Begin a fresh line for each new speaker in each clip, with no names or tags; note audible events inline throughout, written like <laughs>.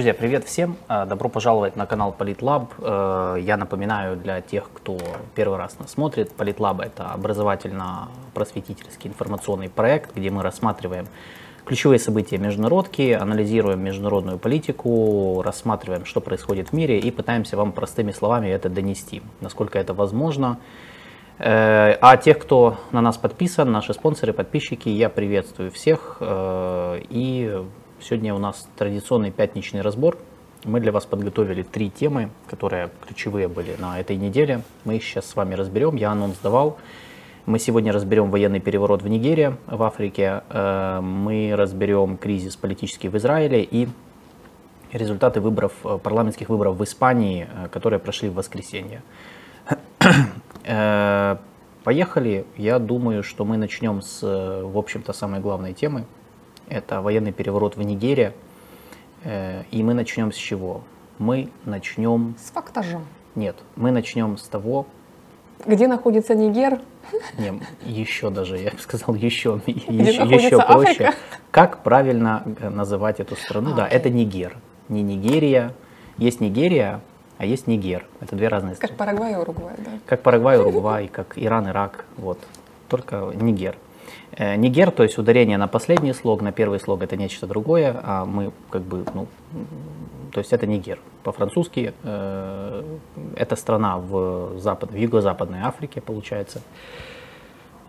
Друзья, привет всем! А, добро пожаловать на канал Политлаб. Э, я напоминаю для тех, кто первый раз нас смотрит, Политлаб это образовательно-просветительский информационный проект, где мы рассматриваем ключевые события международки, анализируем международную политику, рассматриваем, что происходит в мире и пытаемся вам простыми словами это донести, насколько это возможно. Э, а тех, кто на нас подписан, наши спонсоры, подписчики, я приветствую всех э, и Сегодня у нас традиционный пятничный разбор. Мы для вас подготовили три темы, которые ключевые были на этой неделе. Мы их сейчас с вами разберем. Я анонс давал. Мы сегодня разберем военный переворот в Нигерии, в Африке. Э, мы разберем кризис политический в Израиле и результаты выборов, э, парламентских выборов в Испании, э, которые прошли в воскресенье. <clears throat> Поехали. Я думаю, что мы начнем с, в общем-то, самой главной темы – это военный переворот в Нигерии. Э, и мы начнем с чего? Мы начнем...
С фактажа.
Нет, мы начнем с того...
Где находится Нигер?
Не, еще даже, я бы сказал, еще, <laughs> Где еще, еще проще. Африка? Как правильно э, называть эту страну? А, да, окей. это Нигер. Не Нигерия. Есть Нигерия, а есть Нигер. Это две разные
страны. Как Парагвай и Уругвай, да?
Как Парагвай и Уругвай, как Иран, Ирак. Вот. Только Нигер. Э, Нигер, то есть ударение на последний слог, на первый слог это нечто другое, а мы как бы, ну, то есть это Нигер. По-французски э, это страна в, запад, в юго-западной Африке, получается.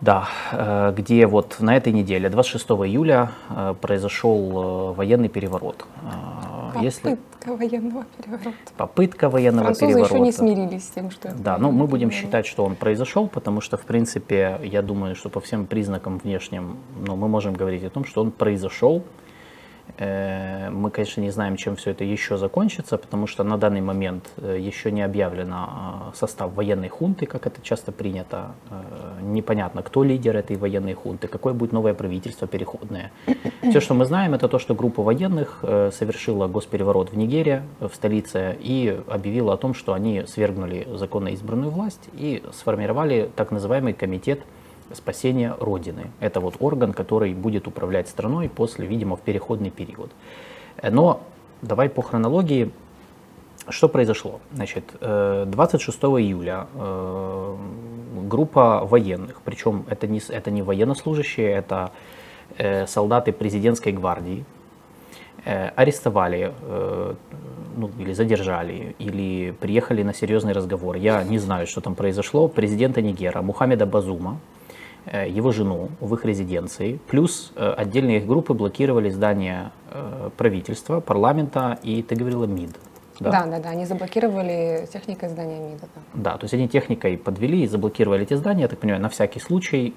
Да, э, где вот на этой неделе, 26 июля, э, произошел военный переворот.
Попытка Если... военного переворота.
Попытка военного
Французы
переворота.
еще не смирились с тем, что...
Да, но мы будем считать, что он произошел, потому что, в принципе, я думаю, что по всем признакам внешним, ну, мы можем говорить о том, что он произошел, мы, конечно, не знаем, чем все это еще закончится, потому что на данный момент э, еще не объявлено э, состав военной хунты, как это часто принято. Непонятно, кто лидер этой военной хунты, какое будет новое правительство переходное. <clears throat> Все, что мы знаем, это то, что группа военных совершила госпереворот в Нигерии, в столице, и объявила о том, что они свергнули законно избранную власть и сформировали так называемый комитет спасения Родины. Это вот орган, который будет управлять страной после, видимо, в переходный период. Но давай по хронологии. Что произошло? Значит, 26 э, июля э, группа военных, причем это не, это не военнослужащие, это э, солдаты президентской гвардии, арестовали ну, или задержали, или приехали на серьезный разговор. Я не знаю, что там произошло. Президента Нигера Мухаммеда Базума, Э, его жену в их резиденции, плюс э, отдельные их группы блокировали здание э, правительства, парламента и, ты говорила, МИД.
Да? да, да, да, они заблокировали техникой здания МИДа.
Да. да, то есть они техникой подвели и заблокировали эти здания, я так понимаю, на всякий случай.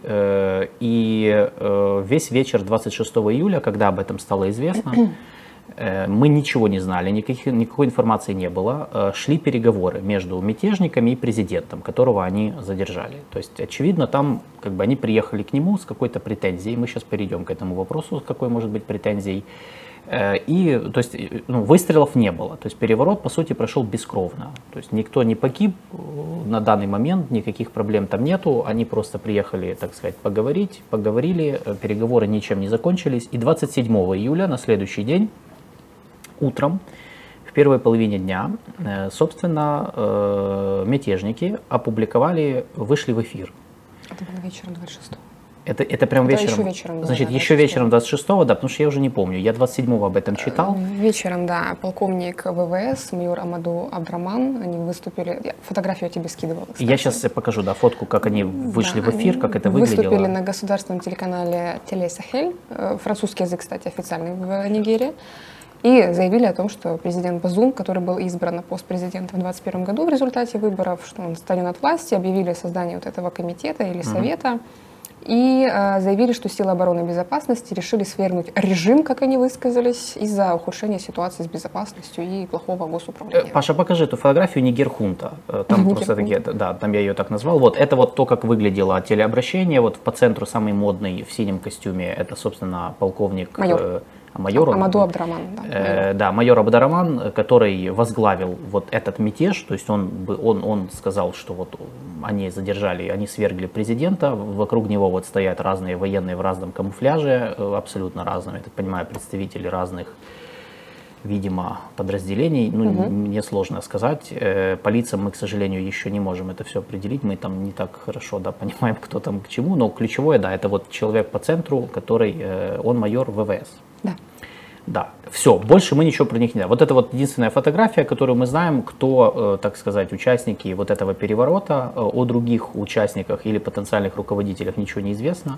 И весь вечер 26 июля, когда об этом стало известно, Э, мы ничего не знали, никаких, никакой информации не было. Э, шли переговоры между мятежниками и президентом, которого они задержали. То есть, очевидно, там как бы они приехали к нему с какой-то претензией. Мы сейчас перейдем к этому вопросу, какой может быть претензией. Э, и, то есть, ну, выстрелов не было. То есть, переворот, по сути, прошел бескровно. То есть, никто не погиб на данный момент, никаких проблем там нету. Они просто приехали, так сказать, поговорить, поговорили, переговоры ничем не закончились. И 27 июля, на следующий день, утром, в первой половине дня, э, собственно, э, мятежники опубликовали, вышли в эфир.
Это было вечером 26
это, это прям это вечером. Еще вечером да, Значит, да, еще вечером 26-го, да, потому что я уже не помню. Я 27-го об этом читал.
Э, вечером, да. Полковник ВВС, майор Амаду Абдраман, они выступили. Фотографию я тебе скидывала.
Кстати. Я сейчас покажу, да, фотку, как они вышли да, в эфир, как это выглядело.
Выступили на государственном телеканале Теле Сахель. Французский язык, кстати, официальный в Нигерии и заявили о том, что президент Базум, который был избран на пост президента в 2021 году в результате выборов, что он станет от власти, объявили создание вот этого комитета или совета. Mm-hmm. И э, заявили, что силы обороны и безопасности решили свергнуть режим, как они высказались, из-за ухудшения ситуации с безопасностью и плохого госуправления.
Э, Паша, покажи эту фотографию Нигерхунта. Э, там Нигер просто такие, да, там я ее так назвал. Вот это вот то, как выглядело телеобращение. Вот по центру самый модный в синем костюме, это, собственно, полковник.
Майор. Э,
майор.
Амаду Абдраман.
Да, э, да, майор Абдараман, который возглавил вот этот мятеж, то есть он, он, он сказал, что вот они задержали, они свергли президента, вокруг него вот стоят разные военные в разном камуфляже, э, абсолютно разные, я так понимаю, представители разных видимо, подразделений. Ну, угу. мне сложно сказать. Э, по лицам мы, к сожалению, еще не можем это все определить. Мы там не так хорошо да, <laughs> понимаем, кто там к чему. Но ключевое, да, это вот человек по центру, который, э, он майор ВВС.
Да.
Да, все, больше мы ничего про них не знаем. Вот это вот единственная фотография, которую мы знаем, кто, так сказать, участники вот этого переворота. О других участниках или потенциальных руководителях ничего не известно.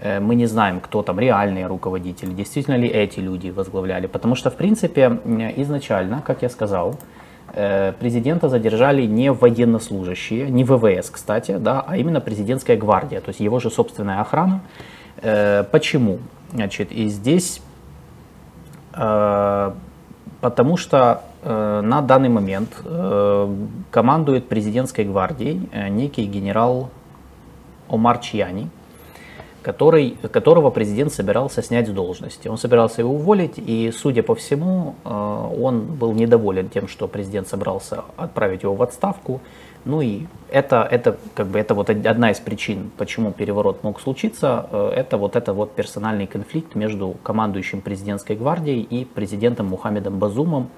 Э, мы не знаем, кто там реальные руководители, действительно ли эти люди возглавляли. Потому что, в принципе, изначально, как я сказал, э, президента задержали не военнослужащие, не ВВС, кстати, да, а именно президентская гвардия, то есть его же собственная охрана. Э, почему? Значит, и здесь потому что на данный момент командует президентской гвардией некий генерал Омар Чьяни, который, которого президент собирался снять с должности. Он собирался его уволить, и, судя по всему, э, он был недоволен тем, что президент собрался отправить его в отставку. Ну и это, это, как бы, это вот одна из причин, почему переворот мог случиться, э, это вот, это вот персональный конфликт между командующим президентской гвардией и президентом Мухаммедом Базумом,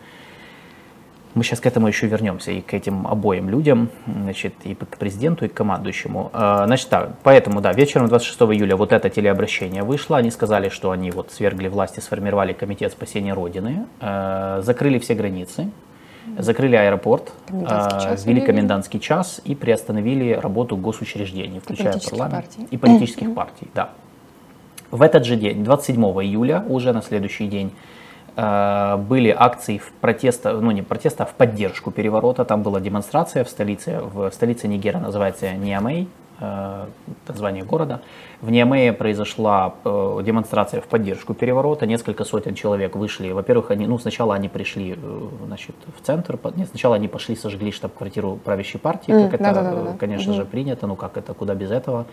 мы сейчас к этому еще вернемся, и к этим обоим людям, значит, и к президенту, и к командующему. А, значит, так, поэтому, да, вечером 26 июля вот это телеобращение вышло. Они сказали, что они вот свергли власти, сформировали комитет спасения Родины, а, закрыли все границы, закрыли аэропорт, а, ввели комендантский час и приостановили работу госучреждений, включая парламент партий. и политических партий. Да. В этот же день, 27 июля, уже на следующий день, Э, были акции в протеста, ну не протеста, а в поддержку переворота. Там была демонстрация в столице, в столице Нигера называется Ниамей, название города. В Ниамее произошла э, демонстрация в поддержку переворота. Несколько сотен человек вышли. Во-первых, они, ну, сначала они пришли значит, в центр. Нет, сначала они пошли, сожгли штаб-квартиру правящей партии, как mm, это, да, да, да, конечно угу. же, принято. Ну как это, куда без этого.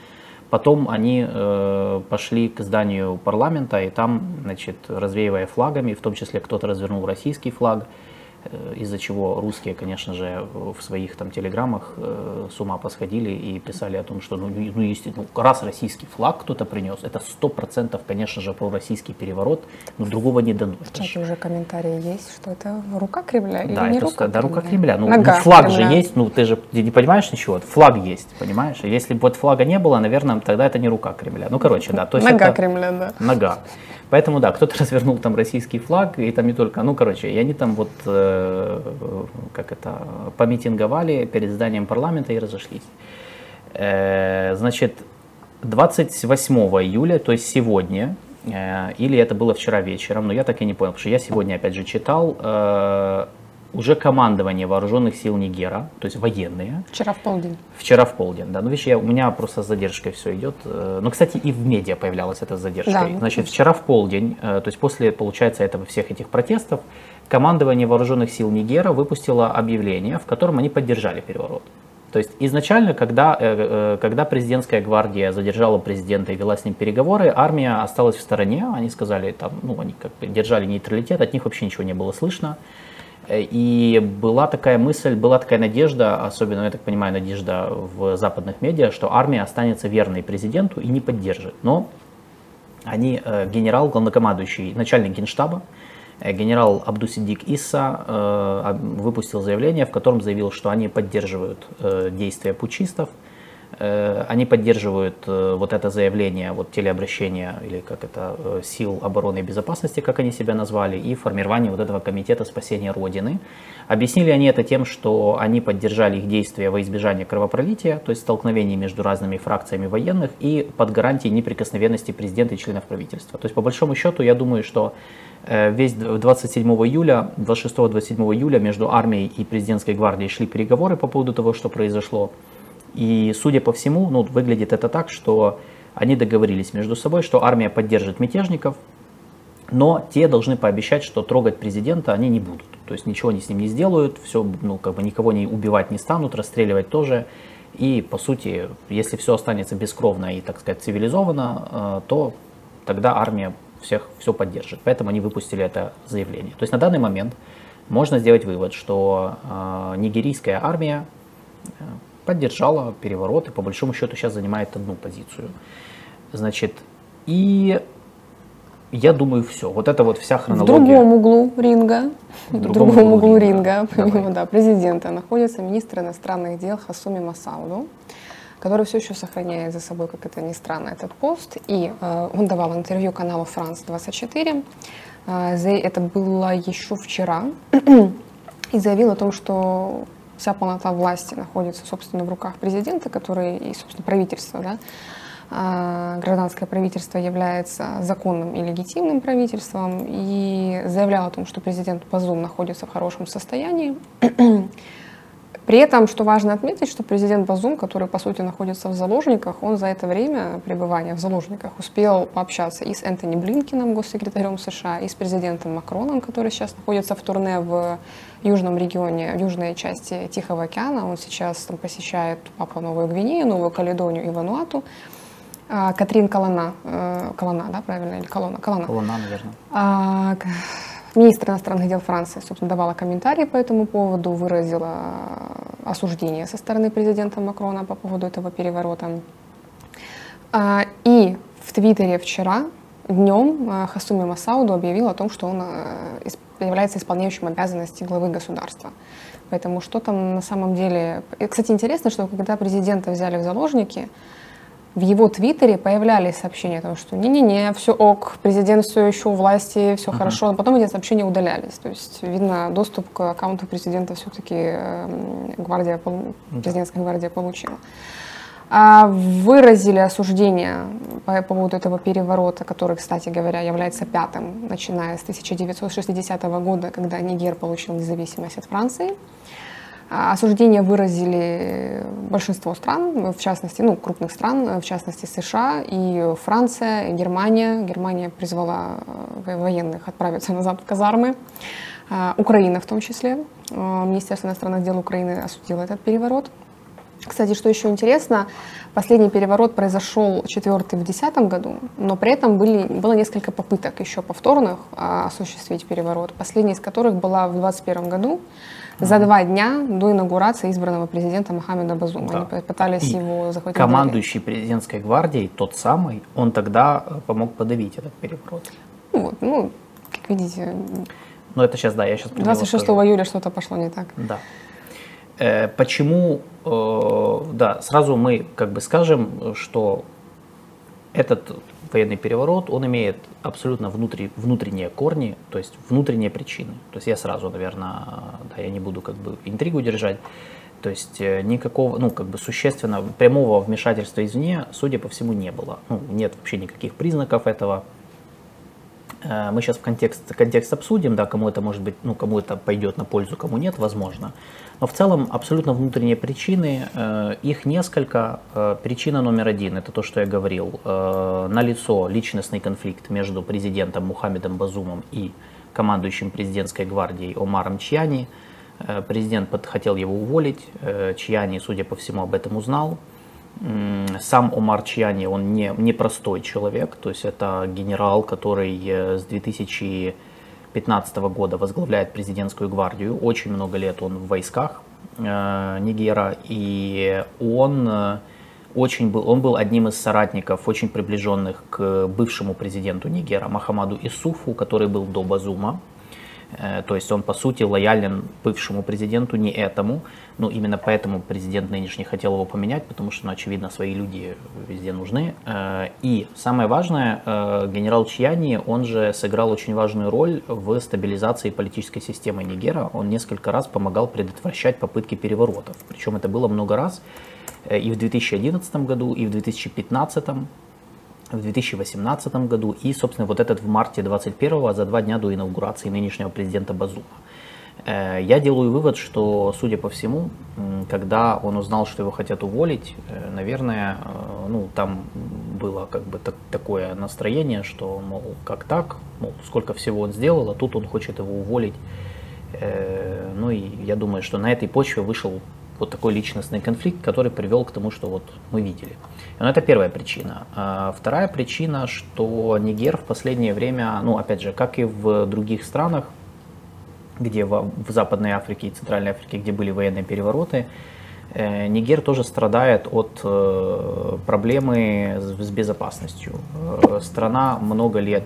Потом они э, пошли к зданию парламента и там, значит, развеивая флагами, в том числе кто-то развернул российский флаг, Э, из-за чего русские, конечно же, в своих там телеграммах э, с ума посходили и писали о том, что ну, ну, естественно, ну, раз российский флаг кто-то принес, это сто процентов, конечно же, про российский переворот, но другого не дано.
В чате уже комментарии есть, что это рука Кремля или
да,
не
это,
рука
Да, рука Кремля. Ну, ну флаг Кремля. же есть, ну ты же ты не понимаешь ничего, флаг есть, понимаешь? Если бы вот флага не было, наверное, тогда это не рука Кремля. Ну, короче, да. То есть
нога
это...
Кремля, да.
Нога. Поэтому, да, кто-то <laughs> развернул там российский флаг, и там не только, ну, короче, и они там вот, э, как это, помитинговали перед зданием парламента и разошлись. Э, значит, 28 июля, то есть сегодня, э, или это было вчера вечером, но я так и не понял, потому что я сегодня, опять же, читал, э, уже командование вооруженных сил Нигера, то есть военные.
Вчера в полдень.
Вчера в полдень, да. Ну, видишь, я, у меня просто с задержкой все идет. Э, ну, кстати, и в медиа появлялась эта задержка. Да, ну, Значит, вчера в полдень, э, то есть после, получается, этого всех этих протестов, командование вооруженных сил Нигера выпустило объявление, в котором они поддержали переворот. То есть изначально, когда, э, когда президентская гвардия задержала президента и вела с ним переговоры, армия осталась в стороне. Они сказали, там, ну, они как бы держали нейтралитет, от них вообще ничего не было слышно. И была такая мысль, была такая надежда, особенно, я так понимаю, надежда в западных медиа, что армия останется верной президенту и не поддержит. Но они, э, генерал, главнокомандующий, начальник генштаба, э, генерал Абдусидик Исса э, выпустил заявление, в котором заявил, что они поддерживают действия пучистов, Э, они поддерживают э, вот это заявление, вот телеобращение или как это, э, сил обороны и безопасности, как они себя назвали, и формирование вот этого комитета спасения Родины. Объяснили они это тем, что они поддержали их действия во избежание кровопролития, то есть столкновений между разными фракциями военных и под гарантией неприкосновенности президента и членов правительства. То есть по большому счету я думаю, что весь 27 июля, 26-27 июля между армией и президентской гвардией шли переговоры по поводу того, что произошло. И, судя по всему, ну, выглядит это так, что они договорились между собой, что армия поддержит мятежников, но те должны пообещать, что трогать президента они не будут. То есть ничего они с ним не сделают, все, ну, как бы никого не убивать не станут, расстреливать тоже. И, по сути, если все останется бескровно и, так сказать, цивилизованно, э, то тогда армия всех все поддержит. Поэтому они выпустили это заявление. То есть на данный момент можно сделать вывод, что э, нигерийская армия э, поддержала переворот и по большому счету сейчас занимает одну позицию. Значит, и я думаю, все. Вот это вот вся
В
хронология.
другом углу ринга,
В
в
другом
другом
углу ринга.
ринга, <laughs> помимо да, президента, находится министр иностранных дел Хасуми Масауду, который все еще сохраняет за собой, как это ни странно, этот пост. И э, он давал интервью каналу France 24. Э, это было еще вчера. <clears throat> и заявил о том, что вся полнота власти находится, собственно, в руках президента, который и, собственно, правительства, да, А, гражданское правительство является законным и легитимным правительством, и заявлял о том, что президент Базум находится в хорошем состоянии. <clears throat> При этом, что важно отметить, что президент Базум, который, по сути, находится в заложниках, он за это время пребывания в заложниках успел пообщаться и с Энтони Блинкиным, госсекретарем США, и с президентом Макроном, который сейчас находится в турне в южном регионе, в южной части Тихого океана. Он сейчас там посещает Папуа Новую Гвинею, Новую Каледонию и Вануату. А, Катрин Калана, э, Калана, да, правильно, или Колона? Калана.
Луна, наверное.
Министр иностранных дел Франции, собственно, давала комментарии по этому поводу, выразила осуждение со стороны президента Макрона по поводу этого переворота. А, И в Твиттере вчера днем а, Хасуми Масауду объявил о том, что он исп- является исполняющим обязанности главы государства. Поэтому что там на самом деле... Кстати, интересно, что когда президента взяли в заложники, в его твиттере появлялись сообщения о том, что не-не-не, все ок, президент все еще у власти, все хорошо, но потом эти сообщения удалялись. То есть, видно, доступ к аккаунту президента все-таки гвардия, пол- президентская гвардия получила. А, Выразили осуждение по поводу этого переворота, который, кстати говоря, является пятым, начиная с 1960 года, когда Нигер получил независимость от Франции. А, Осуждение выразили большинство стран, в частности, ну, крупных стран, в частности США и Франция, и Германия. Германия призвала э, военных отправиться <laughs> назад в казармы. А, Украина в том числе. А, Министерство иностранных дел Украины осудило этот переворот. Кстати, что еще интересно, последний переворот произошел четвертый в 2010 году, но при этом были, было несколько попыток еще повторных осуществить переворот, последняя из которых была в 2021 году, за два дня до инаугурации избранного президента Мохаммеда Базума.
Да.
Они пытались
И
его захватить.
Командующий президентской гвардией, тот самый, он тогда э, помог подавить этот переворот.
Ну, вот, ну, как видите,
Но это сейчас, да, я сейчас
26 июля что-то пошло не так.
Да. Э, Почему, э, да, сразу мы как бы скажем, что этот военный переворот, он имеет абсолютно внутри, внутренние корни, то есть внутренние причины. То есть я сразу, наверное, да, я не буду как бы интригу держать. То есть э, никакого, ну, как бы существенно прямого вмешательства извне, судя по всему, не было. Ну, нет вообще никаких признаков этого. Э, Мы сейчас в контекст, контекст обсудим, да, кому это может быть, ну, кому это пойдет на пользу, кому нет, возможно. Но в целом абсолютно внутренние причины, э, их несколько. Э, Причина номер один, это то, что я говорил, э, налицо личностный конфликт между президентом Мухаммедом Базумом и командующим президентской гвардией Омаром Чьяни. Президент хотел его уволить, Чьяни, судя по всему, об этом узнал. Сам Омар Чьяни, он не, не простой человек, то есть это генерал, который с 2015 года возглавляет президентскую гвардию. Очень много лет он в войсках э, Нигера, и он э, очень был, он был одним из соратников, очень приближенных к бывшему президенту Нигера Махамаду Исуфу, который был до Базума. Э, То есть он, по сути, лоялен бывшему президенту, не этому. Ну, именно поэтому президент нынешний хотел его поменять, потому что, ну, очевидно, свои люди везде нужны. Э, И самое важное, э, генерал Чьяни, он же сыграл очень важную роль в стабилизации политической системы Нигера. Он несколько раз помогал предотвращать попытки переворотов. Причем это было много раз и в 2011 году, и в 2015 в 2018 году и, собственно, вот этот в марте 21 за два дня до инаугурации нынешнего президента Базума. Э, Я делаю вывод, что, судя по всему, когда он узнал, что его хотят уволить, э, наверное, э, ну, там было как бы так- такое настроение, что, мол, как так, мол, сколько всего он сделал, а тут он хочет его уволить. Ну и я думаю, что на этой почве вышел вот такой личностный конфликт, который привел к тому, что вот мы видели. Но это первая причина. А Вторая причина, что Нигер в последнее время, ну опять же, как и в других странах, где в, в Западной Африке и Центральной Африке, где были военные перевороты, Э, Нигер тоже страдает от э, проблемы с безопасностью. Э, страна много лет,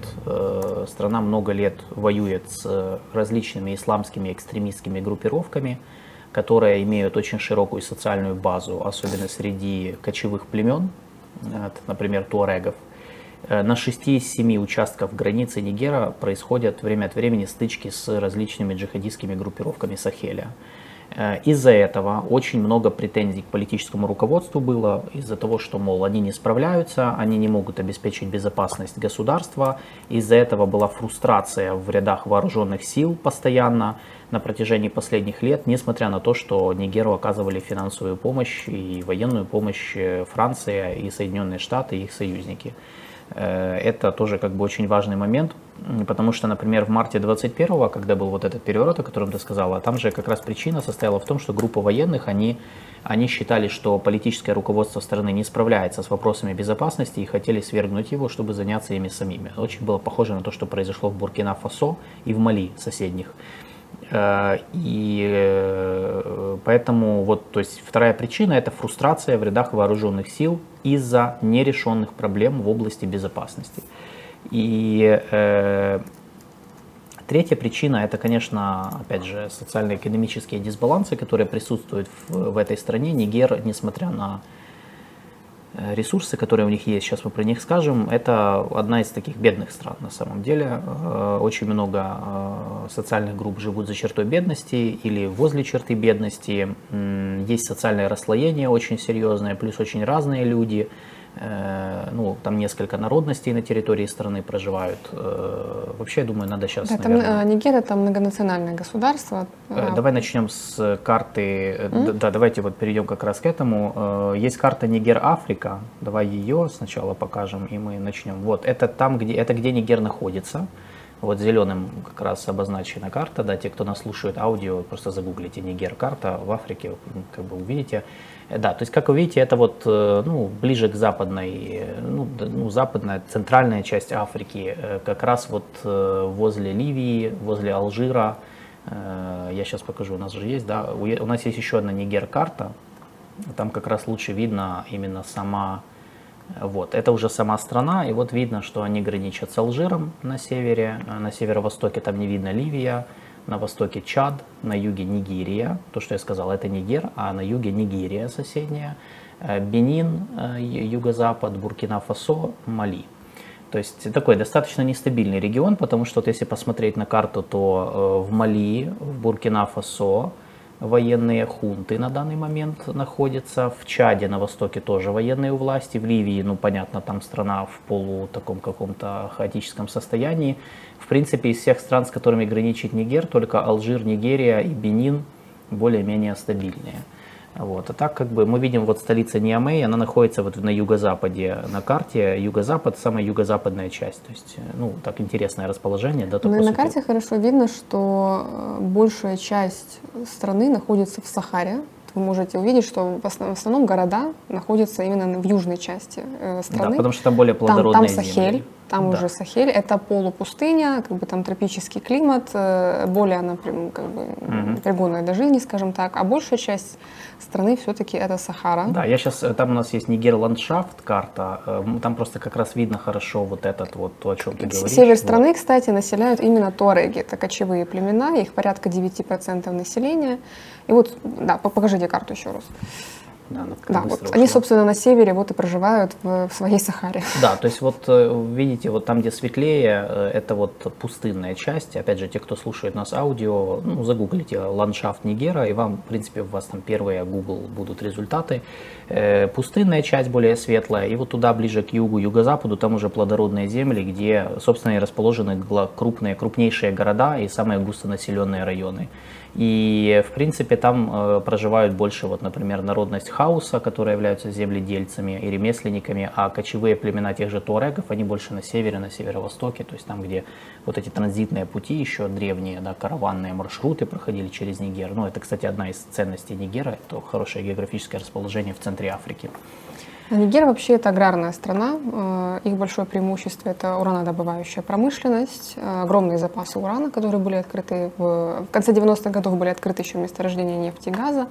страна много лет воюет с различными исламскими экстремистскими группировками, которые имеют очень широкую социальную базу, особенно среди кочевых племен, например, туарегов. На шести из семи участков границы Нигера происходят время от времени стычки с различными джихадистскими группировками Сахеля. Э, из-за этого очень много претензий к политическому руководству было, из-за того, что, мол, они не справляются, они не могут обеспечить безопасность государства. Из-за этого была фрустрация в рядах вооруженных сил постоянно на протяжении последних лет, несмотря на то, что Нигеру оказывали финансовую помощь и военную помощь э, Франция и Соединенные Штаты и их союзники. Э, это тоже как бы очень важный момент, потому что, например, в марте 21-го, когда был вот этот переворот, о котором ты сказала, там же как раз причина состояла в том, что группа военных, они, они считали, что политическое руководство страны не справляется с вопросами безопасности и хотели свергнуть его, чтобы заняться ими самими. Очень было похоже на то, что произошло в Буркина-Фасо и в Мали соседних. Э, и э, поэтому вот, то есть вторая причина это фрустрация в рядах вооруженных сил из-за нерешенных проблем в области безопасности. И э, третья причина это, конечно, опять же, социально-экономические дисбалансы, которые присутствуют в, в этой стране. Нигер, несмотря на ресурсы, которые у них есть, сейчас мы про них скажем, это одна из таких бедных стран на самом деле. Э, очень много э, социальных групп живут за чертой бедности или возле черты бедности. Есть социальное расслоение очень серьезное, плюс очень разные люди. Э, ну, там несколько народностей на территории страны проживают. Э, вообще, я думаю, надо сейчас,
да, наверное... там, Нигерия там многонациональное государство.
Э, давай начнем с карты, mm? да, давайте вот перейдем как раз к этому. Есть карта Нигер-Африка, давай ее сначала покажем, и мы начнем. Вот, это там, где, это где Нигер находится. Вот зеленым как раз обозначена карта, да, те, кто нас слушает аудио, просто загуглите Нигер карта в Африке, как бы увидите. Да, то есть, как вы видите, это вот э, ну, ближе к западной, ну, ну, западная, центральная часть Африки, э, как раз вот э, возле Ливии, возле Алжира. Я сейчас покажу, у нас же есть, да, у нас есть еще одна Нигер-карта, там как раз лучше видно именно сама, вот, это уже сама страна, и вот видно, что они граничат с Алжиром на севере, на северо-востоке там не видно Ливия, на востоке Чад, на юге Нигерия, то, что я сказал, это Нигер, а на юге Нигерия соседняя, э, Бенин, э, юго-запад, Буркина-Фасо, Мали. То есть такой достаточно нестабильный регион, потому что вот если посмотреть на карту, то э, в Мали, в Буркина-Фасо, военные хунты на данный момент находятся. В Чаде на востоке тоже военные власти. В Ливии, ну понятно, там страна в полу таком каком-то хаотическом состоянии. В принципе, из всех стран, с которыми граничит Нигер, только Алжир, Нигерия и Бенин более-менее стабильные. Вот. А так как бы мы видим вот столица Ниамей, она находится вот на юго-западе на карте. Юго-запад самая юго-западная часть. То есть, ну, так интересное расположение. Да,
ну, на карте хорошо видно, что э, большая часть страны находится в Сахаре. Вы можете увидеть, что в основном города находятся именно в южной части э, страны.
Да, потому что там более плодородные
там, там Сахель,
земли.
Там да. уже Сахель, это полупустыня, как бы там тропический климат, э, более она как бы угу. пригодная для жизни, скажем так, а большая часть страны все-таки это Сахара.
Да, я сейчас, э, там у нас есть Нигер ландшафт карта, э, там просто как раз видно хорошо вот этот вот, то, о чем ты говоришь.
Север страны, вот. кстати, населяют именно туареги, это кочевые племена, их порядка 9% населения. И вот, да, покажите карту еще раз. Да, да вот они, собственно, на севере вот и проживают в, в своей Сахаре.
Да, то есть вот э, видите, вот там, где светлее, э, это вот пустынная часть. Опять же, те, кто слушает нас аудио, ну, загуглите ландшафт Нигера, и вам, в принципе, у вас там первые Google будут результаты. Э, пустынная часть более светлая, и вот туда, ближе к югу, юго-западу, там уже плодородные земли, где, собственно, и расположены крупные, крупнейшие города и самые густонаселенные районы. И, в принципе, там э, проживают больше, вот, например, народность хаоса, которые являются земледельцами и ремесленниками, а кочевые племена тех же туарегов, они больше на севере, на северо-востоке, то есть там, где вот эти транзитные пути еще древние, да, караванные маршруты проходили через Нигер. Ну, это, кстати, одна из ценностей Нигера, это хорошее географическое расположение в центре Африки.
Нигер вообще это аграрная страна. Э, их большое преимущество это уранодобывающая промышленность, э, огромные запасы урана, которые были открыты в, в конце 90-х годов были открыты еще месторождения нефти и газа.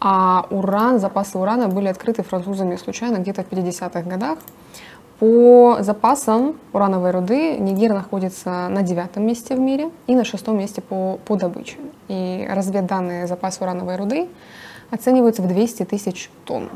А уран, запасы урана были открыты французами случайно где-то в 50-х годах. По запасам урановой руды Нигер находится на девятом месте в мире и на шестом месте по, по добыче. И разведданные запасы урановой руды оцениваются в 200 тысяч тонн.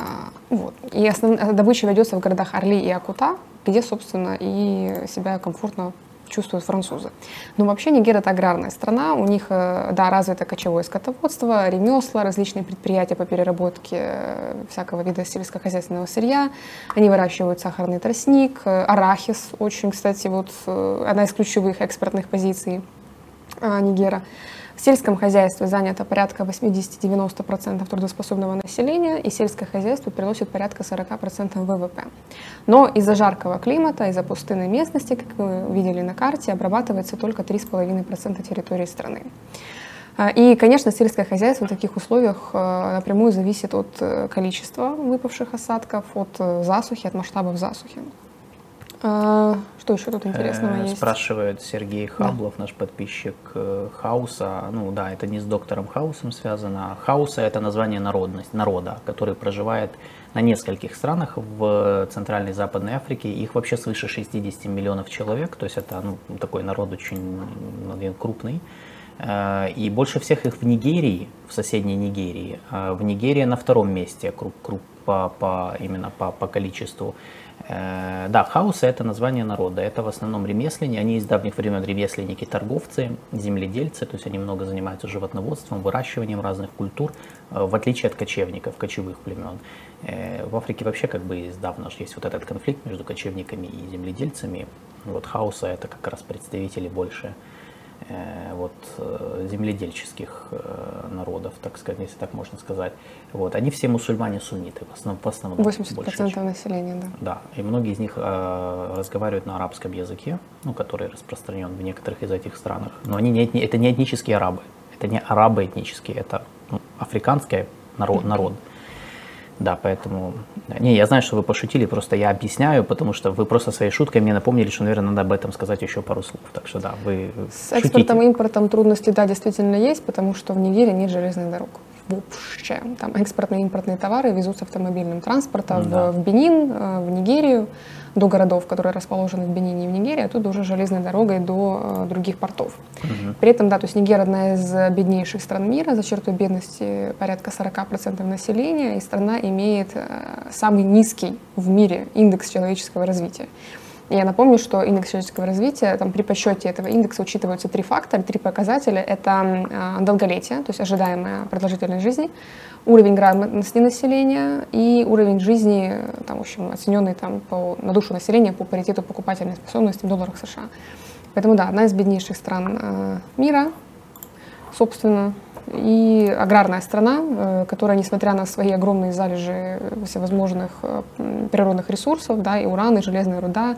А, вот. И основ... добыча ведется в городах Орли и Акута, где, собственно, и себя комфортно чувствуют французы. Но вообще Нигер это аграрная страна, у них, э, да, развито кочевое скотоводство, ремесла, различные предприятия по переработке э, всякого вида сельскохозяйственного сырья, они выращивают сахарный тростник, э, арахис, очень, кстати, вот одна из ключевых экспортных позиций Нигера. В сельском хозяйстве занято порядка 80-90% трудоспособного населения, и сельское хозяйство приносит порядка 40% ВВП. Но из-за жаркого климата, из-за пустынной местности, как вы видели на карте, обрабатывается только 3,5% территории страны. А, и, конечно, сельское хозяйство в таких условиях э, напрямую зависит от э, количества выпавших осадков, от э, засухи, от масштабов засухи. Что еще тут интересного э, есть?
Спрашивает Сергей Хаблов, да. наш подписчик э, Хауса. Ну да, это не с доктором Хаусом связано. Хауса это название народность, народа, который проживает на нескольких странах в Центральной и Западной Африке. Их вообще свыше 60 миллионов человек, то есть это ну, такой народ очень крупный. Э, и больше всех их в Нигерии, в соседней Нигерии. В Нигерии на втором месте круг, круг по, по, именно по, по количеству да, хауса это название народа. Это в основном ремесленники. Они из давних времен ремесленники, торговцы, земледельцы. То есть они много занимаются животноводством, выращиванием разных культур, э, в отличие от кочевников, кочевых племен. Э, в Африке вообще как бы издавна есть вот этот конфликт между кочевниками и земледельцами. Вот хауса это как раз представители больше Э, вот, э, земледельческих э, народов, так сказать, если так можно сказать. Вот, они все мусульмане-сунниты, в основном. В основном
80% населения, да.
Да, и многие из них э, разговаривают на арабском языке, ну, который распространен в некоторых из этих странах. Но они не, это не этнические арабы, это не арабы этнические, это ну, африканский народ, народ. Да, поэтому... Не, я знаю, что вы пошутили, просто я объясняю, потому что вы просто своей шуткой мне напомнили, что, наверное, надо об этом сказать еще пару слов. Так что да, вы
С экспортом и импортом трудности, да, действительно есть, потому что в Нигерии нет железных дорог вообще. Там экспортные и импортные товары везутся автомобильным транспортом да. в, в Бенин, э, в Нигерию, до городов, которые расположены в Бенине и в Нигерии, оттуда уже железной дорогой до э, других портов. Угу. При этом, да, то есть Нигер одна из беднейших стран мира, за чертой бедности порядка 40% населения, и страна имеет э, самый низкий в мире индекс человеческого развития. Я напомню, что индекс человеческого развития, там при подсчете этого индекса учитываются три фактора, три показателя. Это э, долголетие, то есть ожидаемая продолжительность жизни, уровень грамотности населения и уровень жизни, там, в общем, оцененный там, по, на душу населения по паритету покупательной способности в долларах США. Поэтому да, одна из беднейших стран э, мира, собственно, и аграрная страна, э, которая, несмотря на свои огромные залежи всевозможных э, природных ресурсов, да, и уран, и железная руда,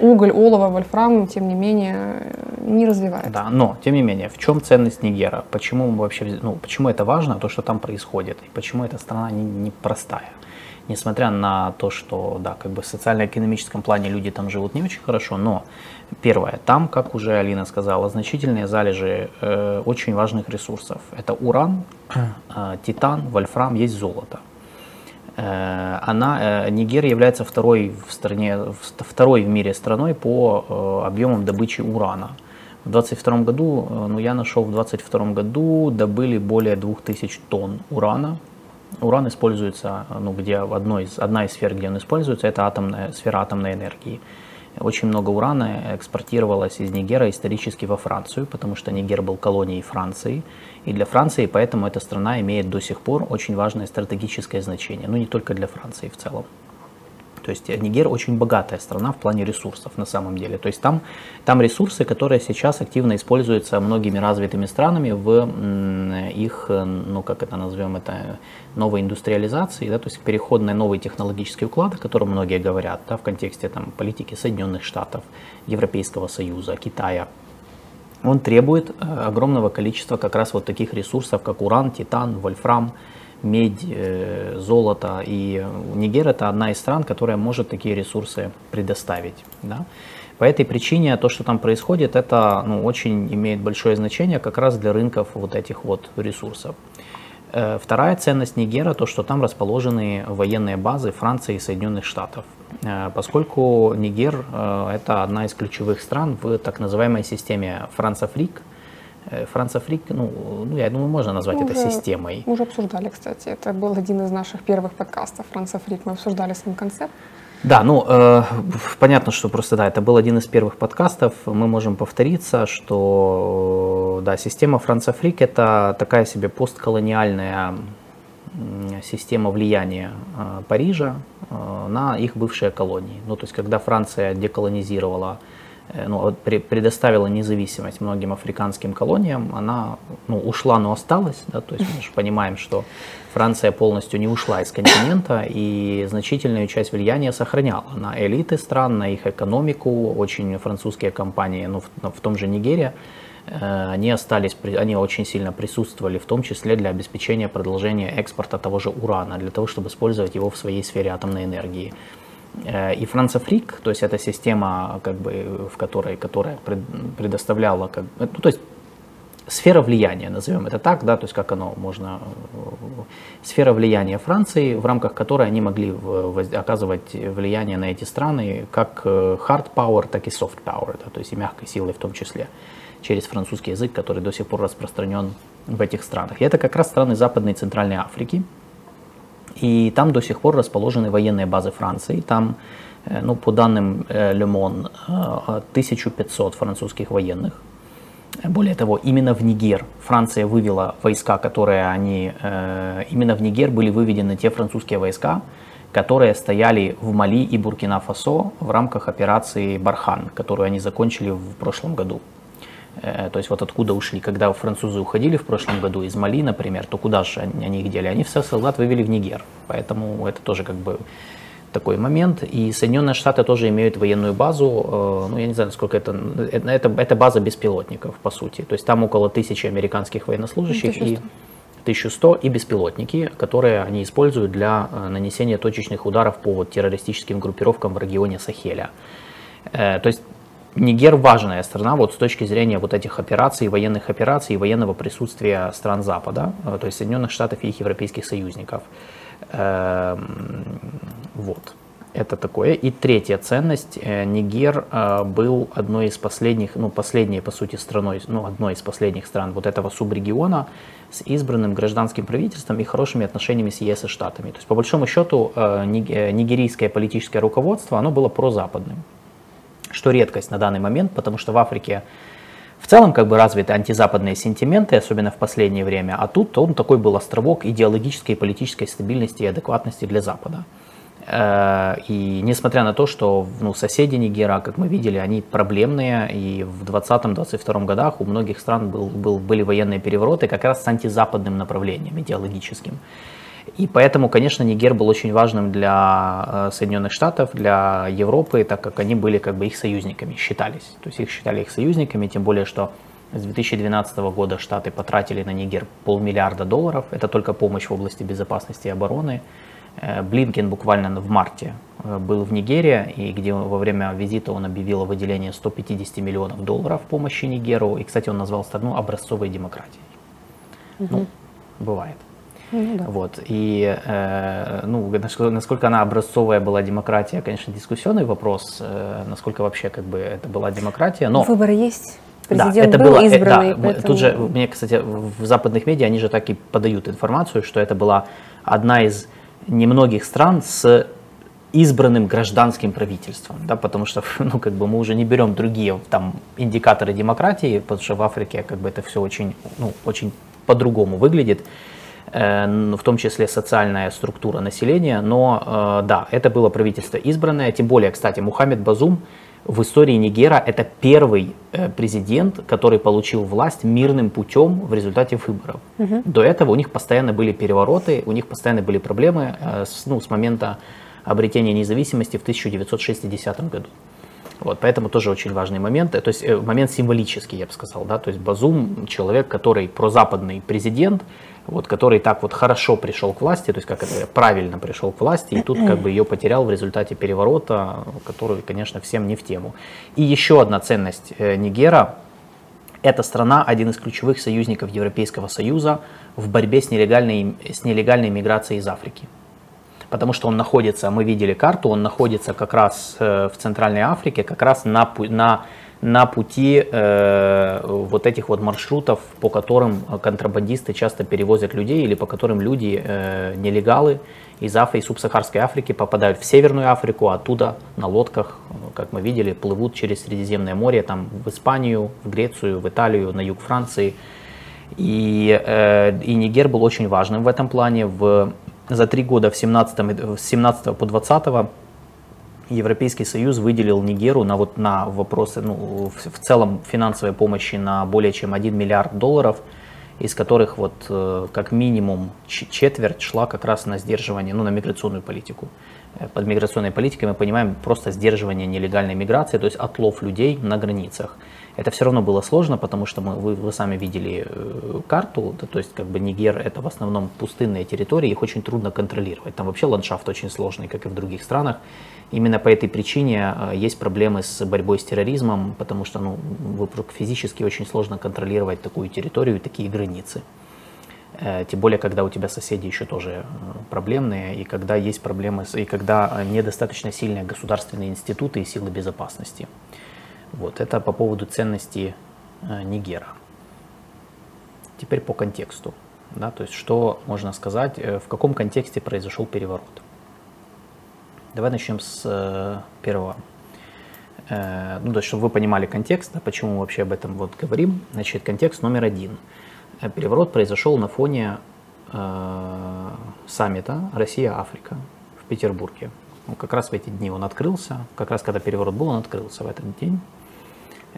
уголь, олово, вольфрам, тем не менее, не развивается.
Да, но, тем не менее, в чем ценность Нигера? Почему вообще, ну, почему это важно, то, что там происходит, и почему эта страна непростая? Не, не несмотря на то, что, да, как бы в социально-экономическом плане люди там живут не очень хорошо, но первое, там, как уже Алина сказала, значительные залежи э, очень важных ресурсов. Это уран, э, титан, вольфрам, есть золото. Э, она, э, Нигерия является второй в стране, второй в мире страной по э, объемам добычи урана. В 2022 году, э, ну я нашел, в 2022 году добыли более 2000 тонн урана, Уран используется, ну, где одной из, одна из сфер, где он используется, это атомная, сфера атомной энергии. Очень много урана экспортировалось из Нигера исторически во Францию, потому что Нигер был колонией Франции. И для Франции поэтому эта страна имеет до сих пор очень важное стратегическое значение. Ну не только для Франции в целом. То есть Нигер очень богатая страна в плане ресурсов на самом деле. То есть там, там ресурсы, которые сейчас активно используются многими развитыми странами в их, ну как это назовем, это новой индустриализации, да, то есть переход на новый технологический уклад, о котором многие говорят да, в контексте там, политики Соединенных Штатов, Европейского Союза, Китая. Он требует э, огромного количества как раз вот таких ресурсов, как уран, титан, вольфрам, медь, золото. И Нигер это одна из стран, которая может такие ресурсы предоставить. Да? По этой причине то, что там происходит, это ну, очень имеет большое значение как раз для рынков вот этих вот ресурсов. Э, вторая ценность Нигера, то, что там расположены военные базы Франции и Соединенных Штатов. Э, поскольку Нигер э, – это одна из ключевых стран в так называемой системе Францафрик, Францафрик, ну, ну, я думаю, можно назвать мы это уже, системой.
Мы уже обсуждали, кстати. Это был один из наших первых подкастов Францафрик. Мы обсуждали сам концепт.
Да, ну, э, понятно, что просто, да, это был один из первых подкастов, мы можем повториться, что, да, система Францафрик – это такая себе постколониальная система влияния э, Парижа э, на их бывшие колонии. Ну, то есть, когда Франция деколонизировала Э, ну, предоставила независимость многим африканским колониям, она ну, ушла, но осталась. Да, то есть мы же <laughs> понимаем, что Франция полностью не ушла из континента и значительную часть влияния сохраняла на элиты стран, на их экономику. Очень французские компании, ну, в, в том же Нигерия, э, они остались, они очень сильно присутствовали, в том числе для обеспечения продолжения экспорта того же урана, для того, чтобы использовать его в своей сфере атомной энергии. Э, и Францафрик, то есть это система, как бы, в которой, которая предоставляла, как, ну, то есть сфера влияния, назовем это так, да, то есть как оно можно, сфера влияния Франции, в рамках которой они могли оказывать влияние на эти страны как э, hard power, так и soft power, да, то есть и мягкой силой в том числе, через французский язык, который до сих пор распространен в этих странах. И это как раз страны Западной и Центральной Африки, и там до сих пор расположены военные базы Франции. Там, э, ну, по данным э, Le Monde, 1500 французских военных. Более того, именно в Нигер Франция вывела войска, которые они... Э, именно в Нигер были выведены те французские войска, которые стояли в Мали и Буркина-Фасо в рамках операции «Бархан», которую они закончили в прошлом году. Э, то есть вот откуда ушли. Когда французы уходили в прошлом году из Мали, например, то куда же они, они их дели? Они всех солдат вывели в Нигер. Поэтому это тоже как бы такой момент. И Соединенные Штаты тоже имеют военную базу, э, ну я не знаю, сколько это, это, это база беспилотников, по сути. То есть там около тысячи американских военнослужащих 1100. и 1100 и беспилотники, которые они используют для э, нанесения точечных ударов по вот, террористическим группировкам в регионе Сахеля. То есть Нигер важная страна вот с точки зрения вот этих операций, военных операций и военного присутствия стран Запада, э, то есть Соединенных Штатов и их европейских союзников. Эм, вот. Это такое. И третья ценность. Э, Нигер э, был одной из последних, ну, последней, по сути, страной, ну, одной из последних стран вот этого субрегиона с избранным гражданским правительством и хорошими отношениями с ЕС и Штатами. То есть, по большому счету, нигерийское политическое руководство, оно было прозападным что редкость на данный момент, потому что в Африке в целом как бы развиты антизападные сентименты, особенно в последнее время, а тут он такой был островок идеологической и политической стабильности и адекватности для Запада. Э, и несмотря на то, что ну, соседи Нигера, как мы видели, они проблемные, и в 2020-2022 годах у многих стран был, был, были военные перевороты как раз с антизападным направлением идеологическим. И поэтому, конечно, Нигер был очень важным для э, Соединенных Штатов, для Европы, так как они были как бы их союзниками, считались. То есть их считали их союзниками, тем более, что с 2012 года Штаты потратили на Нигер полмиллиарда долларов. Это только помощь в области безопасности и обороны. Э, Блинкен буквально в марте э, был в Нигерии, и где во время визита он объявил о выделении 150 миллионов долларов помощи Нигеру. И, кстати, он назвал страну образцовой демократией. Угу. Ну, бывает. Ну, да. Вот. И э, ну, насколько она образцовая была демократия, конечно, дискуссионный вопрос, э, насколько вообще как бы это была демократия. Но
выборы есть.
Президент да, это был было, избранный. Э, да, поэтому... Тут же, мне, кстати, в западных медиа они же так и подают информацию, что это была одна из немногих стран с избранным гражданским правительством, да, потому что, <laughs> ну, как бы мы уже не берем другие там индикаторы демократии, потому что в Африке как бы это все очень, ну, очень по-другому выглядит. Э, в том числе социальная структура населения, но э, да, это было правительство избранное, тем более, кстати, Мухаммед Базум в истории Нигера это первый э, президент, который получил власть мирным путем в результате выборов. Угу. До этого у них постоянно были перевороты, у них постоянно были проблемы с, ну, с момента обретения независимости в 1960 году. Вот, поэтому тоже очень важный момент, то есть момент символический, я бы сказал, да, то есть Базум человек, который прозападный президент, вот, который так вот хорошо пришел к власти, то есть как это правильно пришел к власти, и тут как бы ее потерял в результате переворота, который, конечно, всем не в тему. И еще одна ценность э, Нигера – это страна, один из ключевых союзников Европейского Союза в борьбе с нелегальной, с нелегальной миграцией из Африки. Потому что он находится, мы видели карту, он находится как раз э, в Центральной Африке, как раз на, на на пути э, вот этих вот маршрутов, по которым контрабандисты часто перевозят людей или по которым люди, э, нелегалы из Африки, субсахарской Африки попадают в Северную Африку, а оттуда на лодках, как мы видели, плывут через Средиземное море, там в Испанию, в Грецию, в Италию, на юг Франции. И, э, и Нигер был очень важным в этом плане. В, за три года, в 17, с 17 по 20 Европейский Союз выделил Нигеру на, вот, на вопросы, ну, в, в целом финансовой помощи на более чем 1 миллиард долларов, из которых вот э, как минимум четверть шла как раз на сдерживание, ну, на миграционную политику. Э, под миграционной политикой мы понимаем просто сдерживание нелегальной миграции, то есть отлов людей на границах. Это все равно было сложно, потому что мы, вы, вы сами видели э, карту, то есть как бы Нигер это в основном пустынные территории, их очень трудно контролировать. Там вообще ландшафт очень сложный, как и в других странах. Именно по этой причине э, есть проблемы с борьбой с терроризмом, потому что ну, физически очень сложно контролировать такую территорию и такие границы. Э, тем более, когда у тебя соседи еще тоже проблемные, и когда есть проблемы, и когда недостаточно сильные государственные институты и силы безопасности. Вот, это по поводу ценности Нигера. Теперь по контексту. Да, то есть, что можно сказать, в каком контексте произошел переворот. Давай начнем с э, первого. Э, ну, то есть, чтобы вы понимали контекст, да, почему мы вообще об этом вот говорим. Значит, контекст номер один. Э, переворот произошел на фоне э, саммита Россия-Африка в Петербурге. Ну, как раз в эти дни он открылся, как раз когда переворот был, он открылся в этот день.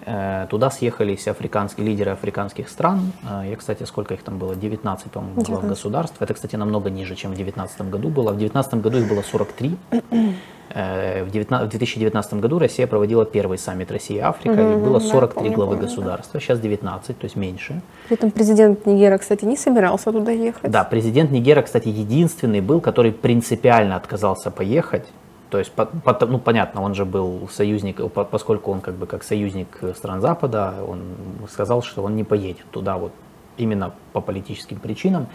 Э, туда съехались африканские лидеры африканских стран. Э, я, кстати, сколько их там было? 19, по-моему, глав государств. Это, кстати, намного ниже, чем в 2019 году было. В 2019 году их было 43. Э, в 2019 году Россия проводила первый саммит Россия-Африка, угу, и было 43 да, главы государства, сейчас 19, то есть меньше.
При этом президент Нигера, кстати, не собирался туда ехать.
Да, президент Нигера, кстати, единственный был, который принципиально отказался поехать то есть, по, по, ну, понятно, он же был союзник, по, поскольку он как бы как союзник стран Запада, он сказал, что он не поедет туда вот именно по политическим причинам.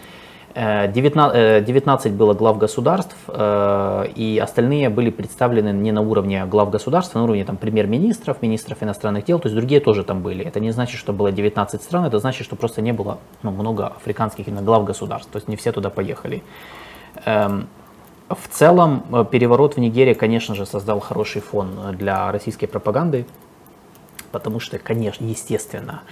19, 19 было глав государств, э, и остальные были представлены не на уровне глав государств, а на уровне там, премьер-министров, министров иностранных дел, то есть другие тоже там были. Это не значит, что было 19 стран, это значит, что просто не было ну, много африканских именно глав государств, то есть не все туда поехали. В целом, э, переворот в Нигерии, конечно же, создал хороший фон для российской пропаганды, потому что, конечно, естественно,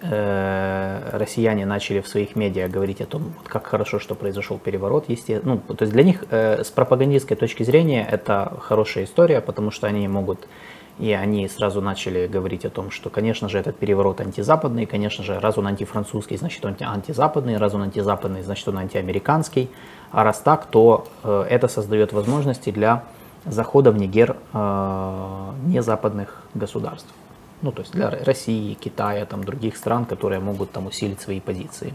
э, россияне начали в своих медиа говорить о том, как хорошо, что произошел переворот. Ну, то есть для них э, с пропагандистской точки зрения это хорошая история, потому что они могут и они сразу начали говорить о том, что, конечно же, этот переворот антизападный, конечно же, раз он антифранцузский, значит он антизападный, раз он антизападный, значит он антиамериканский. А раз так, то э, это создает возможности для захода в Нигер э, незападных государств. Ну, то есть для России, Китая, там, других стран, которые могут там усилить свои позиции.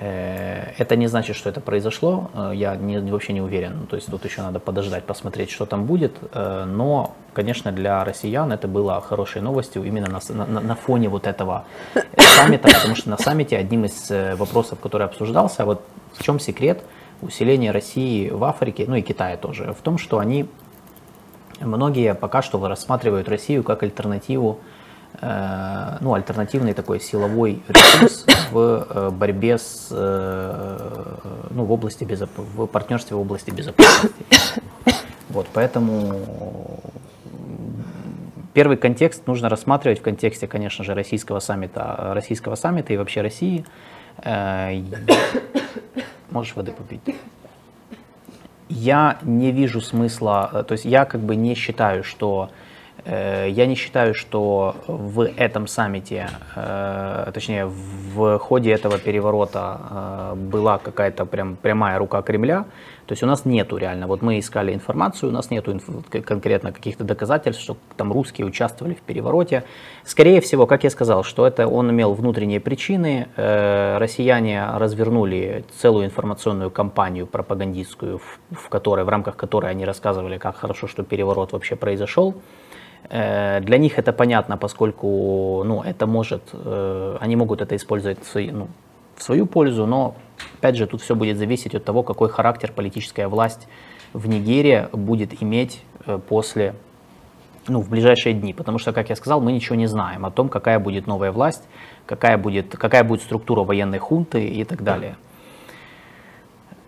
Э, это не значит, что это произошло, э, я не, вообще не уверен. То есть тут еще надо подождать, посмотреть, что там будет. Э, но, конечно, для россиян это было хорошей новостью именно на, на, на фоне вот этого саммита, потому что на саммите одним из вопросов, который обсуждался, вот в чем секрет усиления России в Африке, ну и Китая тоже, в том, что они, многие пока что рассматривают Россию как альтернативу ну, альтернативный такой силовой ресурс в э, борьбе с, э, ну, в области безоп... в партнерстве в области безопасности. Вот, поэтому первый контекст нужно рассматривать в контексте, конечно же, российского саммита, российского саммита и вообще России. Можешь воды попить? Я не вижу смысла, то есть я как бы не считаю, что Э, я не считаю, что в этом саммите, э, точнее в ходе этого переворота э, была какая-то прям прямая рука Кремля. То есть у нас нету реально, вот мы искали информацию, у нас нету инф- конкретно каких-то доказательств, что там русские участвовали в перевороте. Скорее всего, как я сказал, что это он имел внутренние причины. Э, россияне развернули целую информационную кампанию пропагандистскую, в, в которой, в рамках которой они рассказывали, как хорошо, что переворот вообще произошел. Э, для них это понятно, поскольку ну, это может, э, они могут это использовать в, свои, ну, в свою пользу, но опять же тут все будет зависеть от того, какой характер политическая власть в Нигерии будет иметь э, после, ну, в ближайшие дни. Потому что, как я сказал, мы ничего не знаем о том, какая будет новая власть, какая будет, какая будет структура военной хунты и так далее.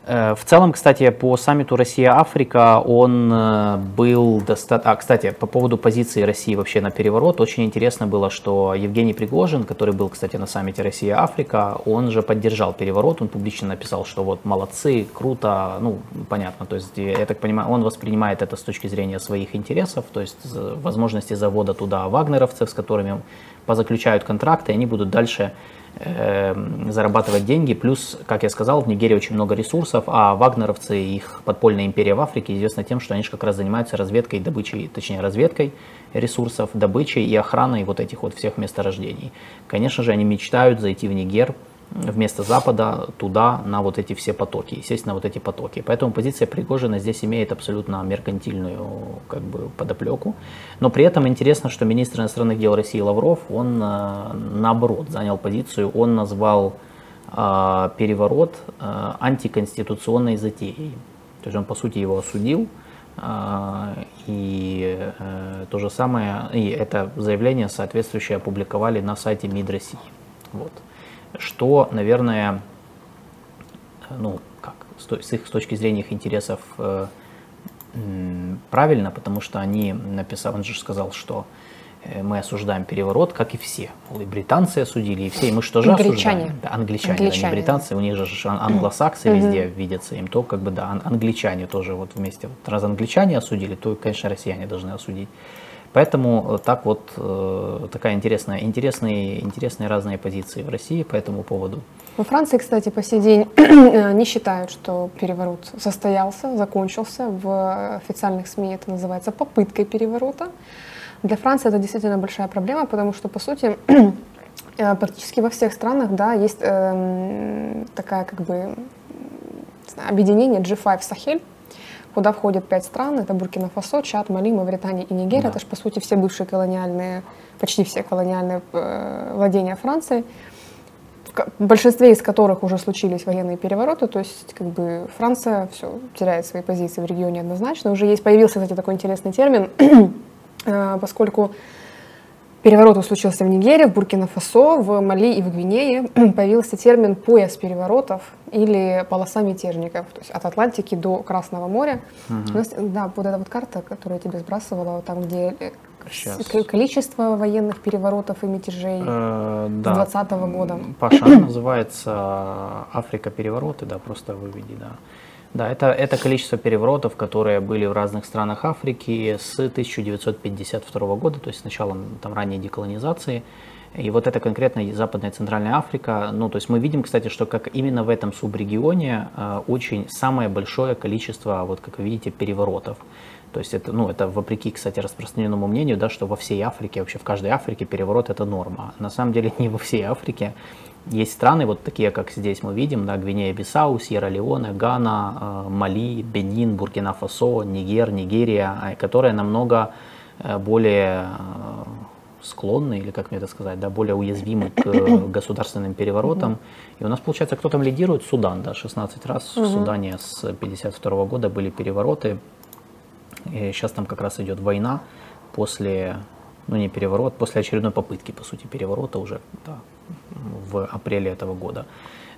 Э, в целом, кстати, по саммиту Россия-Африка он э, был достаточно... А, кстати, по поводу позиции России вообще на переворот, очень интересно было, что Евгений Пригожин, который был, кстати, на саммите Россия-Африка, он же поддержал переворот, он публично написал, что вот молодцы, круто, ну, понятно, то есть, я так понимаю, он воспринимает это с точки зрения своих интересов, то есть возможности завода туда вагнеровцев, с которыми позаключают контракты, и они будут дальше зарабатывать деньги. Плюс, как я сказал, в Нигерии очень много ресурсов, а вагнеровцы, их подпольная империя в Африке, известна тем, что они же как раз занимаются разведкой, добычей, точнее разведкой ресурсов, добычей и охраной вот этих вот всех месторождений. Конечно же, они мечтают зайти в Нигер, вместо Запада туда, на вот эти все потоки, естественно, вот эти потоки. Поэтому позиция Пригожина здесь имеет абсолютно меркантильную как бы, подоплеку. Но при этом интересно, что министр иностранных дел России Лавров, он э, наоборот занял позицию, он назвал э, переворот э, антиконституционной затеей. То есть он, по сути, его осудил, э, и э, то же самое, и это заявление соответствующее опубликовали на сайте МИД России. Вот что, наверное, ну, как, с их с точки зрения их интересов э, правильно, потому что они написали, он же сказал, что э, мы осуждаем переворот, как и все. И британцы осудили, и все. И мы что же англичане. осуждаем? Да, англичане, англичане, да, не британцы. У них же англосаксы везде видятся. Им то, как бы, да, англичане тоже вот вместе. Вот, раз англичане осудили, то, конечно, россияне должны осудить. Поэтому так вот э, такая интересная, интересные, интересные разные позиции в России по этому поводу.
Во Франции, кстати, по сей день <clears throat> э, не считают, что переворот состоялся, закончился. В официальных СМИ это называется попыткой переворота. Для Франции это действительно большая проблема, потому что, по сути, <clears throat> э, практически во всех странах да, есть э, такая как бы объединение G5 Сахель, куда входят пять стран. Это Буркина-Фасо, Чад, Мали, Мавритания и Нигерия. Да. Это же, по сути, все бывшие колониальные, почти все колониальные э, владения Франции, в большинстве из которых уже случились военные перевороты. То есть, как бы, Франция все теряет свои позиции в регионе однозначно. Уже есть, появился, кстати, такой интересный термин, <clears throat> э, поскольку Переворот случился в Нигерии, в Буркина-Фасо, в Мали и в Гвинее. <clears throat> Появился термин «пояс переворотов» или «полоса мятежников», то есть от Атлантики до Красного моря. Угу. У нас, да, вот эта вот карта, которую я тебе сбрасывала, там, где э, Сейчас. количество военных переворотов и мятежей э, да. с 20 -го года.
Паша, называется «Африка перевороты», да, просто выведи, да. Да, это, это количество переворотов, которые были в разных странах Африки с 1952 года, то есть с началом там, ранней деколонизации. И вот это конкретно Западная и Центральная Африка. Ну, то есть мы видим, кстати, что как именно в этом субрегионе э, очень самое большое количество, вот как вы видите, переворотов. То есть это, ну, это вопреки, кстати, распространенному мнению, да, что во всей Африке, вообще в каждой Африке переворот это норма. На самом деле <laughs> не во всей Африке. Есть страны, вот такие, как здесь мы видим, да, Гвинея-Бисау, Сьерра-Леоне, Гана, э, Мали, Бенин, Буркина-Фасо, Нигер, Нигерия, э, которые намного э, более склонны, или как мне это сказать, да, более уязвимы к <coughs> государственным переворотам. И у нас, получается, кто там лидирует? Судан, да, 16 раз в Судане с 52 года были перевороты. И сейчас там как раз идет война после, ну не переворот, после очередной попытки, по сути, переворота уже, да, в апреле этого года.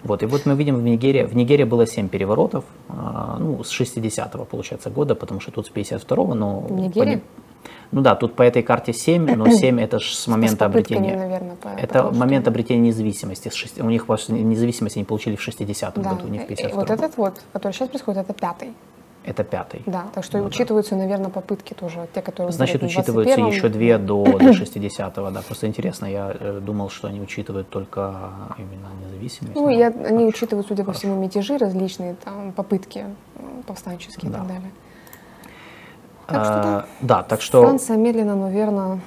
Вот, и вот мы видим в Нигерии, в Нигерии было 7 переворотов, а, ну, с 60-го, получается, года, потому что тут с 52-го, но...
В Нигерии?
Ну да, тут по этой карте 7, но <clears throat> 7 это же с момента с обретения.
Наверное, по,
это момент что... обретения независимости. С 6, у них независимость они получили в 60-м да. году, не в 52-м.
Вот этот вот, который сейчас происходит, это пятый.
Это пятый.
Да, так что ну, учитываются, да. наверное, попытки тоже, те, которые...
Значит, учитываются еще две до, до <coughs> 60-го, да. Просто интересно, я э, думал, что они учитывают только именно независимость.
Ну, я, они учитывают, судя по всему, мятежи различные, там, попытки повстанческие
Да.
и так далее. Так что да.
Э, да, так что...
Франция медленно, но верно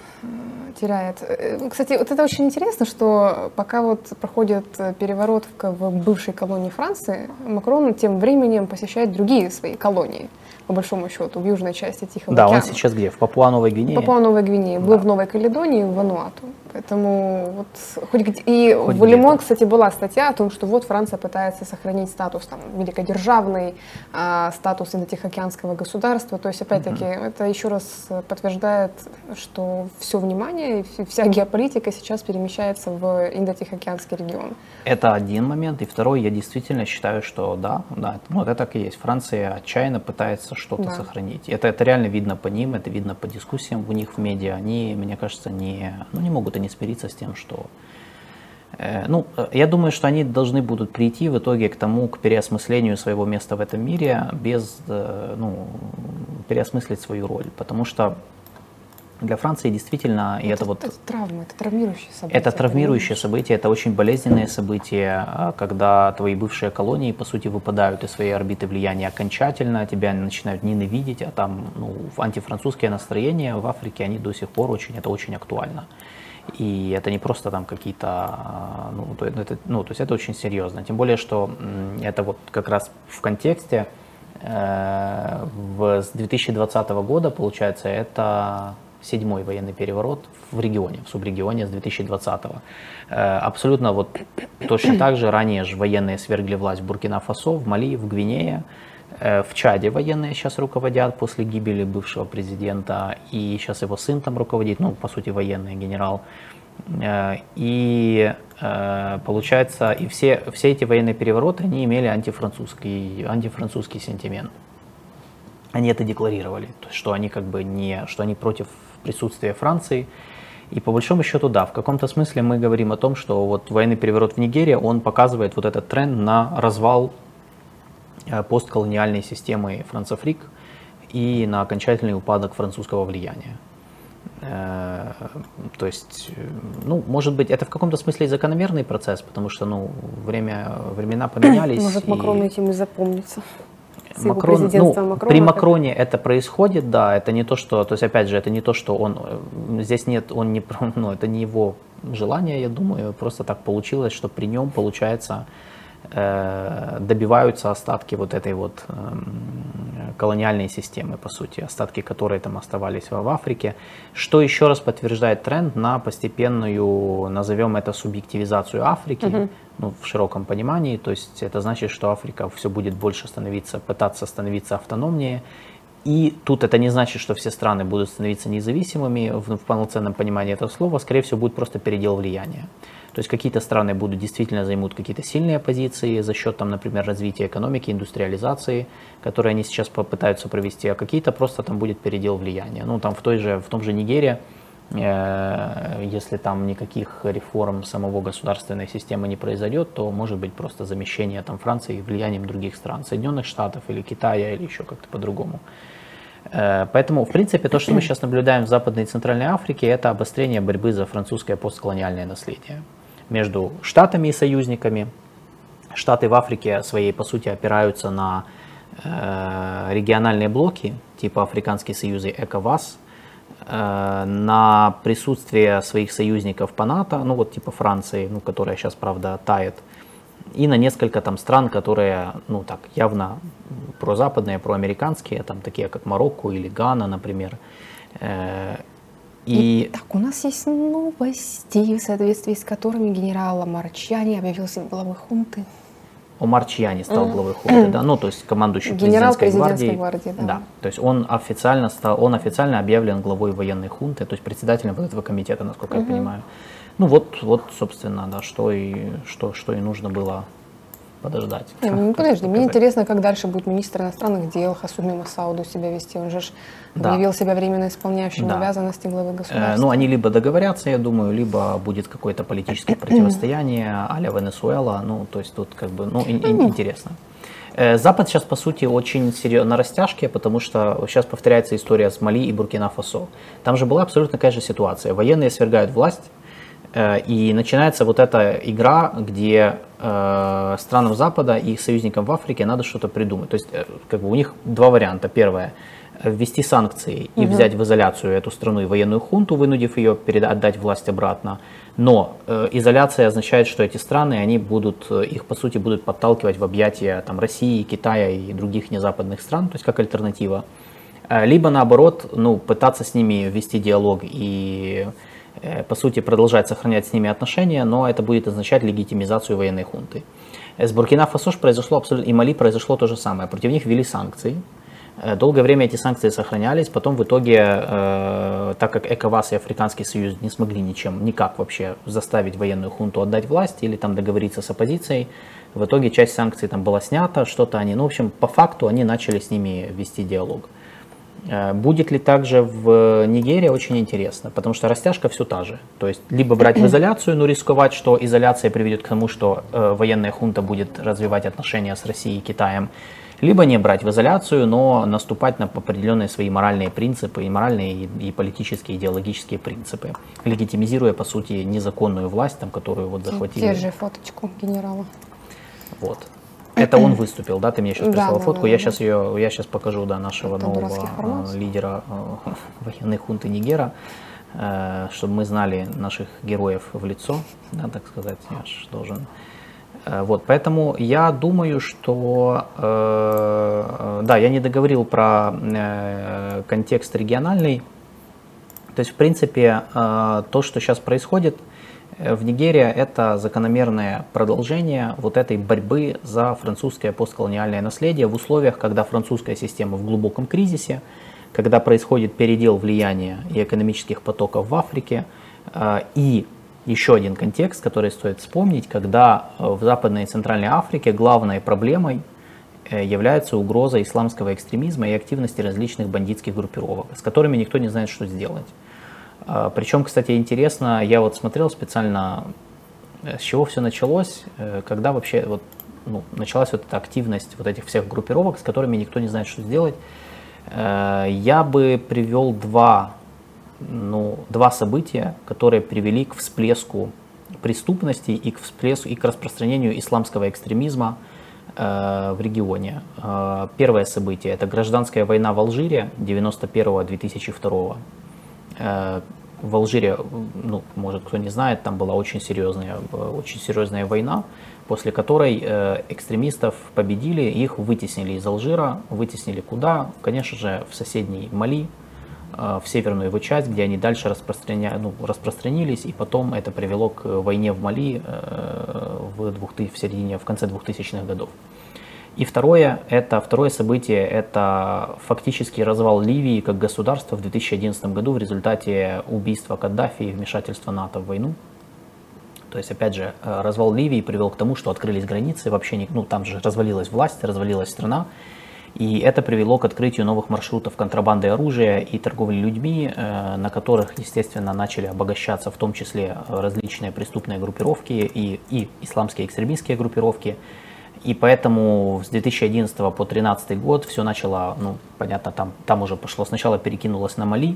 теряет. Э, Кстати, вот это очень интересно, что пока вот проходит э, переворот в бывшей колонии Франции, Макрон тем временем посещает другие свои колонии, по большому счету, в южной части Тихого
Да, он
океана.
сейчас где? В Папуа-Новой Гвинее?
Папуа-Новой Гвинеи, был
Да.
в Новой Каледонии, в Вануату. Поэтому вот хоть где... И
Хоть
в
где-то.
кстати, была статья о том, что вот Франция пытается сохранить статус там, великодержавный, а, статус индотихоокеанского государства. То есть, опять-таки, это еще раз э, подтверждает, что все внимание, и вс- вся геополитика сейчас перемещается в индотихоокеанский регион.
Это один момент. И второй, я действительно считаю, что да, да, ну, это так и есть. Франция отчаянно пытается что-то
Да.
сохранить. Это, это реально видно по ним, это видно по дискуссиям у них в медиа. Они, мне кажется, не, ну, не могут они смириться с тем, что... э, ну, э, я думаю, что они должны будут прийти в итоге к тому, к переосмыслению своего места в этом мире без, э, ну, переосмыслить свою роль. Потому что для Франции действительно, и это, вот
это травма, это травмирующее событие.
это травмирующее событие, это очень болезненное событие, а, когда твои бывшие колонии, по сути, выпадают из своей орбиты влияния окончательно, тебя начинают ненавидеть, а там ну, антифранцузские настроения в Африке, они до сих пор очень, это очень актуально. И это не просто там какие-то, а, ну, то, это, ну, то есть это очень серьезно. Тем более, что это вот как раз в контексте э, в, с 2020 года, получается, это седьмой военный переворот в регионе, в субрегионе с 2020. Э, абсолютно вот точно так же ранее же военные свергли власть в Буркина-Фасо, в Мали, в Гвинее. Э, В Чаде военные сейчас руководят после гибели бывшего президента, и сейчас его сын там руководит, ну, по сути, военный генерал. Э, И э, получается, и все, все эти военные перевороты, они имели антифранцузский, антифранцузский сентимент. Они это декларировали, что они как бы не, что они против присутствия Франции. И по большому счету, да, в каком-то смысле мы говорим о том, что вот военный переворот в Нигерии, он показывает вот этот тренд на развал постколониальной системы францофрик и на окончательный упадок французского влияния. Э, То есть, э, ну, может быть, это в каком-то смысле и закономерный процесс, потому что, ну, время, времена <coughs> поменялись.
Может,
и-
Макрон этим и запомнится.
Макрон, ну,
Макрона,
при Макроне это происходит, да, это не то, что, то есть опять же, это не то, что он, э, здесь нет, он не, <laughs> ну, это не его желание, я думаю, просто так получилось, что при нем, получается, э, добиваются остатки вот этой вот эм, колониальной системы, по сути, остатки которой там оставались в Африке, что еще раз подтверждает тренд на постепенную, назовем это, субъективизацию Африки, ну, в широком понимании, то есть это значит, что Африка все будет больше становиться, пытаться становиться автономнее, и тут это не значит, что все страны будут становиться независимыми в, в полноценном понимании этого слова, скорее всего, будет просто передел влияния. То есть какие-то страны будут действительно займут какие-то сильные позиции за счет, там, например, развития экономики, индустриализации, которые они сейчас попытаются провести, а какие-то просто там будет передел влияния. Ну, там в, той же, в том же Нигерии, э, если там никаких реформ самого государственной системы не произойдет, то может быть просто замещение там Франции влиянием других стран, Соединенных Штатов или Китая или еще как-то по-другому. Э, Поэтому, в принципе, то, что мы сейчас наблюдаем в Западной и Центральной Африке, это обострение борьбы за французское постколониальное наследие между Штатами и союзниками. Штаты в Африке своей, по сути, опираются на э, региональные блоки, типа Африканский союз и ЭКОВАС, э, на присутствие своих союзников по НАТО, ну вот типа Франции, ну, которая сейчас, правда, тает, и на несколько там стран, которые, ну так, явно прозападные, проамериканские, там такие как Марокко или Гана, например. Э, И
Так, у нас есть новости, в соответствии с которыми генерал Марчани объявил себя главой хунты.
Омар Чьяни стал главой хунты, да, ну то есть командующий
Генерал
президентской
президентской
гвардии.
гвардии, да.
то есть он официально стал, он официально объявлен главой военной хунты, то есть председателем вот этого комитета, насколько я понимаю. Ну вот, вот, собственно, да, что и что, что и нужно было подождать.
Не, ну, подожди, мне интересно, как дальше будет министр иностранных дел Хасуми Масауду себя вести. Он же
Да.
объявил себя временно исполняющим
Да.
обязанности главы
Э,
государства.
Ну, они либо договорятся, я думаю, либо будет какое-то политическое <clears throat> противостояние а-ля Венесуэла. Ну, то есть тут как бы, ну, ин- ин- интересно. Э, Запад сейчас, по сути, очень серьезно на растяжке, потому что сейчас повторяется история с Мали и Буркина-Фасо. Там же была абсолютно такая же ситуация. Военные свергают власть, Э, и начинается вот эта игра, где э, странам Запада и их союзникам в Африке надо что-то придумать. То есть э, как бы у них два варианта. Первое ввести санкции и угу. взять в изоляцию эту страну и военную хунту, вынудив ее передать, отдать власть обратно. Но э, изоляция означает, что эти страны, они будут, их по сути будут подталкивать в объятия там, России, Китая и других незападных стран, то есть как альтернатива. Либо наоборот, ну, пытаться с ними вести диалог и Э, по сути, продолжать сохранять с ними отношения, но это будет означать легитимизацию военной хунты. Э, с Буркина-Фасо произошло абсолютно, и Мали произошло то же самое. Против них ввели санкции. Э, долгое время эти санкции сохранялись, потом в итоге, э, так как ЭКОВАС и Африканский Союз не смогли ничем, никак вообще заставить военную хунту отдать власть или там договориться с оппозицией, в итоге часть санкций там была снята, что-то они, ну в общем, по факту они начали с ними вести диалог. Э, будет ли также в Нигерии, очень интересно, потому что растяжка все та же. То есть либо брать в изоляцию, но рисковать, что изоляция приведет к тому, что э, военная хунта будет развивать отношения с Россией и Китаем, либо не брать в изоляцию, но наступать на определенные свои моральные принципы, и моральные, и, и политические, идеологические принципы, легитимизируя, по сути, незаконную власть, там, которую вот захватили.
Держи фоточку генерала.
Вот. Это он выступил, да? Ты мне сейчас прислал да, фотку. Да, да, я да. сейчас ее, я сейчас покажу, да, нашего Это нового э, лидера э, военной хунты Нигера, э, чтобы мы знали наших героев в лицо, да, так сказать, я же должен. Вот, поэтому я думаю, что, э, да, я не договорил про э, контекст региональный. То есть, в принципе, э, то, что сейчас происходит, Э, в Нигерии это закономерное продолжение вот этой борьбы за французское постколониальное наследие в условиях, когда французская система в глубоком кризисе, когда происходит передел влияния и экономических потоков в Африке, э, и еще один контекст, который стоит вспомнить, когда э, в Западной и Центральной Африке главной проблемой является угроза исламского экстремизма и активности различных бандитских группировок, с которыми никто не знает, что сделать. А, Причем, кстати, интересно, я вот смотрел специально, э, с чего все началось, э, когда вообще вот, ну, началась вот эта активность вот этих всех группировок, с которыми никто не знает, что сделать. Э, я бы привел два, ну, два события, которые привели к всплеску преступности и к всплеску и к распространению исламского экстремизма в регионе. Первое событие – это гражданская война в Алжире 91-2002 в Алжире, ну, может, кто не знает, там была очень серьезная, очень серьезная война, после которой э, экстремистов победили, их вытеснили из Алжира, вытеснили куда? Конечно же, в соседний Мали, э, в северную его часть, где они дальше распространя... ну, распространились, и потом это привело к войне в Мали э, в, 2000, в середине, в конце 2000-х годов. И второе, это, второе событие – это фактически развал Ливии как государства в 2011 году в результате убийства Каддафи и вмешательства НАТО в войну. То есть, опять же, э, развал Ливии привел к тому, что открылись границы, вообще не, ну, там же развалилась власть, развалилась страна, и это привело к открытию новых маршрутов контрабанды оружия и торговли людьми, э, на которых, естественно, начали обогащаться в том числе различные преступные группировки и, и исламские экстремистские группировки. И поэтому с 2011 по 2013 год все начало, ну, понятно, там, там уже пошло, сначала перекинулось на Мали,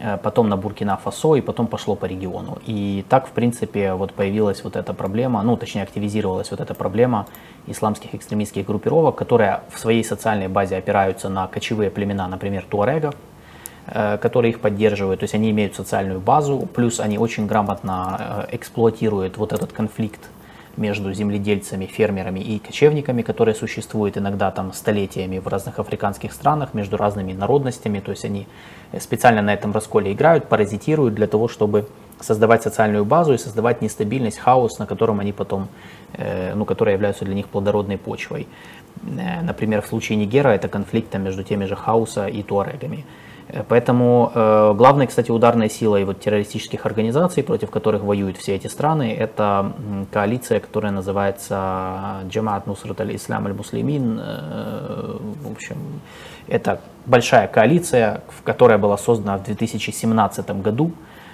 э, потом на Буркина-Фасо, и потом пошло по региону. И так, в принципе, вот появилась вот эта проблема, ну, точнее, активизировалась вот эта проблема исламских экстремистских группировок, которые в своей социальной базе опираются на кочевые племена, например, туарегов, э, которые их поддерживают, то есть они имеют социальную базу, плюс они очень грамотно э, эксплуатируют вот этот конфликт между земледельцами, фермерами и кочевниками, которые существуют иногда там столетиями в разных африканских странах, между разными народностями. То есть они специально на этом расколе играют, паразитируют для того, чтобы создавать социальную базу и создавать нестабильность, хаос, на котором они потом, э, ну, которые являются для них плодородной почвой. Э, например, в случае Нигера это конфликт между теми же Хауса и Туарегами. Поэтому э, главной, кстати, ударной силой вот террористических организаций, против которых воюют все эти страны, это коалиция, которая называется Джамаат Нусрат аль-Ислам аль-Муслимин. Э, в общем, это большая коалиция, которая была создана в 2017 году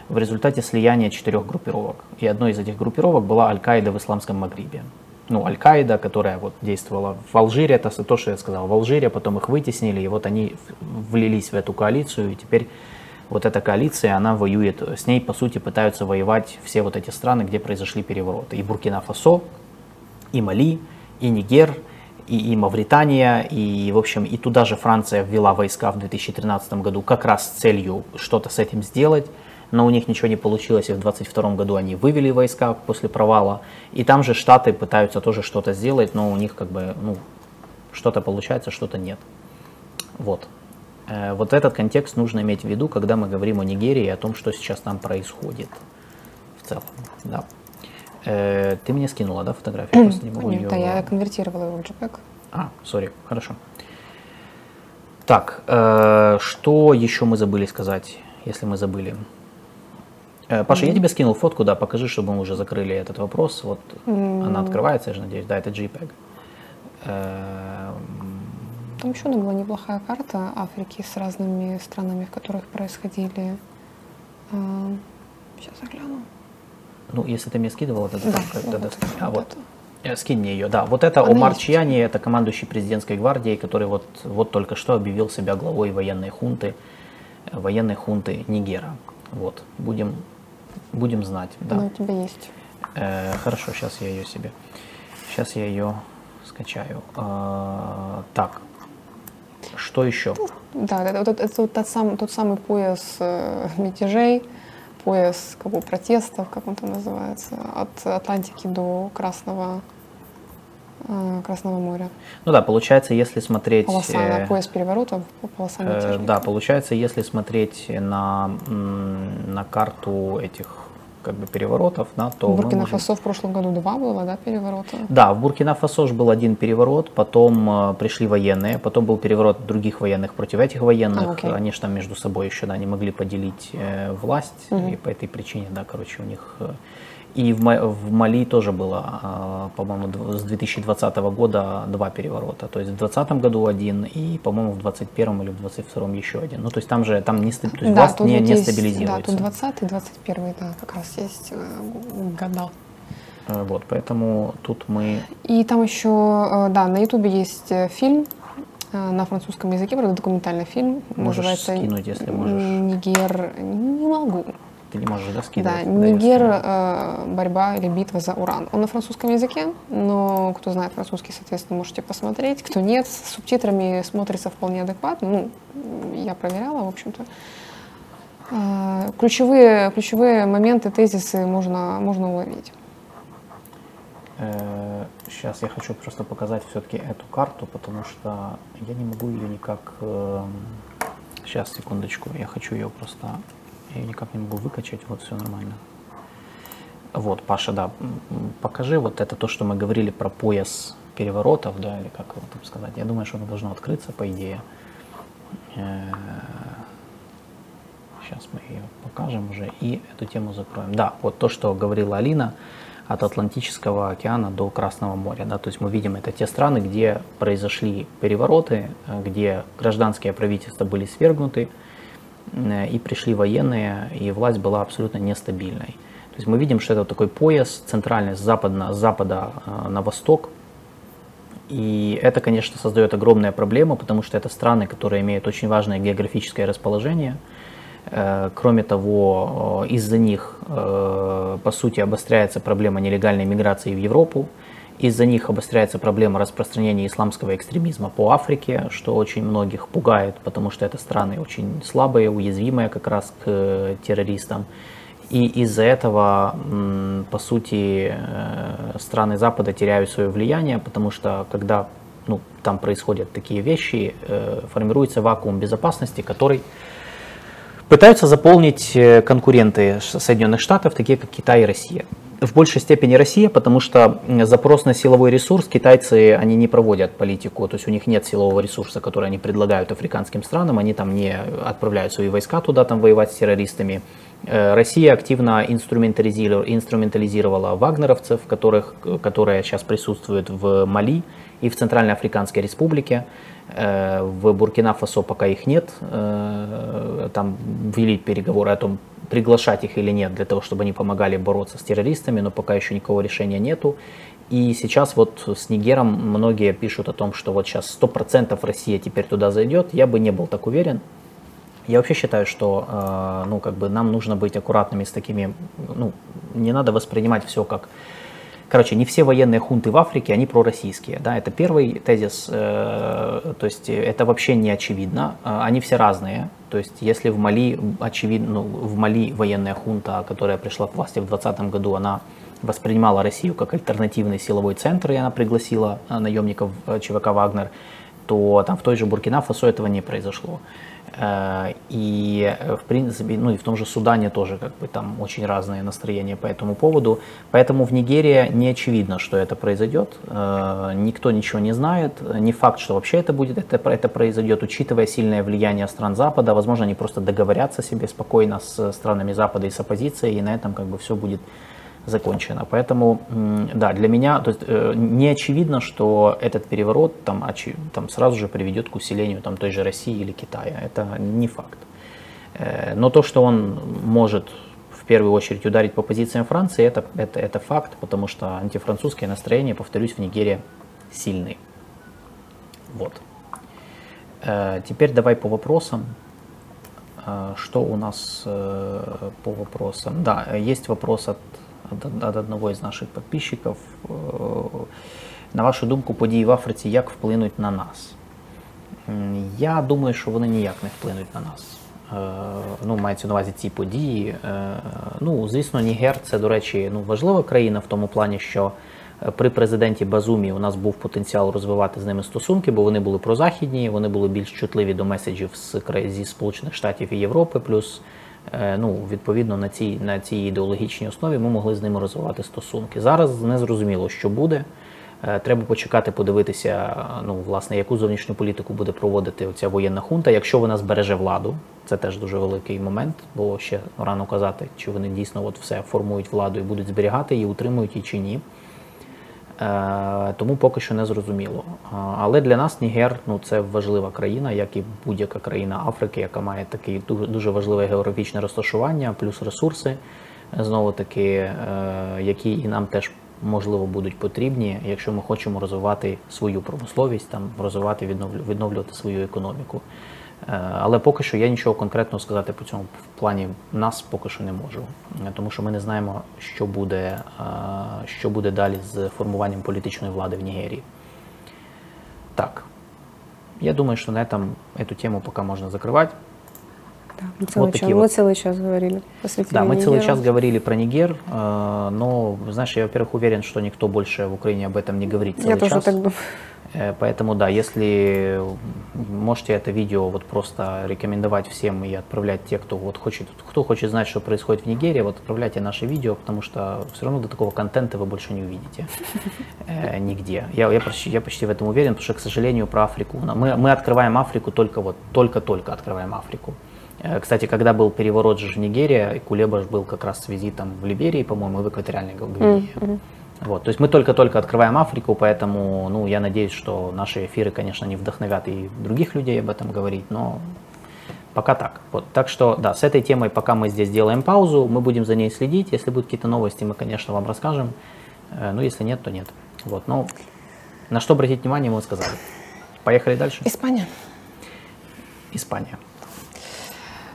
в результате слияния четырех группировок. И одной из этих группировок была Аль-Каида в Исламском Магрибе ну, Аль-Каида, которая вот действовала в Алжире, это то, что я сказал, в Алжире, потом их вытеснили, и вот они влились в эту коалицию, и теперь вот эта коалиция, она воюет, с ней, по сути, пытаются воевать все вот эти страны, где произошли перевороты. И Буркина-Фасо, и Мали, и Нигер, и, и Мавритания, и, в общем, и туда же Франция ввела войска в 2013 году как раз с целью что-то с этим сделать, но у них ничего не получилось, и в 2022 году они вывели войска после провала, и там же Штаты пытаются тоже что-то сделать, но у них как бы, ну, что-то получается, что-то нет. Вот. Э, вот этот контекст нужно иметь в виду, когда мы говорим о Нигерии и о том, что сейчас там происходит в целом. Да. Э, ты мне скинула, да, фотографию?
Просто не могу Нет, ее... да, я конвертировала его в JPEG.
А, сори, хорошо. Так, э, что еще мы забыли сказать, если мы забыли? Э, Паша, mm-hmm. я тебе скинул фотку, да, покажи, чтобы мы уже закрыли этот вопрос. Вот mm-hmm. она открывается, я же надеюсь, да, это JPEG. Э,
Там еще была неплохая карта Африки с разными странами, в которых происходили. Сейчас э, загляну.
Ну, если ты мне скидывала, тогда... Да, тогда, вот, а, вот. Это. Скинь мне ее, да. Вот это Она Омар Чьяни, это командующий президентской гвардией, который вот, вот только что объявил себя главой военной хунты, э, военной хунты Нигера. Вот, будем, будем знать. Да.
Она у тебя есть.
Э, хорошо, сейчас я ее себе, сейчас я ее скачаю. Э, так, что еще?
Да, это, это, это тот, самый, тот самый пояс э, мятежей, пояс бы, протестов, как он там называется, от Атлантики до Красного, Красного моря.
Ну да, получается, если смотреть...
Полоса, э, пояс переворотов, полоса
э, Да, получается, если смотреть на, на карту этих как бы переворотов, да, то
в Буркина-Фасо можем... в прошлом году два было, да, переворота?
Да, в Буркина-Фасо был один переворот, потом э, пришли военные, потом был переворот других военных против этих военных, а, они же там между собой еще, да, не могли поделить э, власть, угу. и по этой причине, да, короче, у них э, и в, в Мали тоже было, а, по-моему, с 2020 года два переворота. То есть в 2020 году один и, по-моему, в 2021 или в 2022 еще один. Ну, то есть там же там не, то есть да, власть не, не стабилизируется.
Да, тут 20 и 21, да, как раз есть э, года.
Э, вот, поэтому тут мы...
И там еще, э, да, на Ютубе есть фильм на французском языке, правда, документальный фильм.
Можешь называется скинуть, если можешь.
Нигер. Не могу.
Ты не можешь да, скидывать?
Да, Нигер, э, борьба или битва за уран. Он на французском языке, но кто знает французский, соответственно, можете посмотреть. Кто нет, с субтитрами смотрится вполне адекватно. Ну, я проверяла, в общем-то. Э, ключевые, ключевые моменты, тезисы можно, можно уловить.
Сейчас э, я хочу просто показать все-таки эту карту, потому что я не могу ее никак... Сейчас, эм, секундочку, я хочу ее просто я никак не могу выкачать, вот все нормально. Вот, Паша, да, покажи вот это то, что мы говорили про пояс переворотов, да, или как его там сказать. Я думаю, что оно должно открыться, по идее. Сейчас мы ее покажем уже и эту тему закроем. Да, вот то, что говорила Алина, от Атлантического океана до Красного моря. Да, то есть мы видим, это те страны, где произошли перевороты, где гражданские правительства были свергнуты, Э, и пришли военные, и власть была абсолютно нестабильной. То есть мы видим, что это такой пояс центральный с, западно, с запада э, на восток, и это, конечно, создает огромные проблемы, потому что это страны, которые имеют очень важное географическое расположение. Э, кроме того, из-за них, по сути, обостряется проблема нелегальной миграции в Европу. Из-за них обостряется проблема распространения исламского экстремизма по Африке, что очень многих пугает, потому что это страны очень слабые, уязвимые как раз к э, террористам. И из-за этого, по сути, э, страны Запада теряют свое влияние, потому что когда ну, там происходят такие вещи, э, формируется вакуум безопасности, который пытаются заполнить конкуренты Соединенных Штатов, такие как Китай и Россия в большей степени Россия, потому что запрос на силовой ресурс китайцы, они не проводят политику, то есть у них нет силового ресурса, который они предлагают африканским странам, они там не отправляют свои войска туда там воевать с террористами. Э, Россия активно инструментализировала, вагнеровцев, которых, которые сейчас присутствуют в Мали и в Центральной Африканской Республике. Э, в Буркина-Фасо пока их нет. Э, там вели переговоры о том, приглашать их или нет, для того, чтобы они помогали бороться с террористами, но пока еще никакого решения нету. И сейчас вот с Нигером многие пишут о том, что вот сейчас 100% Россия теперь туда зайдет. Я бы не был так уверен. Я вообще считаю, что э, ну, как бы нам нужно быть аккуратными с такими, ну, не надо воспринимать все как Короче, не все военные хунты в Африке, они пророссийские. Да? Это первый тезис, э, то есть это вообще не очевидно. Э, они все разные. То есть если в Мали, очевидно, ну, в Мали военная хунта, которая пришла к власти в 2020 году, она воспринимала Россию как альтернативный силовой центр, и она пригласила э, наемников э, ЧВК «Вагнер», то там в той же Буркина-Фасо этого не произошло. Э, и э, в принципе, ну и в том же Судане тоже как бы там очень разные настроения по этому поводу. Поэтому в Нигерии не очевидно, что это произойдет. Э, никто ничего не знает. Не факт, что вообще это будет, это, это произойдет, учитывая сильное влияние стран Запада. Возможно, они просто договорятся себе спокойно с странами Запада и с оппозицией, и на этом как бы все будет закончено. Поэтому, да, для меня то есть, э, не очевидно, что этот переворот там, там сразу же приведет к усилению там, той же России или Китая. Это не факт. Э, но то, что он может в первую очередь ударить по позициям Франции, это, это, это факт, потому что антифранцузские настроения, повторюсь, в Нигерии сильны. Вот. Э, теперь давай по вопросам. Что у нас по вопросам? Да, есть вопрос от от, одного із наших підписчиків. На вашу думку, події в Африці як вплинуть на нас? Я думаю, що вони ніяк не вплинуть на нас. Ну, мається на увазі ці події. Ну, звісно, Нігер це, до речі, ну, важлива країна в тому плані, що при президенті Базумі у нас був потенціал розвивати з ними стосунки, бо вони були прозахідні, вони були більш чутливі до меседжів з зі Сполучених Штатів і Європи. Плюс Е, ну, відповідно на цій на цій ідеологічній основі ми могли з ними розвивати стосунки. Зараз не зрозуміло, що буде. Е, треба почекати, подивитися, ну, власне, яку зовнішню політику буде проводити оця воєнна хунта, якщо вона збереже владу. Це теж дуже великий момент, бо ще рано казати, чи вони дійсно от все формують владу і будуть зберігати її, утримують її чи ні. Е, тому поки що не зрозуміло. Але для нас Нігер ну, це важлива країна, як і будь-яка країна Африки, яка має таке дуже, дуже важливе географічне розташування, плюс ресурси, знову таки, е, які і нам теж можливо будуть потрібні, якщо ми хочемо розвивати свою промисловість, там розвивати, відновлювати свою економіку. Е, але поки що я нічого конкретного сказати по цьому в плані нас поки що не можу, е, тому що ми не знаємо, що буде, е, що буде далі з формуванням політичної влади в Нігерії. Так, я думаю, что на этом эту тему пока можно закрывать.
Да, мы, целый вот час, вот. мы целый час говорили.
Да, мы Нигеру. целый час говорили про Нигер, но, знаешь, я, во-первых, уверен, что никто больше в Украине об этом не говорит целый
я
час.
тоже так думаю.
Э, поэтому да, если можете это видео вот просто рекомендовать всем и отправлять те, кто вот хочет, кто хочет знать, что происходит в Нигерии, вот отправляйте наше видео, потому что все равно до такого контента вы больше не увидите э, <laughs> нигде. Я, я, почти, я почти в этом уверен, потому что, к сожалению, про Африку мы, мы открываем Африку только вот только-только открываем Африку. Э, кстати, когда был переворот же в Нигерии, Кулебаш был как раз с визитом в Либерии, по-моему, и в экваториальной Гвинее. Mm-hmm. Вот, то есть мы только-только открываем Африку, поэтому ну, я надеюсь, что наши эфиры, конечно, не вдохновят и других людей об этом говорить, но пока так. Вот, так что, да, с этой темой пока мы здесь делаем паузу, мы будем за ней следить. Если будут какие-то новости, мы, конечно, вам расскажем. Э, ну, если нет, то нет. Вот, но на что обратить внимание, мы сказали. Поехали дальше.
Испания.
Испания.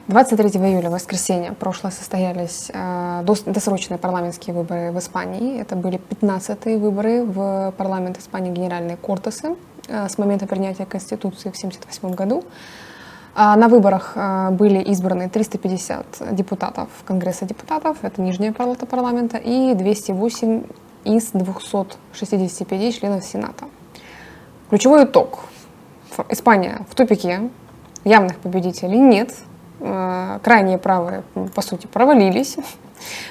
23 июля, воскресенье, прошлое состоялись э, досрочные парламентские выборы в Испании. Это были 15-е выборы в парламент Испании Генеральные Кортесы э, с момента принятия Конституции в 1978 году. А на выборах э, были избраны 350 депутатов Конгресса депутатов, это нижняя палата парламента, и 208 из 265 членов Сената. Ключевой итог. Испания в тупике, явных победителей нет, Э, крайние правые, по сути, провалились,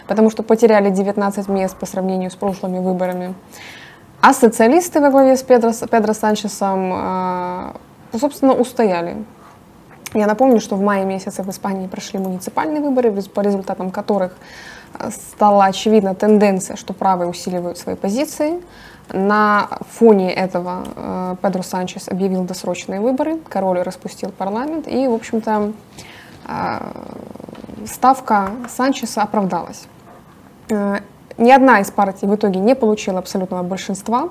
потому что потеряли 19 мест по сравнению с прошлыми выборами. А социалисты во главе с Педро, Педро Санчесом, э, собственно, устояли. Я напомню, что в мае месяце в Испании прошли муниципальные выборы, по результатам которых э, стала очевидна тенденция, что правые усиливают свои позиции. На фоне этого Педро Санчес объявил досрочные выборы, король распустил парламент, и, в общем-то, ставка Санчеса оправдалась. Э, ни одна из партий в итоге не получила абсолютного большинства,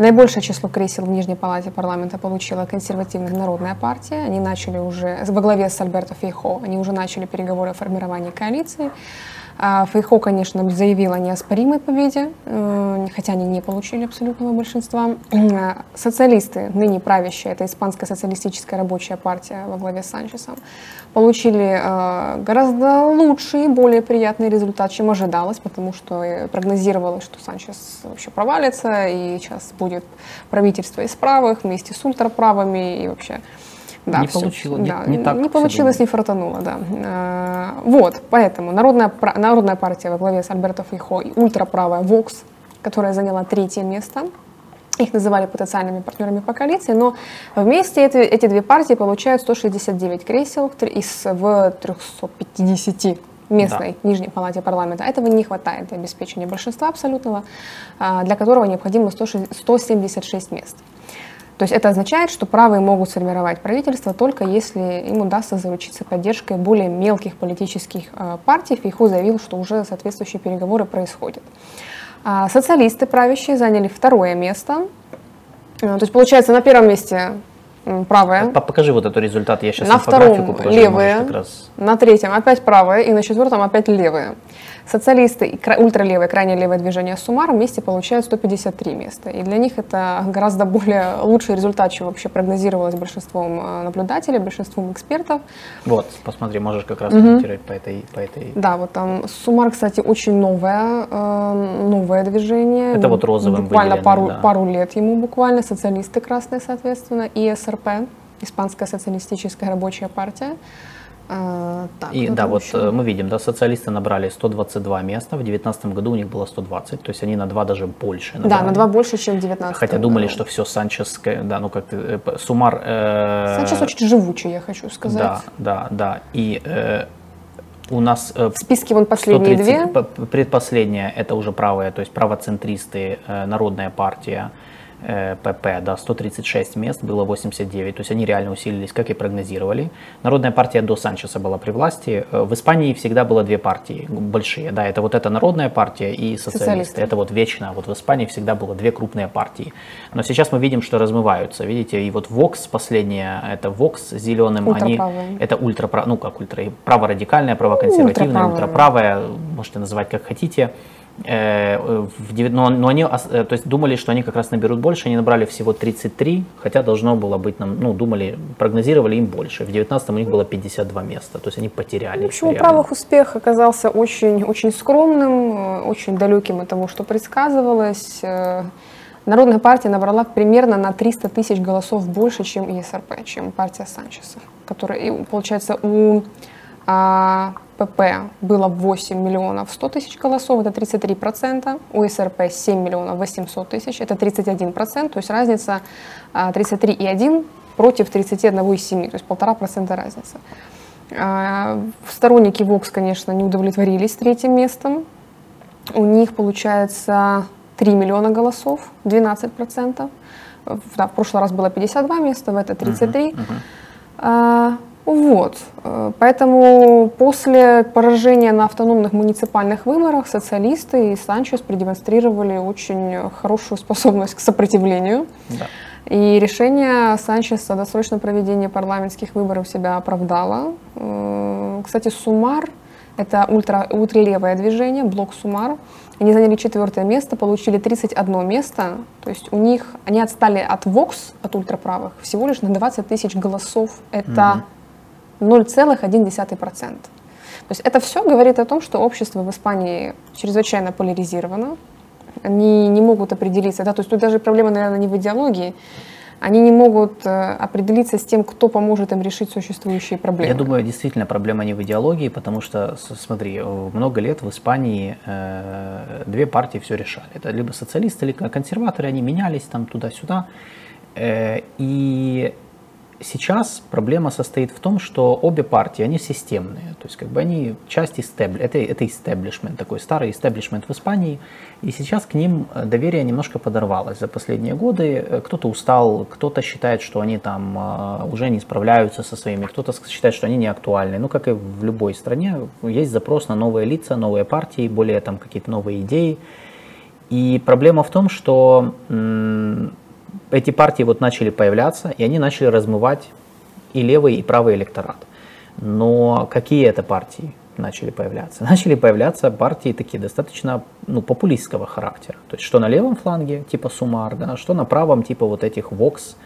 Наибольшее число кресел в Нижней палате парламента получила консервативная народная партия. Они начали уже, во главе с Альберто Фейхо, они уже начали переговоры о формировании коалиции. А Фейхо, конечно, заявил о неоспоримой победе, э, хотя они не получили абсолютного большинства. Социалисты, ныне правящие, это Испанская социалистическая рабочая партия во главе с Санчесом, получили э, гораздо лучший, более приятный результат, чем ожидалось, потому что прогнозировалось, что Санчес вообще провалится, и сейчас будет правительство из правых вместе с ультраправыми, и вообще
да, не все, получилось,
да, не, не, так не получилось, не фартануло, да. А, вот, поэтому Народная, Народная партия во главе с Альберто Фейхо и ультраправая ВОКС, которая заняла третье место, их называли потенциальными партнерами по коалиции, но вместе эти, эти две партии получают 169 кресел из в 350 местной да. нижней палате парламента. Этого не хватает для обеспечения большинства абсолютного, а, для которого необходимо 176 мест. То есть это означает, что правые могут сформировать правительство только если им удастся заручиться поддержкой более мелких политических э, партий. Фейху заявил, что уже соответствующие переговоры происходят. А социалисты правящие заняли второе место. Э, то есть получается на первом месте правая.
Покажи вот этот результат, я сейчас
на втором левые, на третьем опять правая и на четвертом опять левые. Социалисты и ультралевое, крайне левое движение Сумар вместе получают 153 места. И для них это гораздо более лучший результат, чем вообще прогнозировалось большинством э, наблюдателей, большинством экспертов.
Вот, посмотри, можешь как раз комментировать по этой, по этой...
Да, вот там Сумар, кстати, очень новое, э, новое движение.
Это вот розовым
Буквально пару, да. пару лет ему буквально, социалисты красные, соответственно, и СРП, Испанская социалистическая рабочая партия.
Так, и да, вот еще? Э, мы видим, да, социалисты набрали 122 места, в 2019 году у них было 120, то есть они на два даже больше.
Набрали. Да, на два больше, чем в 2019.
Хотя думали, что все Санчес, да, ну как э, Сумар.
Э, Санчес очень живучий, я хочу сказать.
Да, да, да. И э, у нас э,
в списке вон последние 130,
две. Предпоследняя это уже правая, то есть правоцентристы, э, Народная партия. ПП, да, 136 мест, было 89, то есть они реально усилились, как и прогнозировали. Народная партия до Санчеса была при власти. Э, в Испании всегда было две партии большие, да, это вот эта Народная партия и социалисты. социалисты. Это вот вечно, вот в Испании всегда было две крупные партии. Но сейчас мы видим, что размываются, видите, и вот Vox последняя, это Vox с зеленым, они, это ультра, ну как ультра, праворадикальная, правоконсервативная, ультраправая, можете называть как хотите. Э, в, но, но они э, то есть, думали, что они как раз наберут больше, они набрали всего 33, хотя должно было быть, нам, ну, думали, прогнозировали им больше. В 19 у них было 52 места, то есть они потеряли. В
общем, у правых успех оказался очень, очень скромным, э, очень далеким от того, что предсказывалось. Народная партия набрала примерно на 300 тысяч голосов больше, чем ИСРП, чем партия Санчеса, которая, получается, у а, ПП было 8 миллионов 100 тысяч голосов, это 33%, у СРП 7 миллионов 800 тысяч, это 31%, то есть разница 33,1 а, против 31,7, то есть полтора процента разница. Сторонники ВОКС, конечно, не удовлетворились третьим местом. У них получается 3 миллиона голосов, 12%. Да, в прошлый раз было 52 места, в это 33. Uh-huh, uh-huh. Вот. Э, поэтому после поражения на автономных муниципальных выборах социалисты и Санчес продемонстрировали очень хорошую способность к сопротивлению. Да. И решение Санчеса о досрочном проведении парламентских выборов себя оправдало. Э, кстати, Сумар – это ультра, ультралевое движение, блок Сумар. Они заняли четвертое место, получили 31 место. То есть у них, они отстали от Вокс, от ультраправых, всего лишь на 20 тысяч голосов. Это угу 0,1%. То есть это все говорит о том, что общество в Испании чрезвычайно поляризировано, они не могут определиться, да, то есть тут даже проблема, наверное, не в идеологии, они не могут э, определиться с тем, кто поможет им решить существующие проблемы.
Я думаю, действительно проблема не в идеологии, потому что, смотри, много лет в Испании э, две партии все решали. Это либо социалисты, либо консерваторы, они менялись там туда-сюда. Э, и сейчас проблема состоит в том, что обе партии, они системные, то есть как бы они часть истебли, это, это истеблишмент, такой старый истеблишмент в Испании, и сейчас к ним э, доверие немножко подорвалось за последние годы, э, кто-то устал, кто-то считает, что они там э, уже не справляются со своими, кто-то считает, что они не актуальны, ну как и в любой стране, есть запрос на новые лица, новые партии, более там какие-то новые идеи, И проблема в том, что эти партии вот начали появляться, и они начали размывать и левый, и правый электорат. Но какие это партии начали появляться? <laughs> Начали появляться партии такие достаточно ну, популистского характера. То есть что на левом фланге, типа Сумар, да, что на правом, типа вот этих Vox,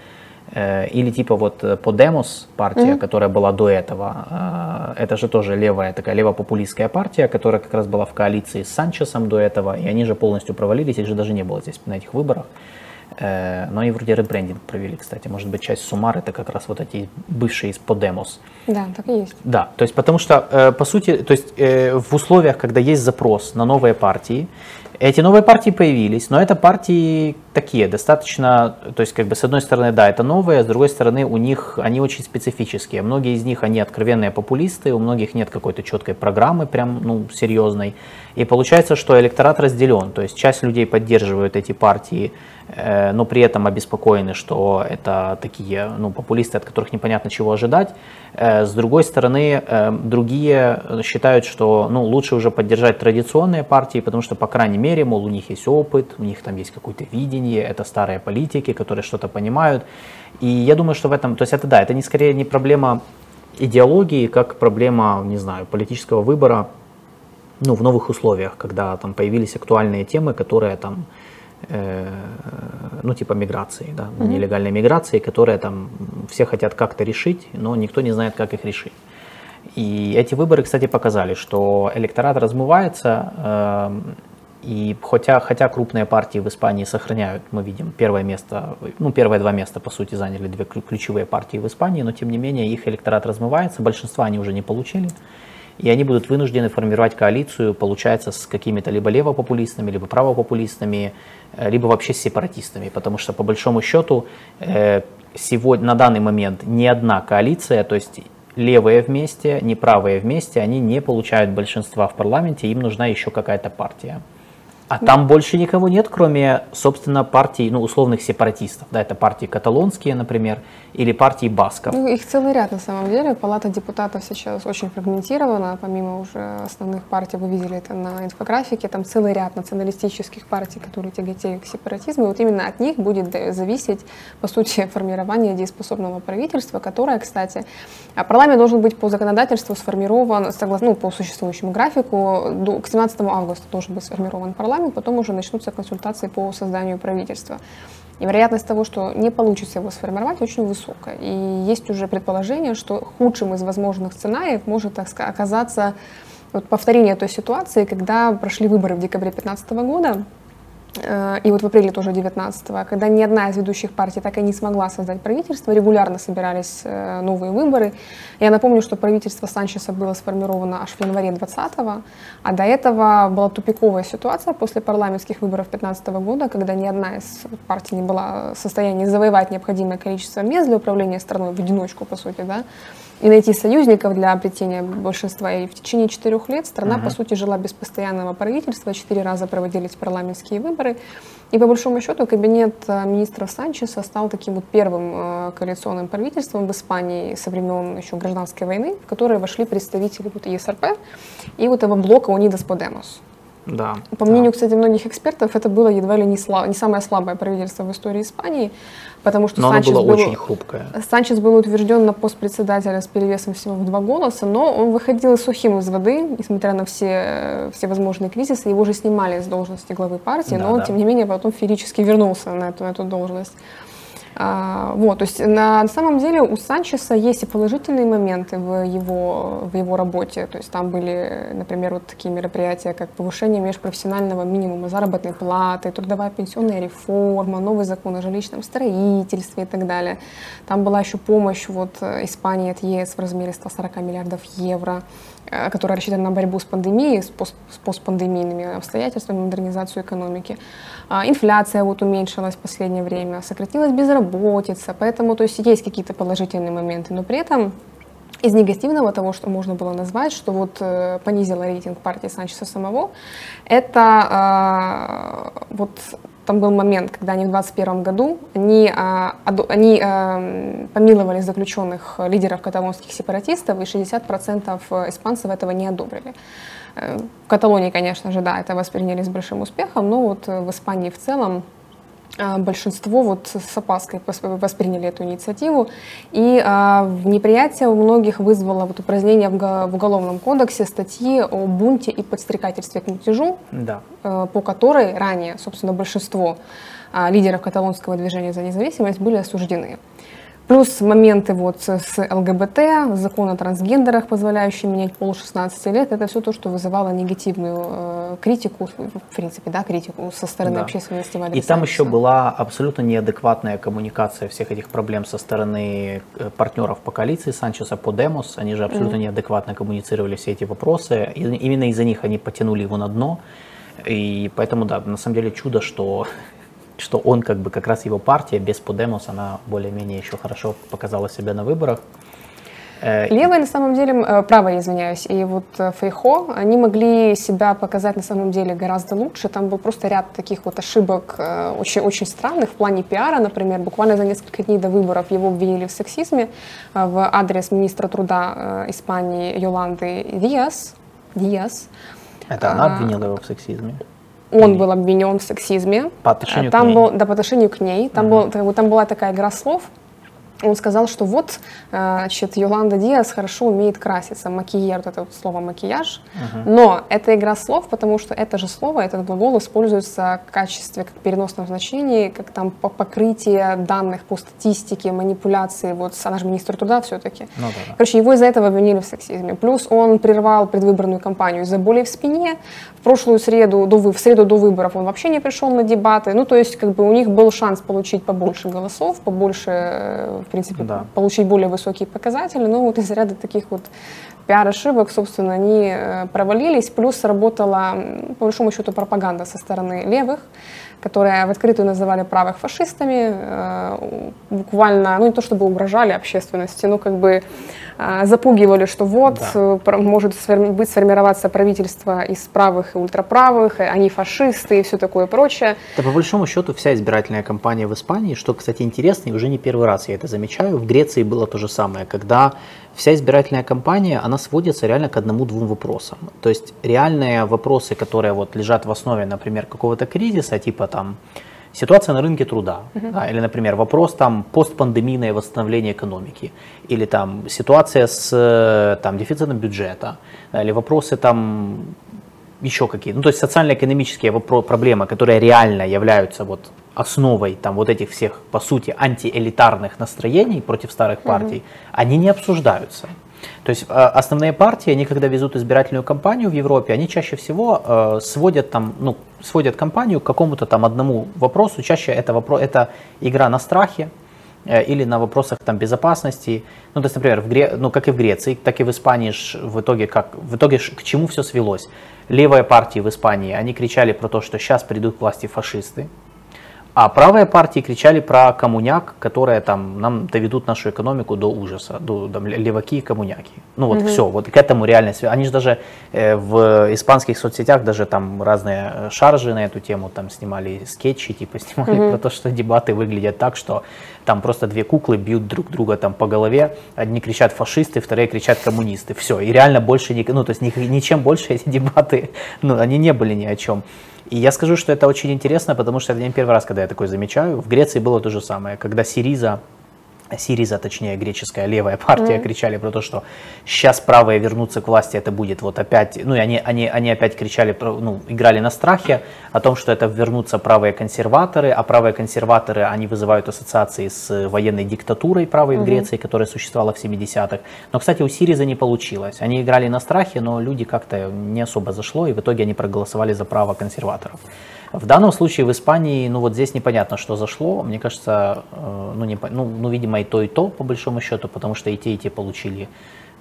э, или типа вот Podemos партия, mm-hmm. которая была до этого, э, это же тоже левая такая левопопулистская партия, которая как раз была в коалиции с Санчесом до этого, и они же полностью провалились, их же даже не было здесь на этих выборах. Э, но они вроде ребрендинг провели, кстати. Может быть, часть Сумар это как раз вот эти бывшие из Podemos.
Да, так и есть.
Да, то есть потому что, э, по сути, то есть э, в условиях, когда есть запрос на новые партии, эти новые партии появились, но это партии такие, достаточно, то есть как бы с одной стороны, да, это новые, с другой стороны, у них, они очень специфические. Многие из них, они откровенные популисты, у многих нет какой-то четкой программы, прям, ну, серьезной. И получается, что электорат разделен, то есть часть людей поддерживают эти партии, но при этом обеспокоены, что это такие ну, популисты, от которых непонятно чего ожидать. Э, с другой стороны, э, другие считают, что ну, лучше уже поддержать традиционные партии, потому что, по крайней мере, мол, у них есть опыт, у них там есть какое-то видение, это старые политики, которые что-то понимают. И я думаю, что в этом, то есть это да, это не скорее не проблема идеологии, как проблема, не знаю, политического выбора ну, в новых условиях, когда там появились актуальные темы, которые там Э, ну, типа миграции, да, mm-hmm. нелегальной миграции, которые там все хотят как-то решить, но никто не знает, как их решить. И эти выборы, кстати, показали, что электорат размывается, э, и хотя, хотя крупные партии в Испании сохраняют, мы видим, первое место, ну, первые два места, по сути, заняли две ключевые партии в Испании, но, тем не менее, их электорат размывается, большинства они уже не получили и они будут вынуждены формировать коалицию, получается, с какими-то либо левопопулистами, либо правопопулистами, э, либо вообще с сепаратистами, потому что по большому счету э, сегодня, на данный момент ни одна коалиция, то есть левые вместе, не правые вместе, они не получают большинства в парламенте, им нужна еще какая-то партия. А там больше никого нет, кроме, собственно, партий, ну, условных сепаратистов. Да, это партии каталонские, например, или партии басков.
Ну, их целый ряд, на самом деле. Палата депутатов сейчас очень фрагментирована. Помимо уже основных партий, вы видели это на инфографике, там целый ряд националистических партий, которые тяготеют к сепаратизму. И вот именно от них будет зависеть, по сути, <laughs> формирование дееспособного правительства, которое, кстати, а парламент должен быть по законодательству сформирован, согласно, ну, по существующему графику, до, к 17 августа должен быть сформирован парламент парламент, потом уже начнутся консультации по созданию правительства. И вероятность того, что не получится его сформировать, очень высокая. И есть уже предположение, что худшим из возможных сценариев может оказаться вот повторение той ситуации, когда прошли выборы в декабре 2015 года, и вот в апреле тоже 19-го, когда ни одна из ведущих партий так и не смогла создать правительство, регулярно собирались э, новые выборы. Я напомню, что правительство Санчеса было сформировано аж в январе 20-го, а до этого была тупиковая ситуация после парламентских выборов 15 года, когда ни одна из партий не была в состоянии завоевать необходимое количество мест для управления страной в одиночку, по сути, да, и найти союзников для обретения большинства. И в течение четырех лет страна, uh-huh. по сути, жила без постоянного правительства, четыре раза проводились парламентские выборы. И по большому счету кабинет э, министров Санчеса стал таким вот первым э, коалиционным правительством в Испании со времен еще гражданской войны, в которое вошли представители вот ЕСРП и вот этого блока Унидас Подемос.
Да.
По мнению, да. кстати, многих экспертов, это было едва ли не, слаб, не самое слабое правительство в истории Испании, потому что
но
Санчес
было
был,
очень хрупкое.
Санчес был утвержден на пост председателя с перевесом всего в два голоса, но он выходил сухим из воды, несмотря на все, все возможные кризисы. Его же снимали с должности главы партии, да, но он, да. тем не менее, потом феерически вернулся на эту, на эту должность. А, вот, то есть на, самом деле у Санчеса есть и положительные моменты в его, в его работе. То есть там были, например, вот такие мероприятия, как повышение межпрофессионального минимума заработной платы, трудовая пенсионная реформа, новый закон о жилищном строительстве и так далее. Там была еще помощь вот, Испании от ЕС в размере 140 миллиардов евро. Э, которая рассчитана на борьбу с пандемией, с, пост, с постпандемийными обстоятельствами, модернизацию экономики. А, инфляция вот уменьшилась в последнее время, сократилась безработица, поэтому то есть есть какие-то положительные моменты, но при этом из негативного того, что можно было назвать, что вот э, понизило рейтинг партии Санчеса самого, это э, вот там был момент, когда они в 2021 году, они, а, они а, помиловали заключенных лидеров каталонских сепаратистов, и 60% испанцев этого не одобрили. Э, в Каталонии, конечно же, да, это восприняли с большим успехом, но вот в Испании в целом большинство вот с опаской восприняли эту инициативу. И а, неприятие у многих вызвало вот упразднение в Уголовном кодексе статьи о бунте и подстрекательстве к мятежу, да. по которой ранее, собственно, большинство а, лидеров каталонского движения за независимость были осуждены. Плюс моменты вот с ЛГБТ, закон о трансгендерах, позволяющий менять пол 16 лет, это все то, что вызывало негативную э, критику, в принципе, да, критику со стороны да. общественности.
И там еще была абсолютно неадекватная коммуникация всех этих проблем со стороны э, партнеров по коалиции Санчеса Подемос. Они же абсолютно mm-hmm. неадекватно коммуницировали все эти вопросы. И именно из-за них они потянули его на дно. И поэтому, да, на самом деле чудо, что что он как бы как раз его партия без Подемос, она более-менее еще хорошо показала себя на выборах.
Э, Левые на самом деле, э, правые, извиняюсь, и вот э, Фейхо, они могли себя показать на самом деле гораздо лучше. Там был просто ряд таких вот ошибок очень, очень странных в плане пиара, например. Буквально за несколько дней до выборов его обвинили в сексизме в адрес министра труда Испании Йоланды Диас. Диас.
Это она а, обвинила его в сексизме?
Он был обвинен в сексизме.
По отношению
там
к ней?
Был, да, по отношению к ней. Там, угу. был, там была такая игра слов, он сказал, что вот, э, значит, Йоланда Диас хорошо умеет краситься, макияж, вот это вот слово макияж, uh-huh. но это игра слов, потому что это же слово, этот глагол используется в качестве, как переносном значении, как там покрытие данных по статистике, манипуляции, вот она же министр труда все-таки. Ну, да, да. Короче, его из-за этого обвинили в сексизме. Плюс он прервал предвыборную кампанию из-за боли в спине. В прошлую среду, до, в среду до выборов он вообще не пришел на дебаты. Ну, то есть, как бы у них был шанс получить побольше голосов, побольше э, в принципе, да. получить более высокие показатели, но вот из ряда таких вот пиар-ошибок, собственно, они э, провалились, плюс работала, по большому счету, пропаганда со стороны левых, которые в открытую называли правых фашистами, э, буквально, ну не то чтобы угрожали общественности, но как бы запугивали, что вот да. может быть сформироваться правительство из правых и ультраправых, они фашисты и все такое прочее.
Да по большому счету вся избирательная кампания в Испании, что, кстати, интересно, и уже не первый раз я это замечаю, в Греции было то же самое, когда вся избирательная кампания, она сводится реально к одному-двум вопросам. То есть реальные вопросы, которые вот лежат в основе, например, какого-то кризиса, типа там ситуация на рынке труда, uh-huh. да, или, например, вопрос там постпандемийное восстановление экономики, или там ситуация с там дефицитом бюджета, да, или вопросы там еще какие, ну то есть социально-экономические проблемы, которые реально являются вот основой там вот этих всех, по сути, антиэлитарных настроений против старых партий, mm-hmm. они не обсуждаются. То есть э, основные партии, они когда везут избирательную кампанию в Европе, они чаще всего э, сводят там, ну, сводят кампанию к какому-то там одному вопросу. Чаще это, вопро- это игра на страхе э, или на вопросах там безопасности. Ну, то есть, например, в Гре- ну, как и в Греции, так и в Испании в итоге, как, в итоге к чему все свелось. Левые партии в Испании, они кричали про то, что сейчас придут к власти фашисты, а правые партии кричали про коммуняк, которые там нам доведут нашу экономику до ужаса, до там, леваки и коммуняки. Ну вот угу. все, вот к этому реально. Они же даже э, в испанских соцсетях даже там разные э, шаржи на эту тему там снимали скетчи, типа снимали угу. про то, что дебаты выглядят так, что там просто две куклы бьют друг друга там по голове, одни кричат фашисты, вторые кричат коммунисты. Все, и реально больше, не, ну то есть ни, ничем больше эти дебаты, <laughs> ну они не были ни о чем. И я скажу, что это очень интересно, потому что это не первый раз, когда я такое замечаю. В Греции было то же самое, когда Сириза Сириза, точнее греческая левая партия, mm-hmm. кричали про то, что сейчас правые вернутся к власти, это будет вот опять, ну и они, они, они опять кричали, ну, играли на страхе о том, что это вернутся правые консерваторы, а правые консерваторы, они вызывают ассоциации с военной диктатурой правой mm-hmm. в Греции, которая существовала в 70-х. Но, кстати, у Сириза не получилось. Они играли на страхе, но люди как-то не особо зашло, и в итоге они проголосовали за право консерваторов. В данном случае в Испании, ну вот здесь непонятно, что зашло. Мне кажется, э, ну, не, ну, ну видимо, и то, и то, по большому счету, потому что и те, и те получили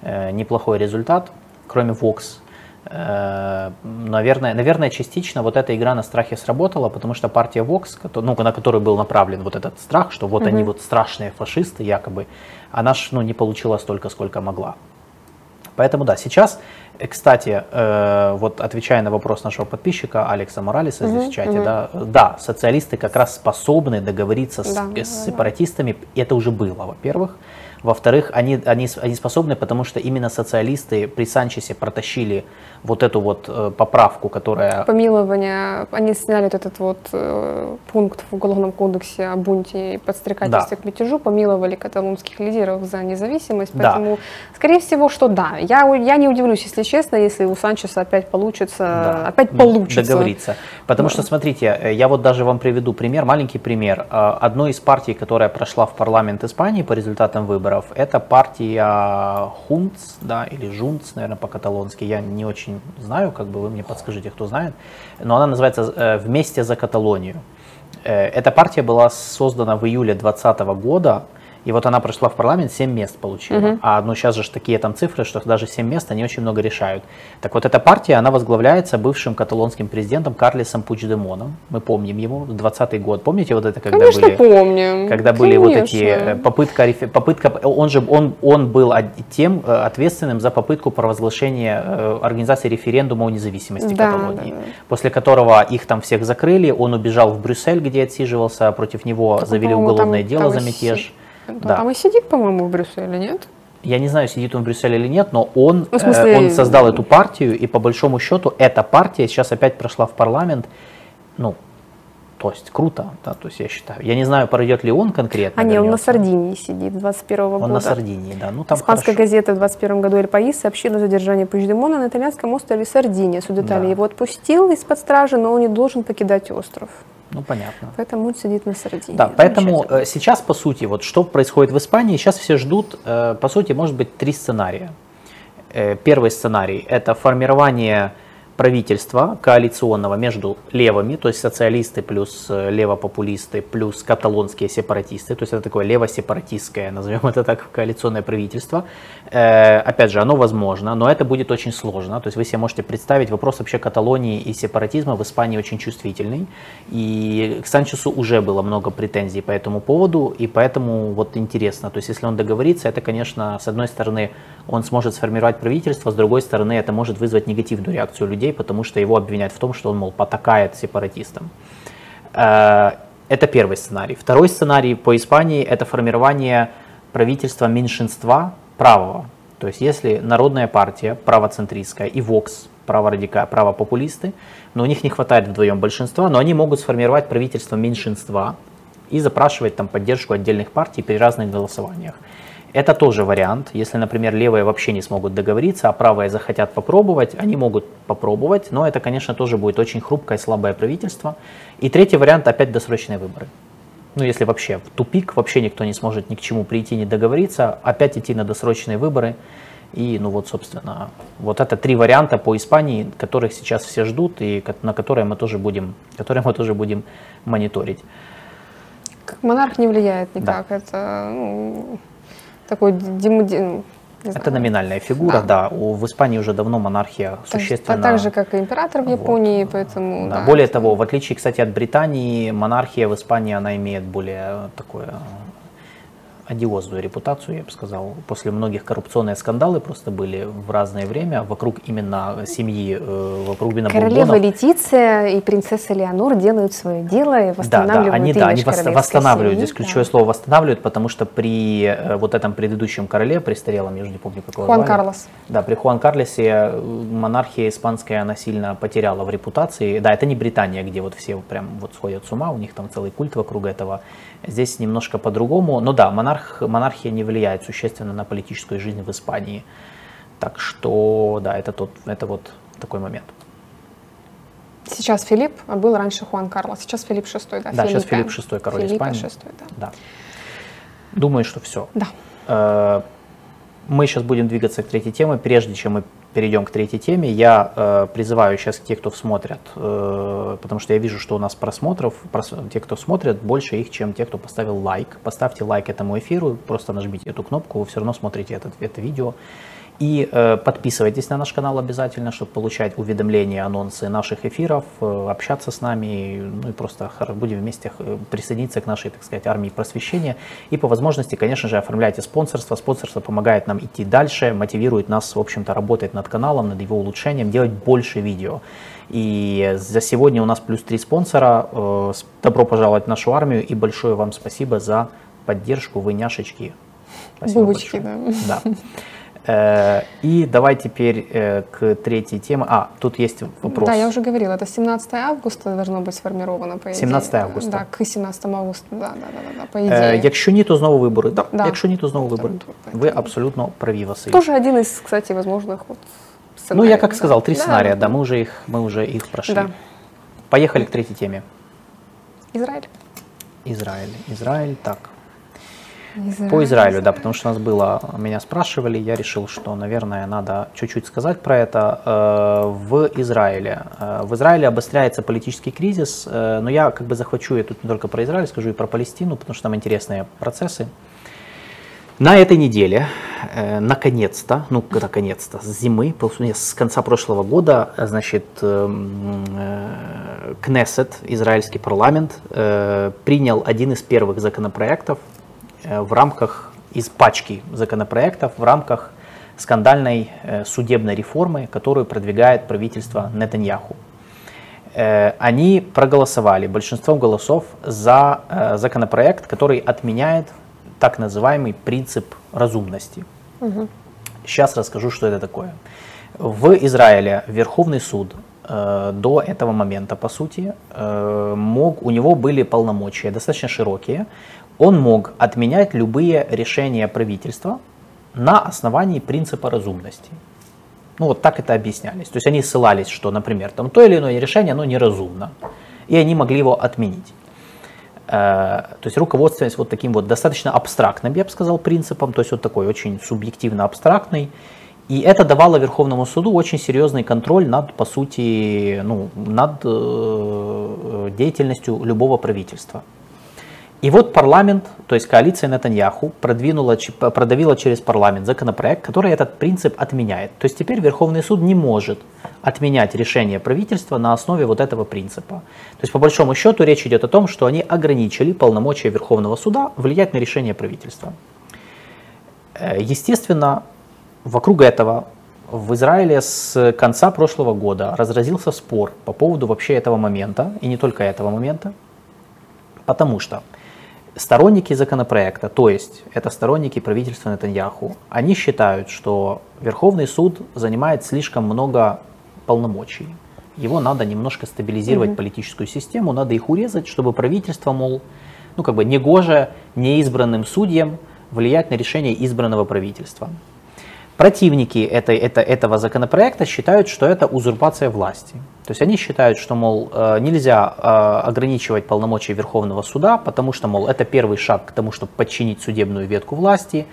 э, неплохой результат, кроме Vox. Э, наверное, наверное, частично вот эта игра на страхе сработала, потому что партия Vox, ну, на которую был направлен вот этот страх, что вот угу. они вот страшные фашисты якобы, она ж ну, не получила столько, сколько могла. Поэтому да, сейчас кстати, э, вот отвечая на вопрос нашего подписчика Алекса Моралиса здесь uh-huh, в чате, uh-huh. да, да, социалисты как раз способны договориться с, да, с сепаратистами, это уже было, во-первых. Во-вторых, они, они, они способны, потому что именно социалисты при Санчесе протащили вот эту вот э, поправку, которая...
Помилование, они сняли вот этот вот э, пункт в Уголовном кодексе о бунте и подстрекательстве да. к мятежу, помиловали каталонских лидеров за независимость, поэтому, да. скорее всего, что да. Я, я не удивлюсь, если честно, если у Санчеса опять получится, да. опять получится.
Договориться. Потому да. что, смотрите, э, я вот даже вам приведу пример, маленький пример. Одной из партий, которая прошла в парламент Испании по результатам выборов, это партия Хунц, да, или Жунц, наверное, по-каталонски, я не очень знаю, как бы вы мне подскажите, кто знает, но она называется э, «Вместе за Каталонию». Э, эта партия была создана в июле 2020 года, и вот она прошла в парламент, 7 мест получила. Угу. А ну сейчас же такие там цифры, что даже 7 мест они очень много решают. Так вот эта партия, она возглавляется бывшим каталонским президентом Карлесом Пучдемоном. Мы помним его, 20 год. Помните вот это, когда
Конечно,
были...
помним.
Когда Конечно. были вот эти э, попытка, попытка, он же, он, он был тем э, ответственным за попытку провозглашения э, организации референдума о независимости да, Каталонии. Да, да. После которого их там всех закрыли, он убежал в Брюссель, где отсиживался, против него так, завели уголовное там, дело там за мятеж.
Да. Там и сидит, по-моему, в Брюсселе, нет?
Я не знаю, сидит он в Брюсселе или нет, но он, ну, смысле... э, он создал эту партию, и по большому счету эта партия сейчас опять прошла в парламент. Ну, то есть круто, да, то есть я считаю. Я не знаю, пройдет ли он конкретно.
А нет, он на Сардинии сидит 21 -го года.
Он на Сардинии, да. Ну, там
Испанская хорошо. газета в 21 году «Эль Паис» сообщила о задержании Пучдемона на итальянском острове Сардиния. Суд Италии да. его отпустил из-под стражи, но он не должен покидать остров.
Ну, понятно.
Поэтому он сидит на Сардинии.
Да, поэтому э, сейчас, по сути, вот что происходит в Испании, сейчас все ждут, э, по сути, может быть, три сценария. Э, первый сценарий – это формирование правительства коалиционного между левыми, то есть социалисты плюс левопопулисты плюс каталонские сепаратисты, то есть это такое левосепаратистское, назовем это так, коалиционное правительство. Э, опять же, оно возможно, но это будет очень сложно. То есть вы себе можете представить, вопрос вообще Каталонии и сепаратизма в Испании очень чувствительный. И к Санчесу уже было много претензий по этому поводу, и поэтому вот интересно. То есть если он договорится, это, конечно, с одной стороны, он сможет сформировать правительство, с другой стороны, это может вызвать негативную реакцию людей, потому что его обвиняют в том, что он, мол, потакает сепаратистам. Э, это первый сценарий. Второй сценарий по Испании – это формирование правительства меньшинства правого. То есть если Народная партия, правоцентристская, и ВОКС, праворадика, правопопулисты, но у них не хватает вдвоем большинства, но они могут сформировать правительство меньшинства и запрашивать там поддержку отдельных партий при разных голосованиях. Это тоже вариант. Если, например, левые вообще не смогут договориться, а правые захотят попробовать, они могут попробовать, но это, конечно, тоже будет очень хрупкое, слабое правительство. И третий вариант опять досрочные выборы. Ну, если вообще в тупик, вообще никто не сможет ни к чему прийти, не договориться, опять идти на досрочные выборы. И, ну вот, собственно, вот это три варианта по Испании, которых сейчас все ждут и на которые мы тоже будем, <laughs> которые мы тоже будем мониторить.
Как монарх не влияет никак. Да. Это ну, такой демуди...
Это номинальная фигура, да. да. У, в Испании уже давно монархия так, существенно...
Так же, как и император в Японии, вот. поэтому...
Да. Да. Более того, в отличие, кстати, от Британии, монархия в Испании, она имеет более такое одиозную репутацию, я бы сказал. После многих коррупционные скандалы просто были в разное время вокруг именно семьи, э, вокруг именно
Королева Бурбонов. Летиция и принцесса Леонор делают свое дело и восстанавливают
Да, да, они, да, они восстанавливают, семьи, здесь ключевое да. слово восстанавливают, потому что при э, вот этом предыдущем короле, престарелом, я уже не помню, какого
Хуан звали. Карлос.
Да, при Хуан Карлосе э, монархия испанская, она сильно потеряла в репутации. Да, это не Британия, где вот все прям вот сходят с ума, у них там целый культ вокруг этого. Здесь немножко по-другому. Но да, монарх, монархия не влияет существенно на политическую жизнь в Испании. Так что, да, это, тот, это вот такой момент.
Сейчас Филипп, а был раньше Хуан Карлос. Сейчас Филипп VI,
да? Да, сейчас Филипп VI, король Филиппа Испании. VI, да. да. Думаю, что все.
Да.
Э, мы сейчас будем двигаться к третьей теме. Прежде чем мы перейдем к третьей теме, я э, призываю сейчас тех, кто смотрят, э, потому что я вижу, что у нас просмотров, прос, те, кто смотрят, больше их, чем те, кто поставил лайк. Поставьте лайк этому эфиру, просто нажмите эту кнопку, вы все равно смотрите этот, это видео. И э, подписывайтесь на наш канал обязательно, чтобы получать уведомления, анонсы наших эфиров, э, общаться с нами, ну и просто будем вместе э, присоединиться к нашей, так сказать, армии просвещения. И по возможности, конечно же, оформляйте спонсорство. Спонсорство помогает нам идти дальше, мотивирует нас, в общем-то, работать над каналом, над его улучшением, делать больше видео. И за сегодня у нас плюс три спонсора. Э, добро пожаловать в нашу армию и большое вам спасибо за поддержку, вы няшечки. Спасибо
Бубочки,
большое. да. Э, и давай теперь э, к третьей теме. А, тут есть вопрос.
Да, я уже говорила, это 17 августа должно быть сформировано, по идее.
17 августа.
Да, к 17 августа, да, да, да, да, по
Е,
ідеї.
Якщо ні, то знову вибори. Да,
Да.
Якщо ні, то знову вибори.
Второй тур,
Ви
поэтому.
абсолютно праві, Василь.
Тоже один из, кстати, возможных вот
Ну,
сценариев.
я как
да.
сказал, три
Да,
сценария, да, мы уже их, мы уже их прошли.
Да.
Поехали к третьей теме.
Израиль.
Израиль. Израиль, так.
Израиль.
По Израилю, да, потому что у нас было, меня спрашивали, я решил, что, наверное, надо чуть-чуть сказать про это. Э, В Израиле, э, в Израиле обостряется политический кризис, э, но я как бы захвачу, я тут не только про Израиль, скажу и про Палестину, потому что там интересные процессы. На этой неделе, э, наконец-то, ну, наконец-то, с зимы, пол- с конца прошлого года, значит, э, Кнессет, израильский парламент, э, принял один из первых законопроектов в рамках, из пачки законопроектов в рамках скандальной э, судебной реформы, которую продвигает правительство Нетаньяху. Э, Они проголосовали большинством голосов за э, законопроект, который отменяет так называемый принцип разумности. Сейчас расскажу, что это такое. В Израиле Верховный суд э, до этого момента, по сути, э, мог, у него были полномочия достаточно широкие. Он мог отменять любые решения правительства на основании принципа разумности. Ну вот так это объяснялись. То есть они ссылались, что, например, там то или иное решение, оно неразумно. И они могли его отменить. Э, То есть руководствуясь вот таким вот достаточно абстрактным, я бы сказал, принципом, то есть вот такой очень субъективно абстрактный. И это давало Верховному суду очень серьезный контроль над, по сути, ну, над э, деятельностью любого правительства. И вот парламент, то есть коалиция Нетаньяху, продвинула, продавила через парламент законопроект, который этот принцип отменяет. То есть теперь Верховный суд не может отменять решение правительства на основе вот этого принципа. То есть по большому счету речь идет о том, что они ограничили полномочия Верховного суда влиять на решение правительства. Э, Естественно, вокруг этого в Израиле с конца прошлого года разразился спор по поводу вообще этого момента, и не только этого момента, потому что сторонники законопроекта, то есть это сторонники правительства Нетаньяху, они считают, что Верховный суд занимает слишком много полномочий. Его надо немножко стабилизировать политическую систему, надо их урезать, чтобы правительство, мол, ну как бы негоже неизбранным судьям влиять на решение избранного правительства. Противники этой, это, этого законопроекта считают, что это узурпация власти. То есть они считают, что, мол, э, нельзя э, ограничивать полномочия Верховного суда, потому что, мол, это первый шаг к тому, чтобы подчинить судебную ветку власти.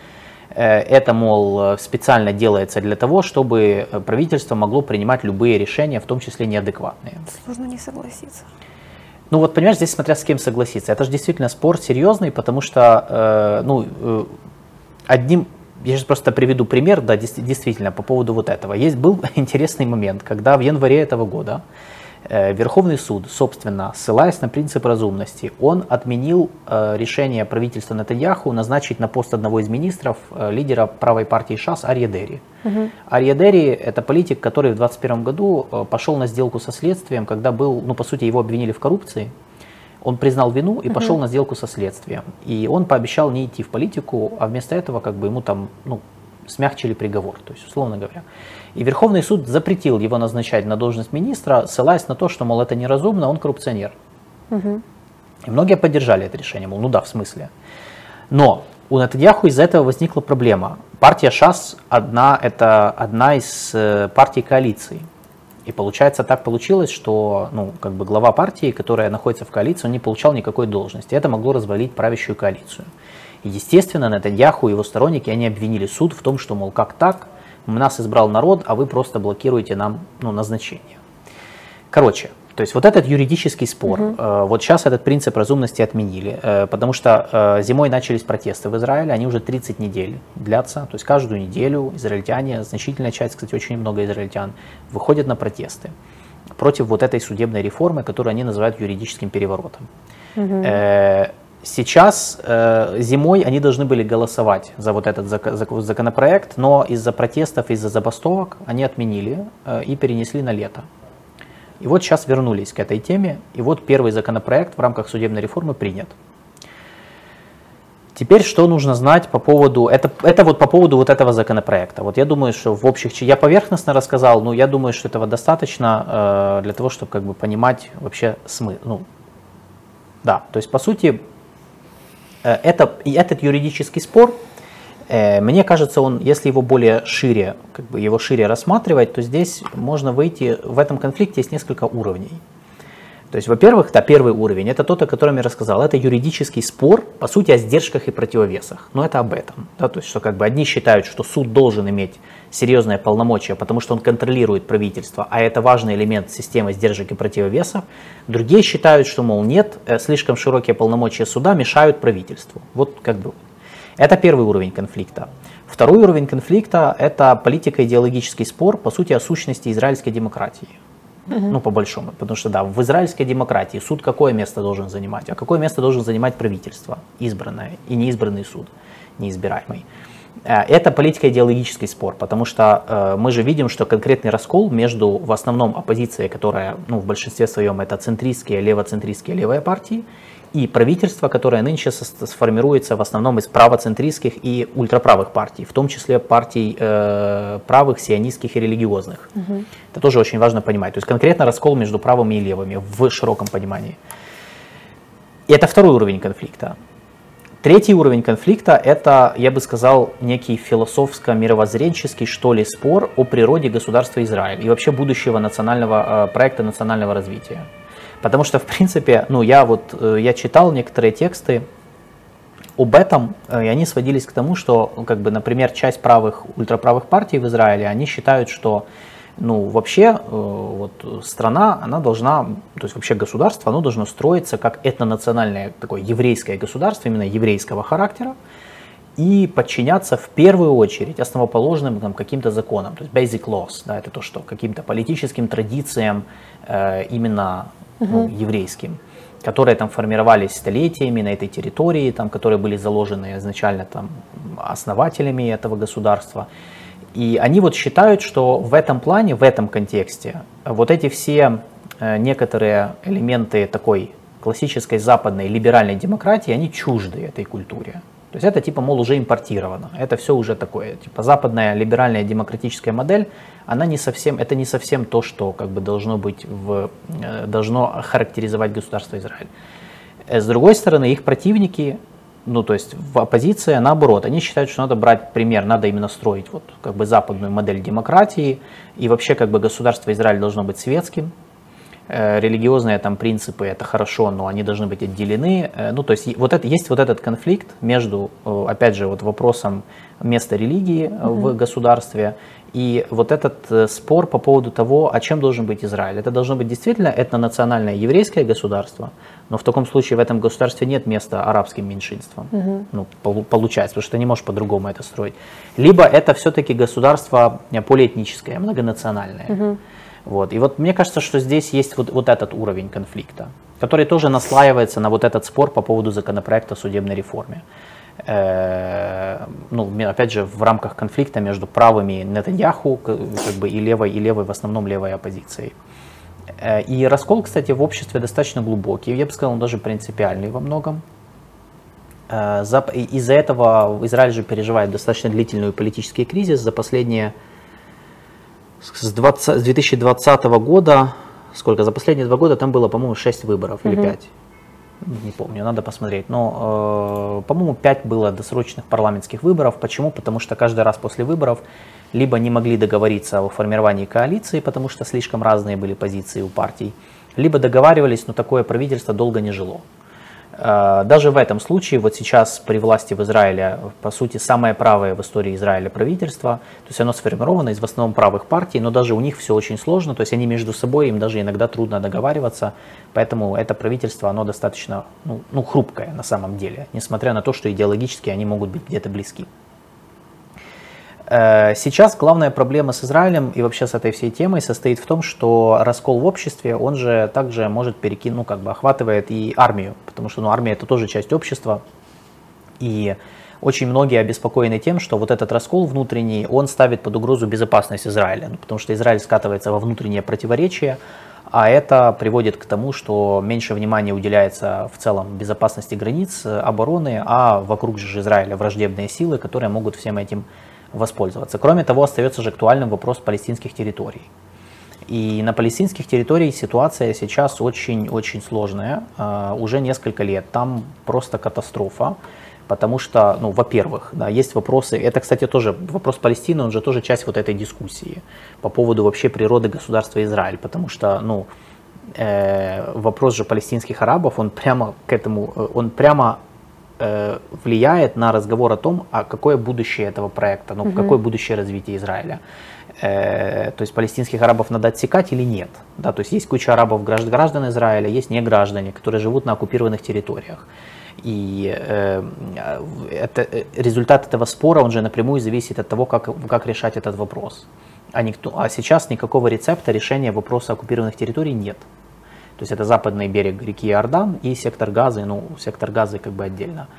Э, Это, мол, специально делается для того, чтобы правительство могло принимать любые решения, в том числе неадекватные.
Сложно не согласиться.
Ну вот, понимаешь, здесь смотря с кем согласиться. Это же действительно спор серьезный, потому что, ну, одним, я сейчас просто приведу пример, да, действительно, по поводу вот этого. Есть был <laughs> интересный момент, когда в январе этого года э, Верховный суд, собственно, ссылаясь на принцип разумности, он отменил э, решение правительства Нетаньяху назначить на пост одного из министров э, лидера правой партии ШАС Арье Дери. Арье Дери – это политик, который в 2021 году пошел на сделку со следствием, когда был, ну, по сути, его обвинили в коррупции. Он признал вину и пошел на сделку со следствием. И он пообещал не идти в политику, а вместо этого как бы ему там, ну, смягчили приговор, то есть, условно говоря. И Верховный суд запретил его назначать на должность министра, ссылаясь на то, что, мол, это неразумно, он коррупционер. И многие поддержали это решение, мол, ну да, в смысле. Но у Нетаньяху из-за этого возникла проблема. Партия ШАС одна, это одна из э, партий коалиции. И получается, так получилось, что ну, как бы глава партии, которая находится в коалиции, он не получал никакой должности. Это могло развалить правящую коалицию. И, естественно, Нетаньяху и его сторонники, они обвинили суд в том, что, мол, как так, нас избрал народ, а вы просто блокируете нам ну, назначение. Короче, то есть вот этот юридический спор, э, вот сейчас этот принцип разумности отменили, э, потому что э, зимой начались протесты в Израиле, они уже 30 недель длятся, то есть каждую неделю израильтяне, значительная часть, кстати, очень много израильтян, выходят на протесты против вот этой судебной реформы, которую они называют юридическим переворотом. Э, Сейчас э, зимой они должны были голосовать за вот этот зак- зак- законопроект, но из-за протестов, из-за забастовок они отменили и перенесли на лето. И вот сейчас вернулись к этой теме, и вот первый законопроект в рамках судебной реформы принят. Теперь что нужно знать по поводу, это, это вот по поводу вот этого законопроекта. Вот я думаю, что в общих, я поверхностно рассказал, но я думаю, что этого достаточно э, для того, чтобы как бы понимать вообще смысл. Ну, да, то есть по сути э, это, этот юридический спор, мне кажется, он, если его более шире, как бы его шире рассматривать, то здесь можно выйти, в этом конфликте есть несколько уровней. То есть, во-первых, да, первый уровень, это тот, о котором я рассказал, это юридический спор, по сути, о сдержках и противовесах. Но это об этом. Да, то есть, что как бы одни считают, что суд должен иметь серьезное полномочия, потому что он контролирует правительство, а это важный элемент системы сдержек и противовесов. Другие считают, что, мол, нет, э, слишком широкие полномочия суда мешают правительству. Вот как бы. Это первый уровень конфликта. Второй уровень конфликта – это политико-идеологический спор, по сути, о сущности израильской демократии. Ну, по большому. Потому что, да, в израильской демократии суд какое место должен занимать? А какое место должен занимать правительство, избранное, и неизбранный суд, неизбираемый? Э, это политико-идеологический спор, потому что э, мы же видим, что конкретный раскол между в основном оппозицией, которая ну, в большинстве своем это центристские, левоцентристские, левые партии, и правительство, которое нынче сформируется в основном из правоцентристских и ультраправых партий, в том числе партий э, правых, сионистских и религиозных. Угу. Это тоже очень важно понимать. То есть конкретно раскол между правыми и левыми в широком понимании. И это второй уровень конфликта. Третий уровень конфликта – это, я бы сказал, некий философско-мировоззренческий, что ли, спор о природе государства Израиль и вообще будущего национального, э, проекта национального развития. Потому что, в принципе, ну, я вот, э, я читал некоторые тексты об этом, э, и они сводились к тому, что, как бы, например, часть правых, ультраправых партий в Израиле, они считают, что ну, вообще, э, вот страна, она должна, то есть вообще государство, оно должно строиться как этнонациональное такое еврейское государство, именно еврейского характера, и подчиняться в первую очередь основоположным там, каким-то законам, то есть basic laws, да, это то, что каким-то политическим традициям э, именно ну, еврейским, которые там формировались столетиями на этой территории, там, которые были заложены изначально там, основателями этого государства. И они вот считают, что в этом плане, в этом контексте, вот эти все э, некоторые элементы такой классической западной либеральной демократии, они чужды этой культуре. То есть это типа, мол, уже импортировано. Это все уже такое. Типа западная либеральная демократическая модель, она не совсем, это не совсем то, что как бы должно быть в, э, должно характеризовать государство Израиль. Э, с другой стороны, их противники, ну то есть в оппозиции, наоборот, они считают, что надо брать пример, надо именно строить вот как бы западную модель демократии, и вообще как бы государство Израиль должно быть светским, религиозные там принципы это хорошо, но они должны быть отделены. Э, ну, то есть вот это, есть вот этот конфликт между, э, опять же, вот вопросом места религии mm-hmm. в государстве и вот этот спор по поводу того, о чем должен быть Израиль. Это должно быть действительно этнонациональное еврейское государство, но в таком случае в этом государстве нет места арабским меньшинствам. Угу. Ну, получается, потому что ты не можешь по-другому это строить. Либо это все-таки государство полиэтническое, многонациональное. Угу. Вот. И вот мне кажется, что здесь есть вот, вот этот уровень конфликта, который тоже наслаивается на вот этот спор по поводу законопроекта о судебной реформе. Э, ну, опять же, в рамках конфликта между правыми Нетаньяху как бы, и левой, и левой, в основном левой оппозицией. Э, и раскол, кстати, в обществе достаточно глубокий, я бы сказал, он даже принципиальный во многом. Э, из-за этого Израиль же переживает достаточно длительный политический кризис за последние с, 20, с 2020 года, сколько, за последние два года там было, по-моему, 6 выборов или 5. Не помню, надо посмотреть. Но, э, по-моему, 5 было досрочных парламентских выборов. Почему? Потому что каждый раз после выборов либо не могли договориться о формировании коалиции, потому что слишком разные были позиции у партий, либо договаривались, но такое правительство долго не жило. Э, даже в этом случае, вот сейчас при власти в Израиле, по сути, самое правое в истории Израиля правительство, то есть оно сформировано из в основном правых партий, но даже у них все очень сложно, то есть они между собой, им даже иногда трудно договариваться, поэтому это правительство, оно достаточно ну, ну, хрупкое на самом деле, несмотря на то, что идеологически они могут быть где-то близки. Э, сейчас главная проблема с Израилем и вообще с этой всей темой состоит в том, что раскол в обществе, он же также может перекинуть, ну, как бы охватывает и армию, потому что ну, армия это тоже часть общества. И очень многие обеспокоены тем, что вот этот раскол внутренний, он ставит под угрозу безопасность Израиля, ну, потому что Израиль скатывается во внутреннее противоречие, а это приводит к тому, что меньше внимания уделяется в целом безопасности границ, обороны, а вокруг же Израиля враждебные силы, которые могут всем этим воспользоваться. Кроме того, остается же актуальным вопрос палестинских территорий. И на палестинских территориях ситуация сейчас очень-очень сложная, а, уже несколько лет. Там просто катастрофа, потому что, ну, во-первых, да, есть вопросы, это, кстати, тоже вопрос Палестины, он же тоже часть вот этой дискуссии по поводу вообще природы государства Израиль, потому что, ну, э, вопрос же палестинских арабов, он прямо к этому, э, он прямо э, влияет на разговор о том, а какое будущее этого проекта, ну, угу. какое будущее развития Израиля. Э, то есть палестинских арабов надо отсекать или нет. Да, то есть есть куча арабов граждан Израиля, есть не граждане, которые живут на оккупированных территориях. И э, это, э, результат этого спора, он же напрямую зависит от того, как, как решать этот вопрос. А, никто, а сейчас никакого рецепта решения вопроса оккупированных территорий нет. То есть это западный берег реки Иордан и сектор Газы, ну, сектор Газы как бы отдельно.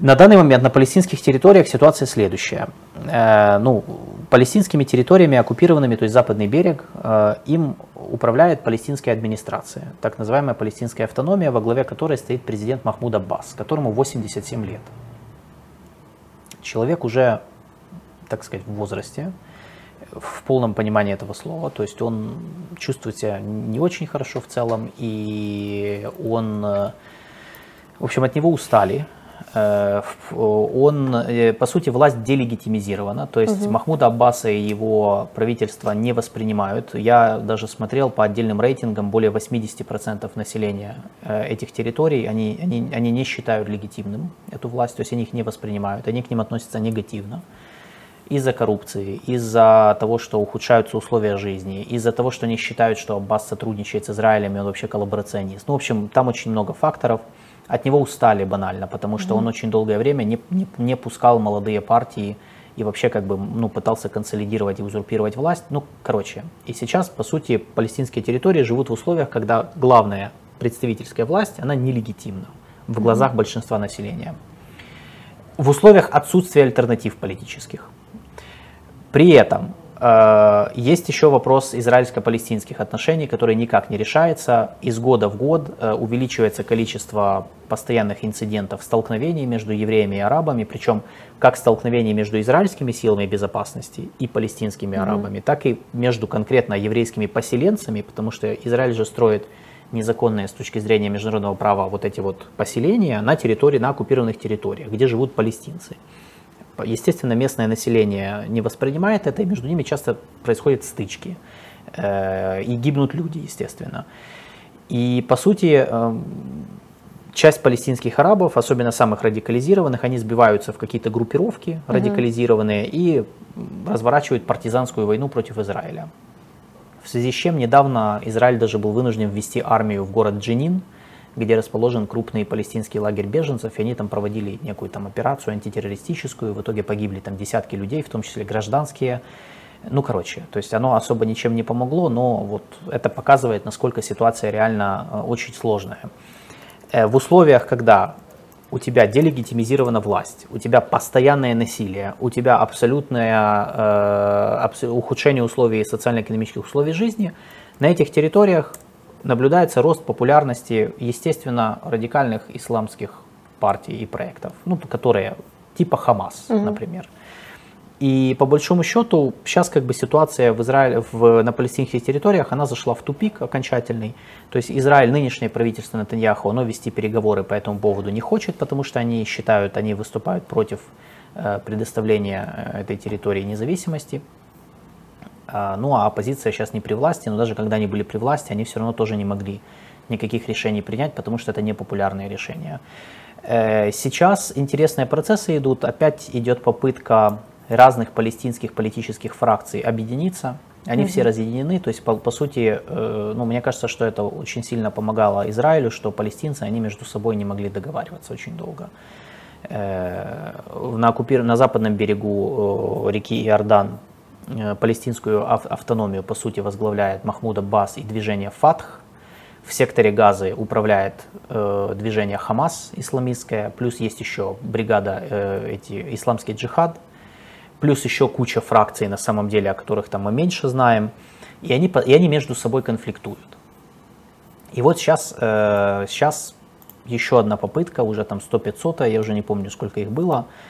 На данный момент на палестинских территориях ситуация следующая. Э, ну, палестинскими территориями, оккупированными, то есть западный берег, э, им управляет палестинская администрация, так называемая палестинская автономия, во главе которой стоит президент Махмуд Аббас, которому 87 лет. Человек уже, так сказать, в возрасте, в полном понимании этого слова, то есть он чувствует себя не очень хорошо в целом, и он, э, в общем, от него устали, Э, он, э, по сути, власть делегитимизирована, то есть угу. Махмуда Аббаса и его правительство не воспринимают. Я даже смотрел по отдельным рейтингам, более 80% населения этих территорий, они, они, они не считают легитимным эту власть, то есть они их не воспринимают, они к ним относятся негативно из-за коррупции, из-за того, что ухудшаются условия жизни, из-за того, что они считают, что Аббас сотрудничает с Израилем, и он вообще коллаборационист. Ну, в общем, там очень много факторов – от него устали банально, потому что mm-hmm. он очень долгое время не, не, не пускал молодые партии и вообще как бы ну, пытался консолидировать и узурпировать власть. Ну, короче, и сейчас, по сути, палестинские территории живут в условиях, когда главная представительская власть, она нелегитимна в глазах mm-hmm. большинства населения. В условиях отсутствия альтернатив политических. При этом Э, есть еще вопрос израильско-палестинских отношений, который никак не решается. Из года в год э, увеличивается количество постоянных инцидентов, столкновений между евреями и арабами, причем как столкновений между израильскими силами безопасности и палестинскими mm-hmm. арабами, так и между конкретно еврейскими поселенцами, потому что Израиль же строит незаконные с точки зрения международного права вот эти вот поселения на территории, на оккупированных территориях, где живут палестинцы. Естественно, местное население не воспринимает это, и между ними часто происходят стычки. Э, и гибнут люди, естественно. И, по сути, эм, часть палестинских арабов, особенно самых радикализированных, они сбиваются в какие-то группировки угу. радикализированные и разворачивают партизанскую войну против Израиля. В связи с чем недавно Израиль даже был вынужден ввести армию в город Дженин, где расположен крупный палестинский лагерь беженцев, и они там проводили некую там операцию антитеррористическую, в итоге погибли там десятки людей, в том числе гражданские. Ну, короче, то есть оно особо ничем не помогло, но вот это показывает, насколько ситуация реально э, очень сложная. Э, в условиях, когда у тебя делегитимизирована власть, у тебя постоянное насилие, у тебя абсолютное э, ухудшение условий социально-экономических условий жизни, на этих территориях наблюдается рост популярности, естественно, радикальных исламских партий и проектов, ну, которые типа Хамас, угу. например. И по большому счету сейчас как бы ситуация в Израиле, в, на палестинских территориях, она зашла в тупик окончательный. То есть Израиль, нынешнее правительство Натаньяху, оно вести переговоры по этому поводу не хочет, потому что они считают, они выступают против э, предоставления э, этой территории независимости. А, ну а оппозиция сейчас не при власти, но даже когда они были при власти, они все равно тоже не могли никаких решений принять, потому что это непопулярные решения. Э, сейчас интересные процессы идут. Опять идет попытка разных палестинских политических фракций объединиться. Они mm-hmm. все разъединены, то есть по, по сути, э, ну мне кажется, что это очень сильно помогало Израилю, что палестинцы они между собой не могли договариваться очень долго. Э, на, оккупир... на западном берегу реки Иордан палестинскую автономию, по сути, возглавляет Махмуд Аббас и движение Фатх. В секторе Газы управляет э, движение Хамас исламистское, плюс есть еще бригада э, эти, исламский джихад, плюс еще куча фракций на самом деле, о которых там мы меньше знаем. И они, и они между собой конфликтуют. И вот сейчас, э, сейчас еще одна попытка, уже там 100-500, я уже не помню, сколько их было, э,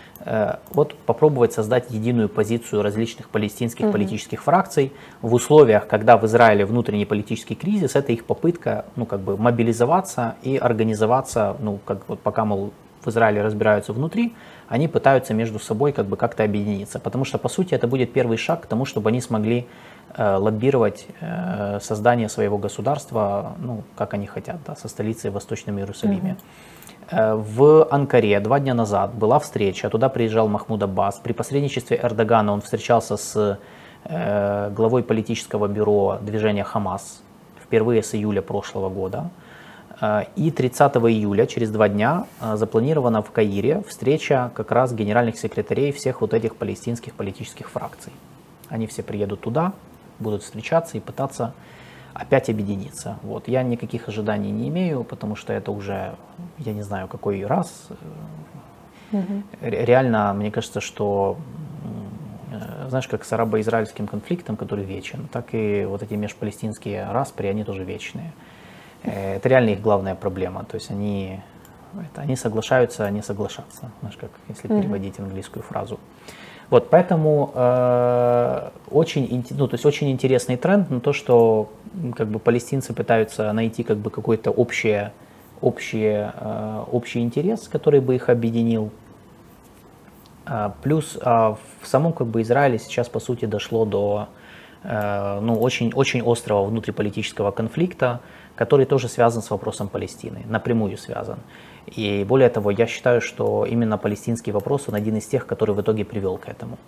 вот попробовать создать единую позицию различных палестинских угу. политических фракций в условиях, когда в Израиле внутренний политический кризис, это их попытка, ну, как бы мобилизоваться и организоваться, ну, как вот пока, мол, в Израиле разбираются внутри, они пытаются между собой как бы как-то объединиться, потому что, по сути, это будет первый шаг к тому, чтобы они смогли э, лоббировать э, создание своего государства, ну, как они хотят, да, со столицей в Восточном Иерусалиме. Mm-hmm. В Анкаре два дня назад была встреча, туда приезжал Махмуд Аббас. При посредничестве Эрдогана он встречался с э, главой политического бюро движения Хамас впервые с июля прошлого года. Э, и 30 июля, через два дня, э, запланирована в Каире встреча как раз генеральных секретарей всех вот этих палестинских политических фракций. Они все приедут туда, будут встречаться и пытаться опять объединиться. Вот. Я никаких ожиданий не имею, потому что это уже, я не знаю, какой раз. Угу. Реально, мне кажется, что знаешь, как с арабо-израильским конфликтом, который вечен, так и вот эти межпалестинские распри, они тоже вечные. Э, это реально их главная проблема. То есть они, это, они соглашаются, они соглашаться. Знаешь, как если переводить английскую фразу. Вот, поэтому э, очень, ну, то есть очень интересный тренд, но то, что как бы палестинцы пытаются найти как бы какой-то общий, общий, э, общий интерес, который бы их объединил. А, плюс а, в самом как бы Израиле сейчас по сути дошло до э, ну, очень, очень острого внутриполитического конфликта, который тоже связан с вопросом Палестины, напрямую связан. И более того, я считаю, что именно палестинский вопрос, он один из тех, который в итоге привел к этому.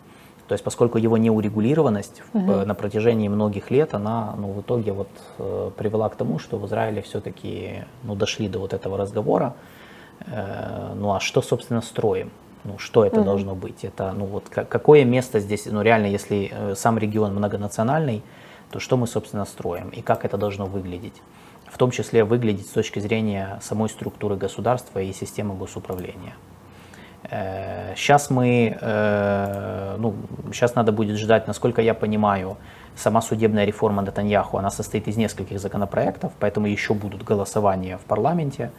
То есть, поскольку его неурегулированность угу. на протяжении многих лет, она ну, в итоге вот, э, привела к тому, что в Израиле все-таки ну, дошли до вот этого разговора. Э, ну а что, собственно, строим? Ну, что это угу. должно быть? Это, ну, вот, какое место здесь, ну, реально, если э, сам регион многонациональный, то что мы, собственно, строим и как это должно выглядеть? В том числе выглядеть с точки зрения самой структуры государства и системы госуправления. Сейчас э, мы, э, ну, сейчас надо будет ждать, насколько я понимаю, сама судебная реформа Нетаньяху, она состоит из нескольких законопроектов, поэтому еще будут голосования в парламенте,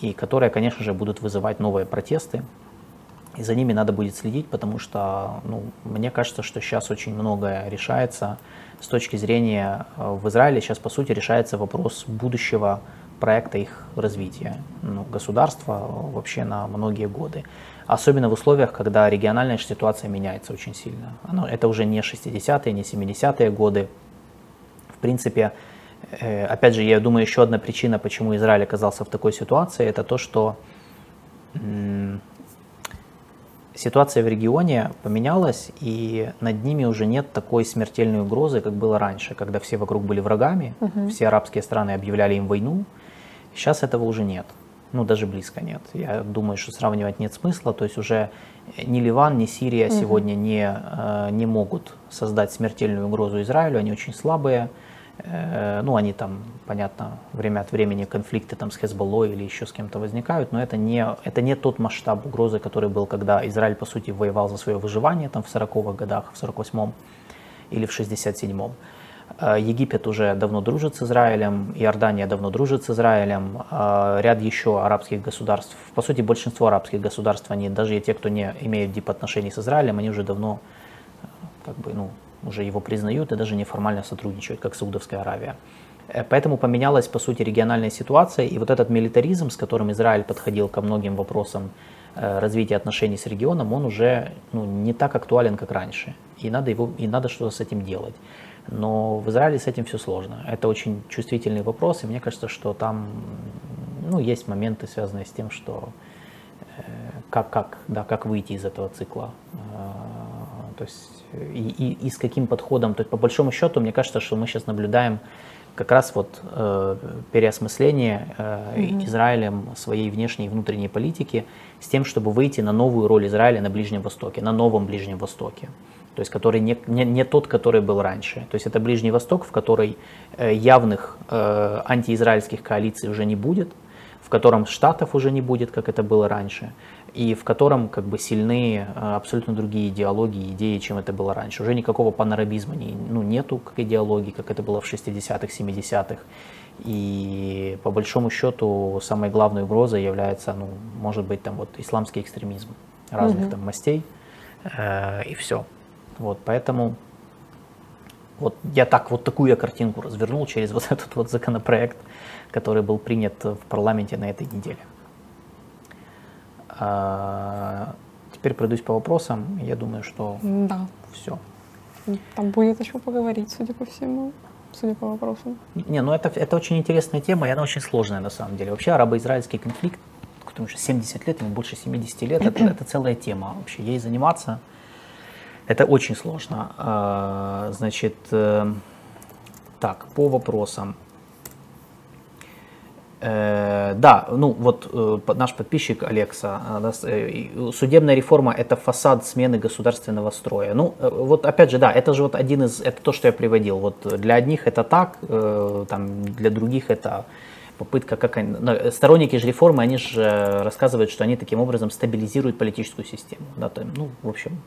и которые, конечно же, будут вызывать новые протесты. И за ними надо будет следить, потому что, ну, мне кажется, что сейчас очень многое решается с точки зрения э, в Израиле сейчас по сути решается вопрос будущего проекта их развития ну, государства вообще на многие годы. Особенно в условиях, когда региональная ситуация меняется очень сильно. Оно, это уже не 60-е, не 70-е годы. В принципе, э, опять же, я думаю, еще одна причина, почему Израиль оказался в такой ситуации, это то, что ситуация в регионе поменялась, и над ними уже нет такой смертельной угрозы, как было раньше, когда все вокруг были врагами, угу. все арабские страны объявляли им войну. Сейчас этого уже нет. Ну, даже близко нет. Я думаю, что сравнивать нет смысла. То есть уже ни Ливан, ни Сирия угу. сегодня не, э, не могут создать смертельную угрозу Израилю. Они очень слабые. Э, ну, они там, понятно, время от времени конфликты там с Хезболлой или еще с кем-то возникают, но это не, это не тот масштаб угрозы, который был, когда Израиль, по сути, воевал за свое выживание там в 40-х годах, в 48-м или в 67-м. Э, Египет уже давно дружит с Израилем, Иордания давно дружит с Израилем, э, ряд еще арабских государств, по сути большинство арабских государств, они даже те, кто не имеют дипотношений с Израилем, они уже давно как бы, ну, уже его признают и даже неформально сотрудничают, как Саудовская Аравия. Э, поэтому поменялась, по сути, региональная ситуация, и вот этот милитаризм, с которым Израиль подходил ко многим вопросам э, развития отношений с регионом, он уже ну, не так актуален, как раньше, и надо, его, и надо что-то с этим делать. Но в Израиле с этим все сложно. Это очень чувствительный вопрос, и мне кажется, что там ну, есть моменты, связанные с тем, что э, как, как, да, как выйти из этого цикла. То есть и, и, и с каким подходом. То есть, по большому счету, мне кажется, что мы сейчас наблюдаем как раз вот э, переосмысление э, mm-hmm. Израилем своей внешней и внутренней политики с тем, чтобы выйти на новую роль Израиля на Ближнем Востоке, на новом Ближнем Востоке. То есть, который не, не, не тот, который был раньше. То есть, это Ближний Восток, в который э, явных э, антиизраильских коалиций уже не будет, в котором штатов уже не будет, как это было раньше. И в котором как бы сильны абсолютно другие идеологии, идеи, чем это было раньше. Уже никакого панарабизма не, ну, нету как идеологии, как это было в 60-х, 70-х. И по большому счету самой главной угрозой является, ну, может быть, там вот исламский экстремизм разных mm-hmm. там мастей э, и все. Вот, поэтому вот я так вот такую я картинку развернул через вот <laughs> этот вот законопроект, который был принят в парламенте на этой неделе. А, теперь пройдусь по вопросам. Я думаю, что
да.
все.
Там будет еще поговорить, судя по всему судя по вопросам.
Не, ну это, это очень интересная тема, и она очень сложная на самом деле. Вообще арабо-израильский конфликт, потому что 70 лет, ему больше 70 лет, это, это целая тема вообще. Ей заниматься, это очень сложно. А, значит, э, так, по вопросам. Э, да, ну вот э, наш подписчик Алекса, судебная реформа это фасад смены государственного строя. Ну вот опять же, да, это же вот один из, это то, что я приводил. Вот для одних это так, там для других это попытка как они, сторонники же реформы, они же рассказывают, что они таким образом стабилизируют политическую систему. Да, то, ну, в общем,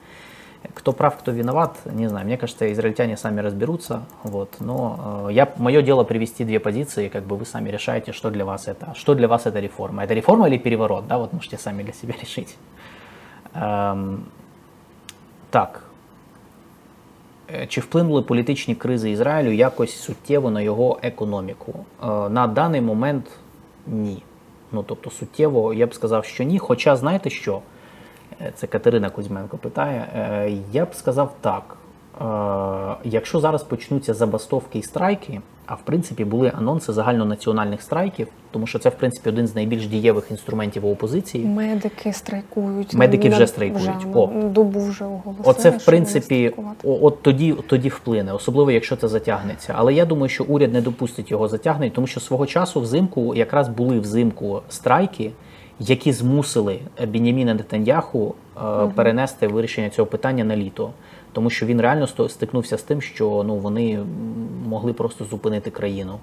кто прав, кто виноват, не знаю. Мне кажется, израильтяне сами разберутся. Вот. Но э, я, мое дело привести две позиции, как бы вы сами решаете, что для вас это. Что для вас это реформа? Это реформа или переворот? Да, вот можете сами для себя <laughs> решить. Ем, так. Чи вплинули політичні кризи Ізраїлю якось суттєво на його економіку? На даний момент ні. Ну тобто суттєво я б сказав, що ні. Хоча знаєте що? Це Катерина Кузьменко питає. Я б сказав так: якщо зараз почнуться забастовки і страйки, а в принципі були анонси загальнонаціональних страйків, тому що це в принципі один з найбільш дієвих інструментів у опозиції.
Медики страйкують.
Медики вже страйкують. Вже, О,
добу вже оголосили.
Оце в принципі, от тоді тоді вплине, особливо якщо це затягнеться. Але я думаю, що уряд не допустить його затягнення, тому що свого часу взимку якраз були взимку страйки які змусили Біняміна Нетаньяху угу. перенести вирішення цього питання на літо, тому що він реально стикнувся з тим, що ну вони могли просто зупинити країну.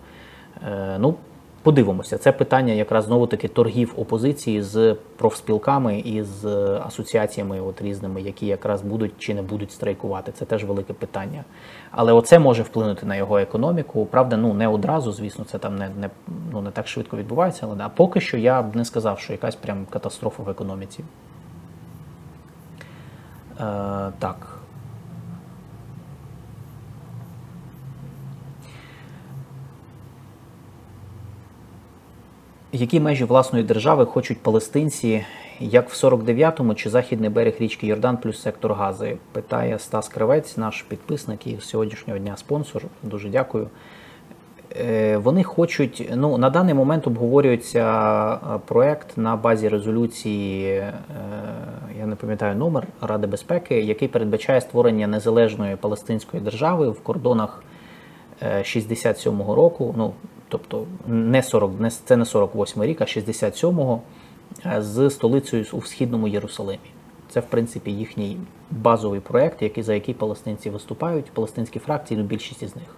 Е, ну, Подивимося, це питання якраз знову таки торгів опозиції з профспілками і з асоціаціями от різними, які якраз будуть чи не будуть страйкувати. Це теж велике питання. Але оце може вплинути на його економіку. Правда, ну не одразу, звісно, це там не не, ну, не так швидко відбувається. Але да, поки що я б не сказав, що якась прям катастрофа в економіці. Е, Так. Які межі власної держави хочуть палестинці, як в 49-му чи західний берег річки Йордан плюс сектор Гази? Питає Стас Кривець, наш підписник і сьогоднішнього дня спонсор. Дуже дякую. Е, вони хочуть, ну на даний момент обговорюється е, проект на базі резолюції, е, я не пам'ятаю номер Ради безпеки, який передбачає створення незалежної палестинської держави в кордонах 67-го року. Ну тобто не 40, не, це не 48 рік, а 67-го е, з столицею у східному Єрусалимі. Це, в принципі, їхній базовий проєкт, який, за який палестинці виступають, палестинські фракції, ну більшість із них.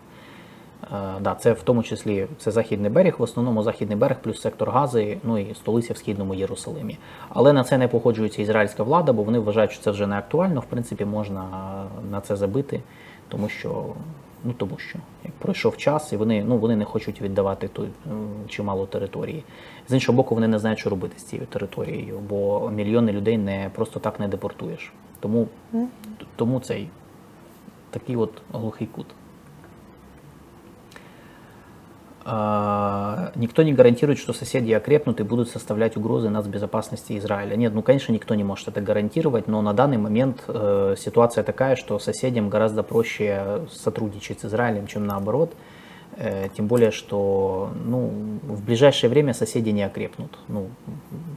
Е, да, Це в тому числі це Західний берег, в основному Західний берег плюс сектор Гази, ну і столиця в східному Єрусалимі. Але на це не погоджується ізраїльська влада, бо вони вважають, що це вже не актуально. В принципі, можна на це забити, тому що Ну тому що як пройшов час, і вони ну вони не хочуть віддавати ту чимало території. З іншого боку, вони не знають, що робити з цією територією, бо мільйони людей не просто так не депортуєш. Тому, mm. тому цей такий от глухий кут. Никто не гарантирует, что соседи окрепнут и будут составлять угрозы нацбезопасности Израиля. Нет, ну, конечно, никто не может это гарантировать, но на данный момент э, ситуация такая, что соседям гораздо проще сотрудничать с Израилем, чем наоборот. Э, тем более, что ну, в ближайшее время соседи не окрепнут. Ну,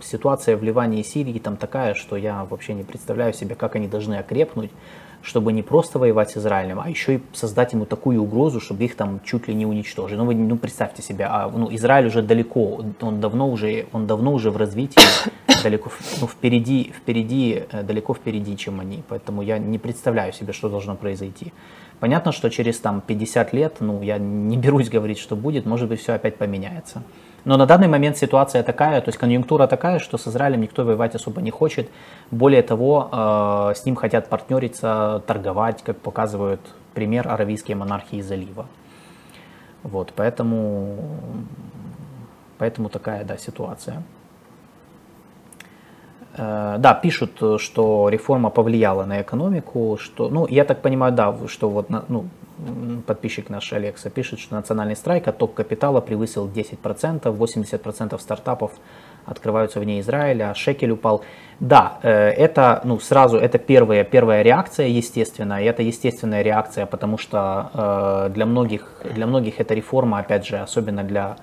ситуация в Ливане и Сирии там такая, что я вообще не представляю себе, как они должны окрепнуть чтобы не просто воевать с Израилем, а еще и создать ему такую угрозу, чтобы их там чуть ли не уничтожили. Ну, вы ну, представьте себе, а, ну, Израиль уже далеко, он давно уже, он давно уже в развитии, <coughs> далеко, ну, впереди, впереди, э, далеко впереди, чем они. Поэтому я не представляю себе, что должно произойти. Понятно, что через там 50 лет, ну, я не берусь говорить, что будет, может быть, все опять поменяется. Но на данный момент ситуация такая, то есть конъюнктура такая, что с Израилем никто воевать особо не хочет. Более того, э, с ним хотят партнериться, торговать, как показывают пример аравийские монархии залива. Вот, поэтому, поэтому такая, да, ситуация. Э, да, пишут, что реформа повлияла на экономику, что, ну, я так понимаю, да, что вот, ну, подписчик наш Алекса пишет, что национальный страйк, отток капитала превысил 10%, 80% стартапов открываются вне Израиля, шекель упал. Да, э, это, ну, сразу, это первая, первая реакция, естественно, и это естественная реакция, потому что э, для многих, для многих эта реформа, опять же, особенно для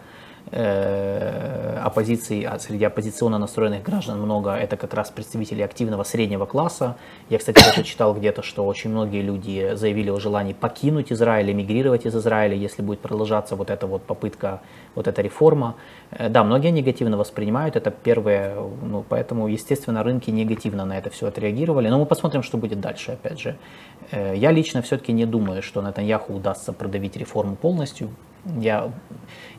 оппозиции, а среди оппозиционно настроенных граждан много, это как раз представители активного среднего класса. Я, кстати, тоже читал где-то, что очень многие люди заявили о желании покинуть Израиль, эмигрировать из Израиля, если будет продолжаться вот эта вот попытка, вот эта реформа. Э, да, многие негативно воспринимают, это первое, ну, поэтому, естественно, рынки негативно на это все отреагировали. Но мы посмотрим, что будет дальше, опять же. Э, я лично все-таки не думаю, что Натаньяху удастся продавить реформу полностью. Я,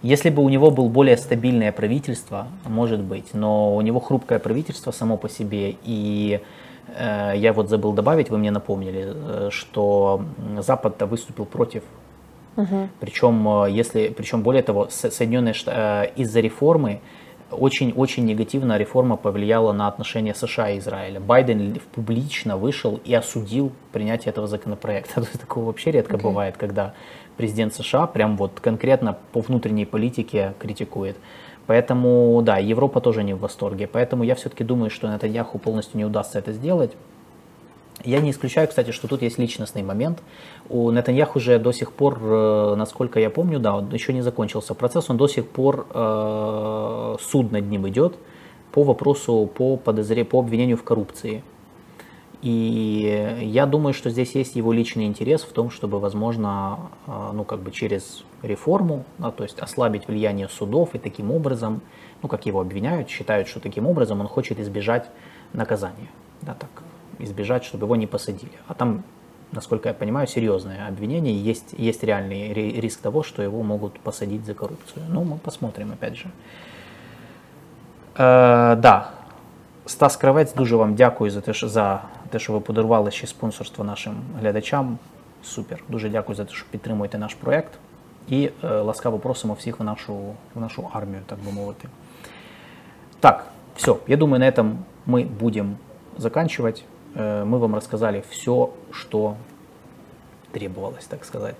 если бы у него был более стабильное правительство, может быть, но у него хрупкое правительство само по себе, и э, я вот забыл добавить, вы мне напомнили, э, что Запад-то выступил против. Угу. Причем, э, если, причем более того, Соединенные Штаты э, из-за реформы очень-очень негативно реформа повлияла на отношения США и Израиля. Байден публично вышел и осудил принятие этого законопроекта. <laughs> Такого вообще редко okay. бывает, когда президент США прям вот конкретно по внутренней политике критикует. Поэтому, да, Европа тоже не в восторге. Поэтому я все-таки думаю, что Натаньяху полностью не удастся это сделать. Я не исключаю, кстати, что тут есть личностный момент. У Нетаньяху уже до сих пор, э, насколько я помню, да, он еще не закончился процесс, он до сих пор э, суд над ним идет по вопросу, по, подозре, по обвинению в коррупции. И я думаю, что здесь есть его личный интерес в том, чтобы, возможно, а, ну, как бы через реформу, да, то есть ослабить влияние судов и таким образом, ну, как его обвиняют, считают, что таким образом он хочет избежать наказания, да, так, избежать, чтобы его не посадили. А там, насколько я понимаю, серьезное обвинение, есть, есть реальный риск того, что его могут посадить за коррупцию. Ну, мы посмотрим, опять же. Э, да, Стас Кравець, дуже вам дякую за те, що за те, що ви подарували ще спонсорство нашим глядачам. Супер. Дуже дякую за те, що підтримуєте наш проєкт. І е, ласкаво просимо всіх в нашу, в нашу армію, так би мовити. Так, все. Я думаю, на этом мы будем заканчивать. Э, мы вам рассказали все, что требовалось, так сказать.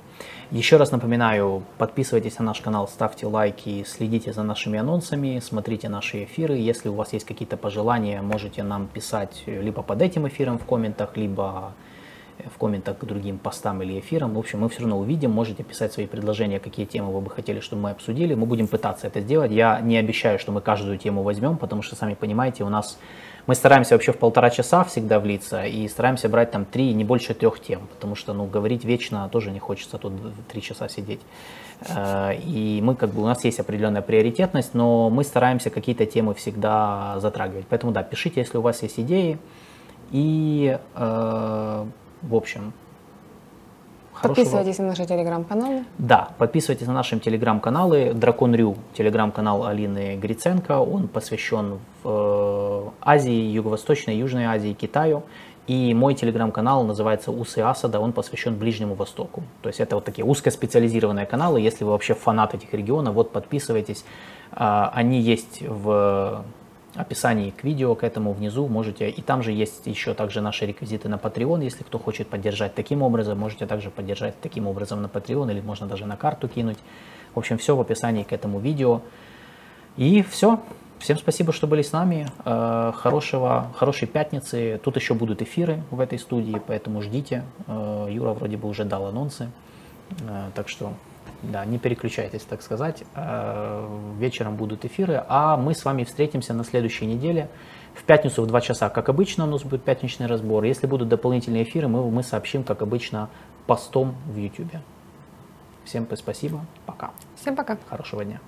Еще раз напоминаю, подписывайтесь на наш канал, ставьте лайки, следите за нашими анонсами, смотрите наши эфиры. Если у вас есть какие-то пожелания, можете нам писать либо под этим эфиром в комментах, либо в комментах к другим постам или эфирам. В общем, мы все равно увидим, можете писать свои предложения, какие темы вы бы хотели, чтобы мы обсудили. Мы будем пытаться это сделать. Я не обещаю, что мы каждую тему возьмем, потому что, сами понимаете, у нас мы стараемся вообще в полтора часа всегда влиться и стараемся брать там три, не больше трех тем, потому что, ну, говорить вечно тоже не хочется тут три часа сидеть. Э, и мы как бы, у нас есть определенная приоритетность, но мы стараемся какие-то темы всегда затрагивать. Поэтому, да, пишите, если у вас есть идеи. И, э, в общем,
Подписывайтесь на наши телеграм-каналы.
Да, подписывайтесь на наши телеграм-каналы. Дракон Рю, телеграм-канал Алины Гриценко. Он посвящен э, Азии, Юго-Восточной, Южной Азии, Китаю. И мой телеграм-канал называется Усы Асада, он посвящен Ближнему Востоку. То есть это вот такие узкоспециализированные каналы. Если вы вообще фанат этих регионов, вот подписывайтесь. А, они есть в описании к видео, к этому внизу можете, и там же есть еще также наши реквизиты на Patreon, если кто хочет поддержать таким образом, можете также поддержать таким образом на Patreon, или можно даже на карту кинуть. В общем, все в описании к этому видео. И все. Всем спасибо, что были с нами. Э, хорошего, хорошей пятницы. Тут еще будут эфиры в этой студии, поэтому ждите. Э, Юра вроде бы уже дал анонсы. Э, так что да, не переключайтесь, так сказать. Э, вечером будут эфиры, а мы с вами встретимся на следующей неделе. В пятницу в 2 часа, как обычно, у нас будет пятничный разбор. Если будут дополнительные эфиры, мы, мы сообщим, как обычно, постом в YouTube. Всем спасибо. Пока.
Всем пока.
Хорошего дня.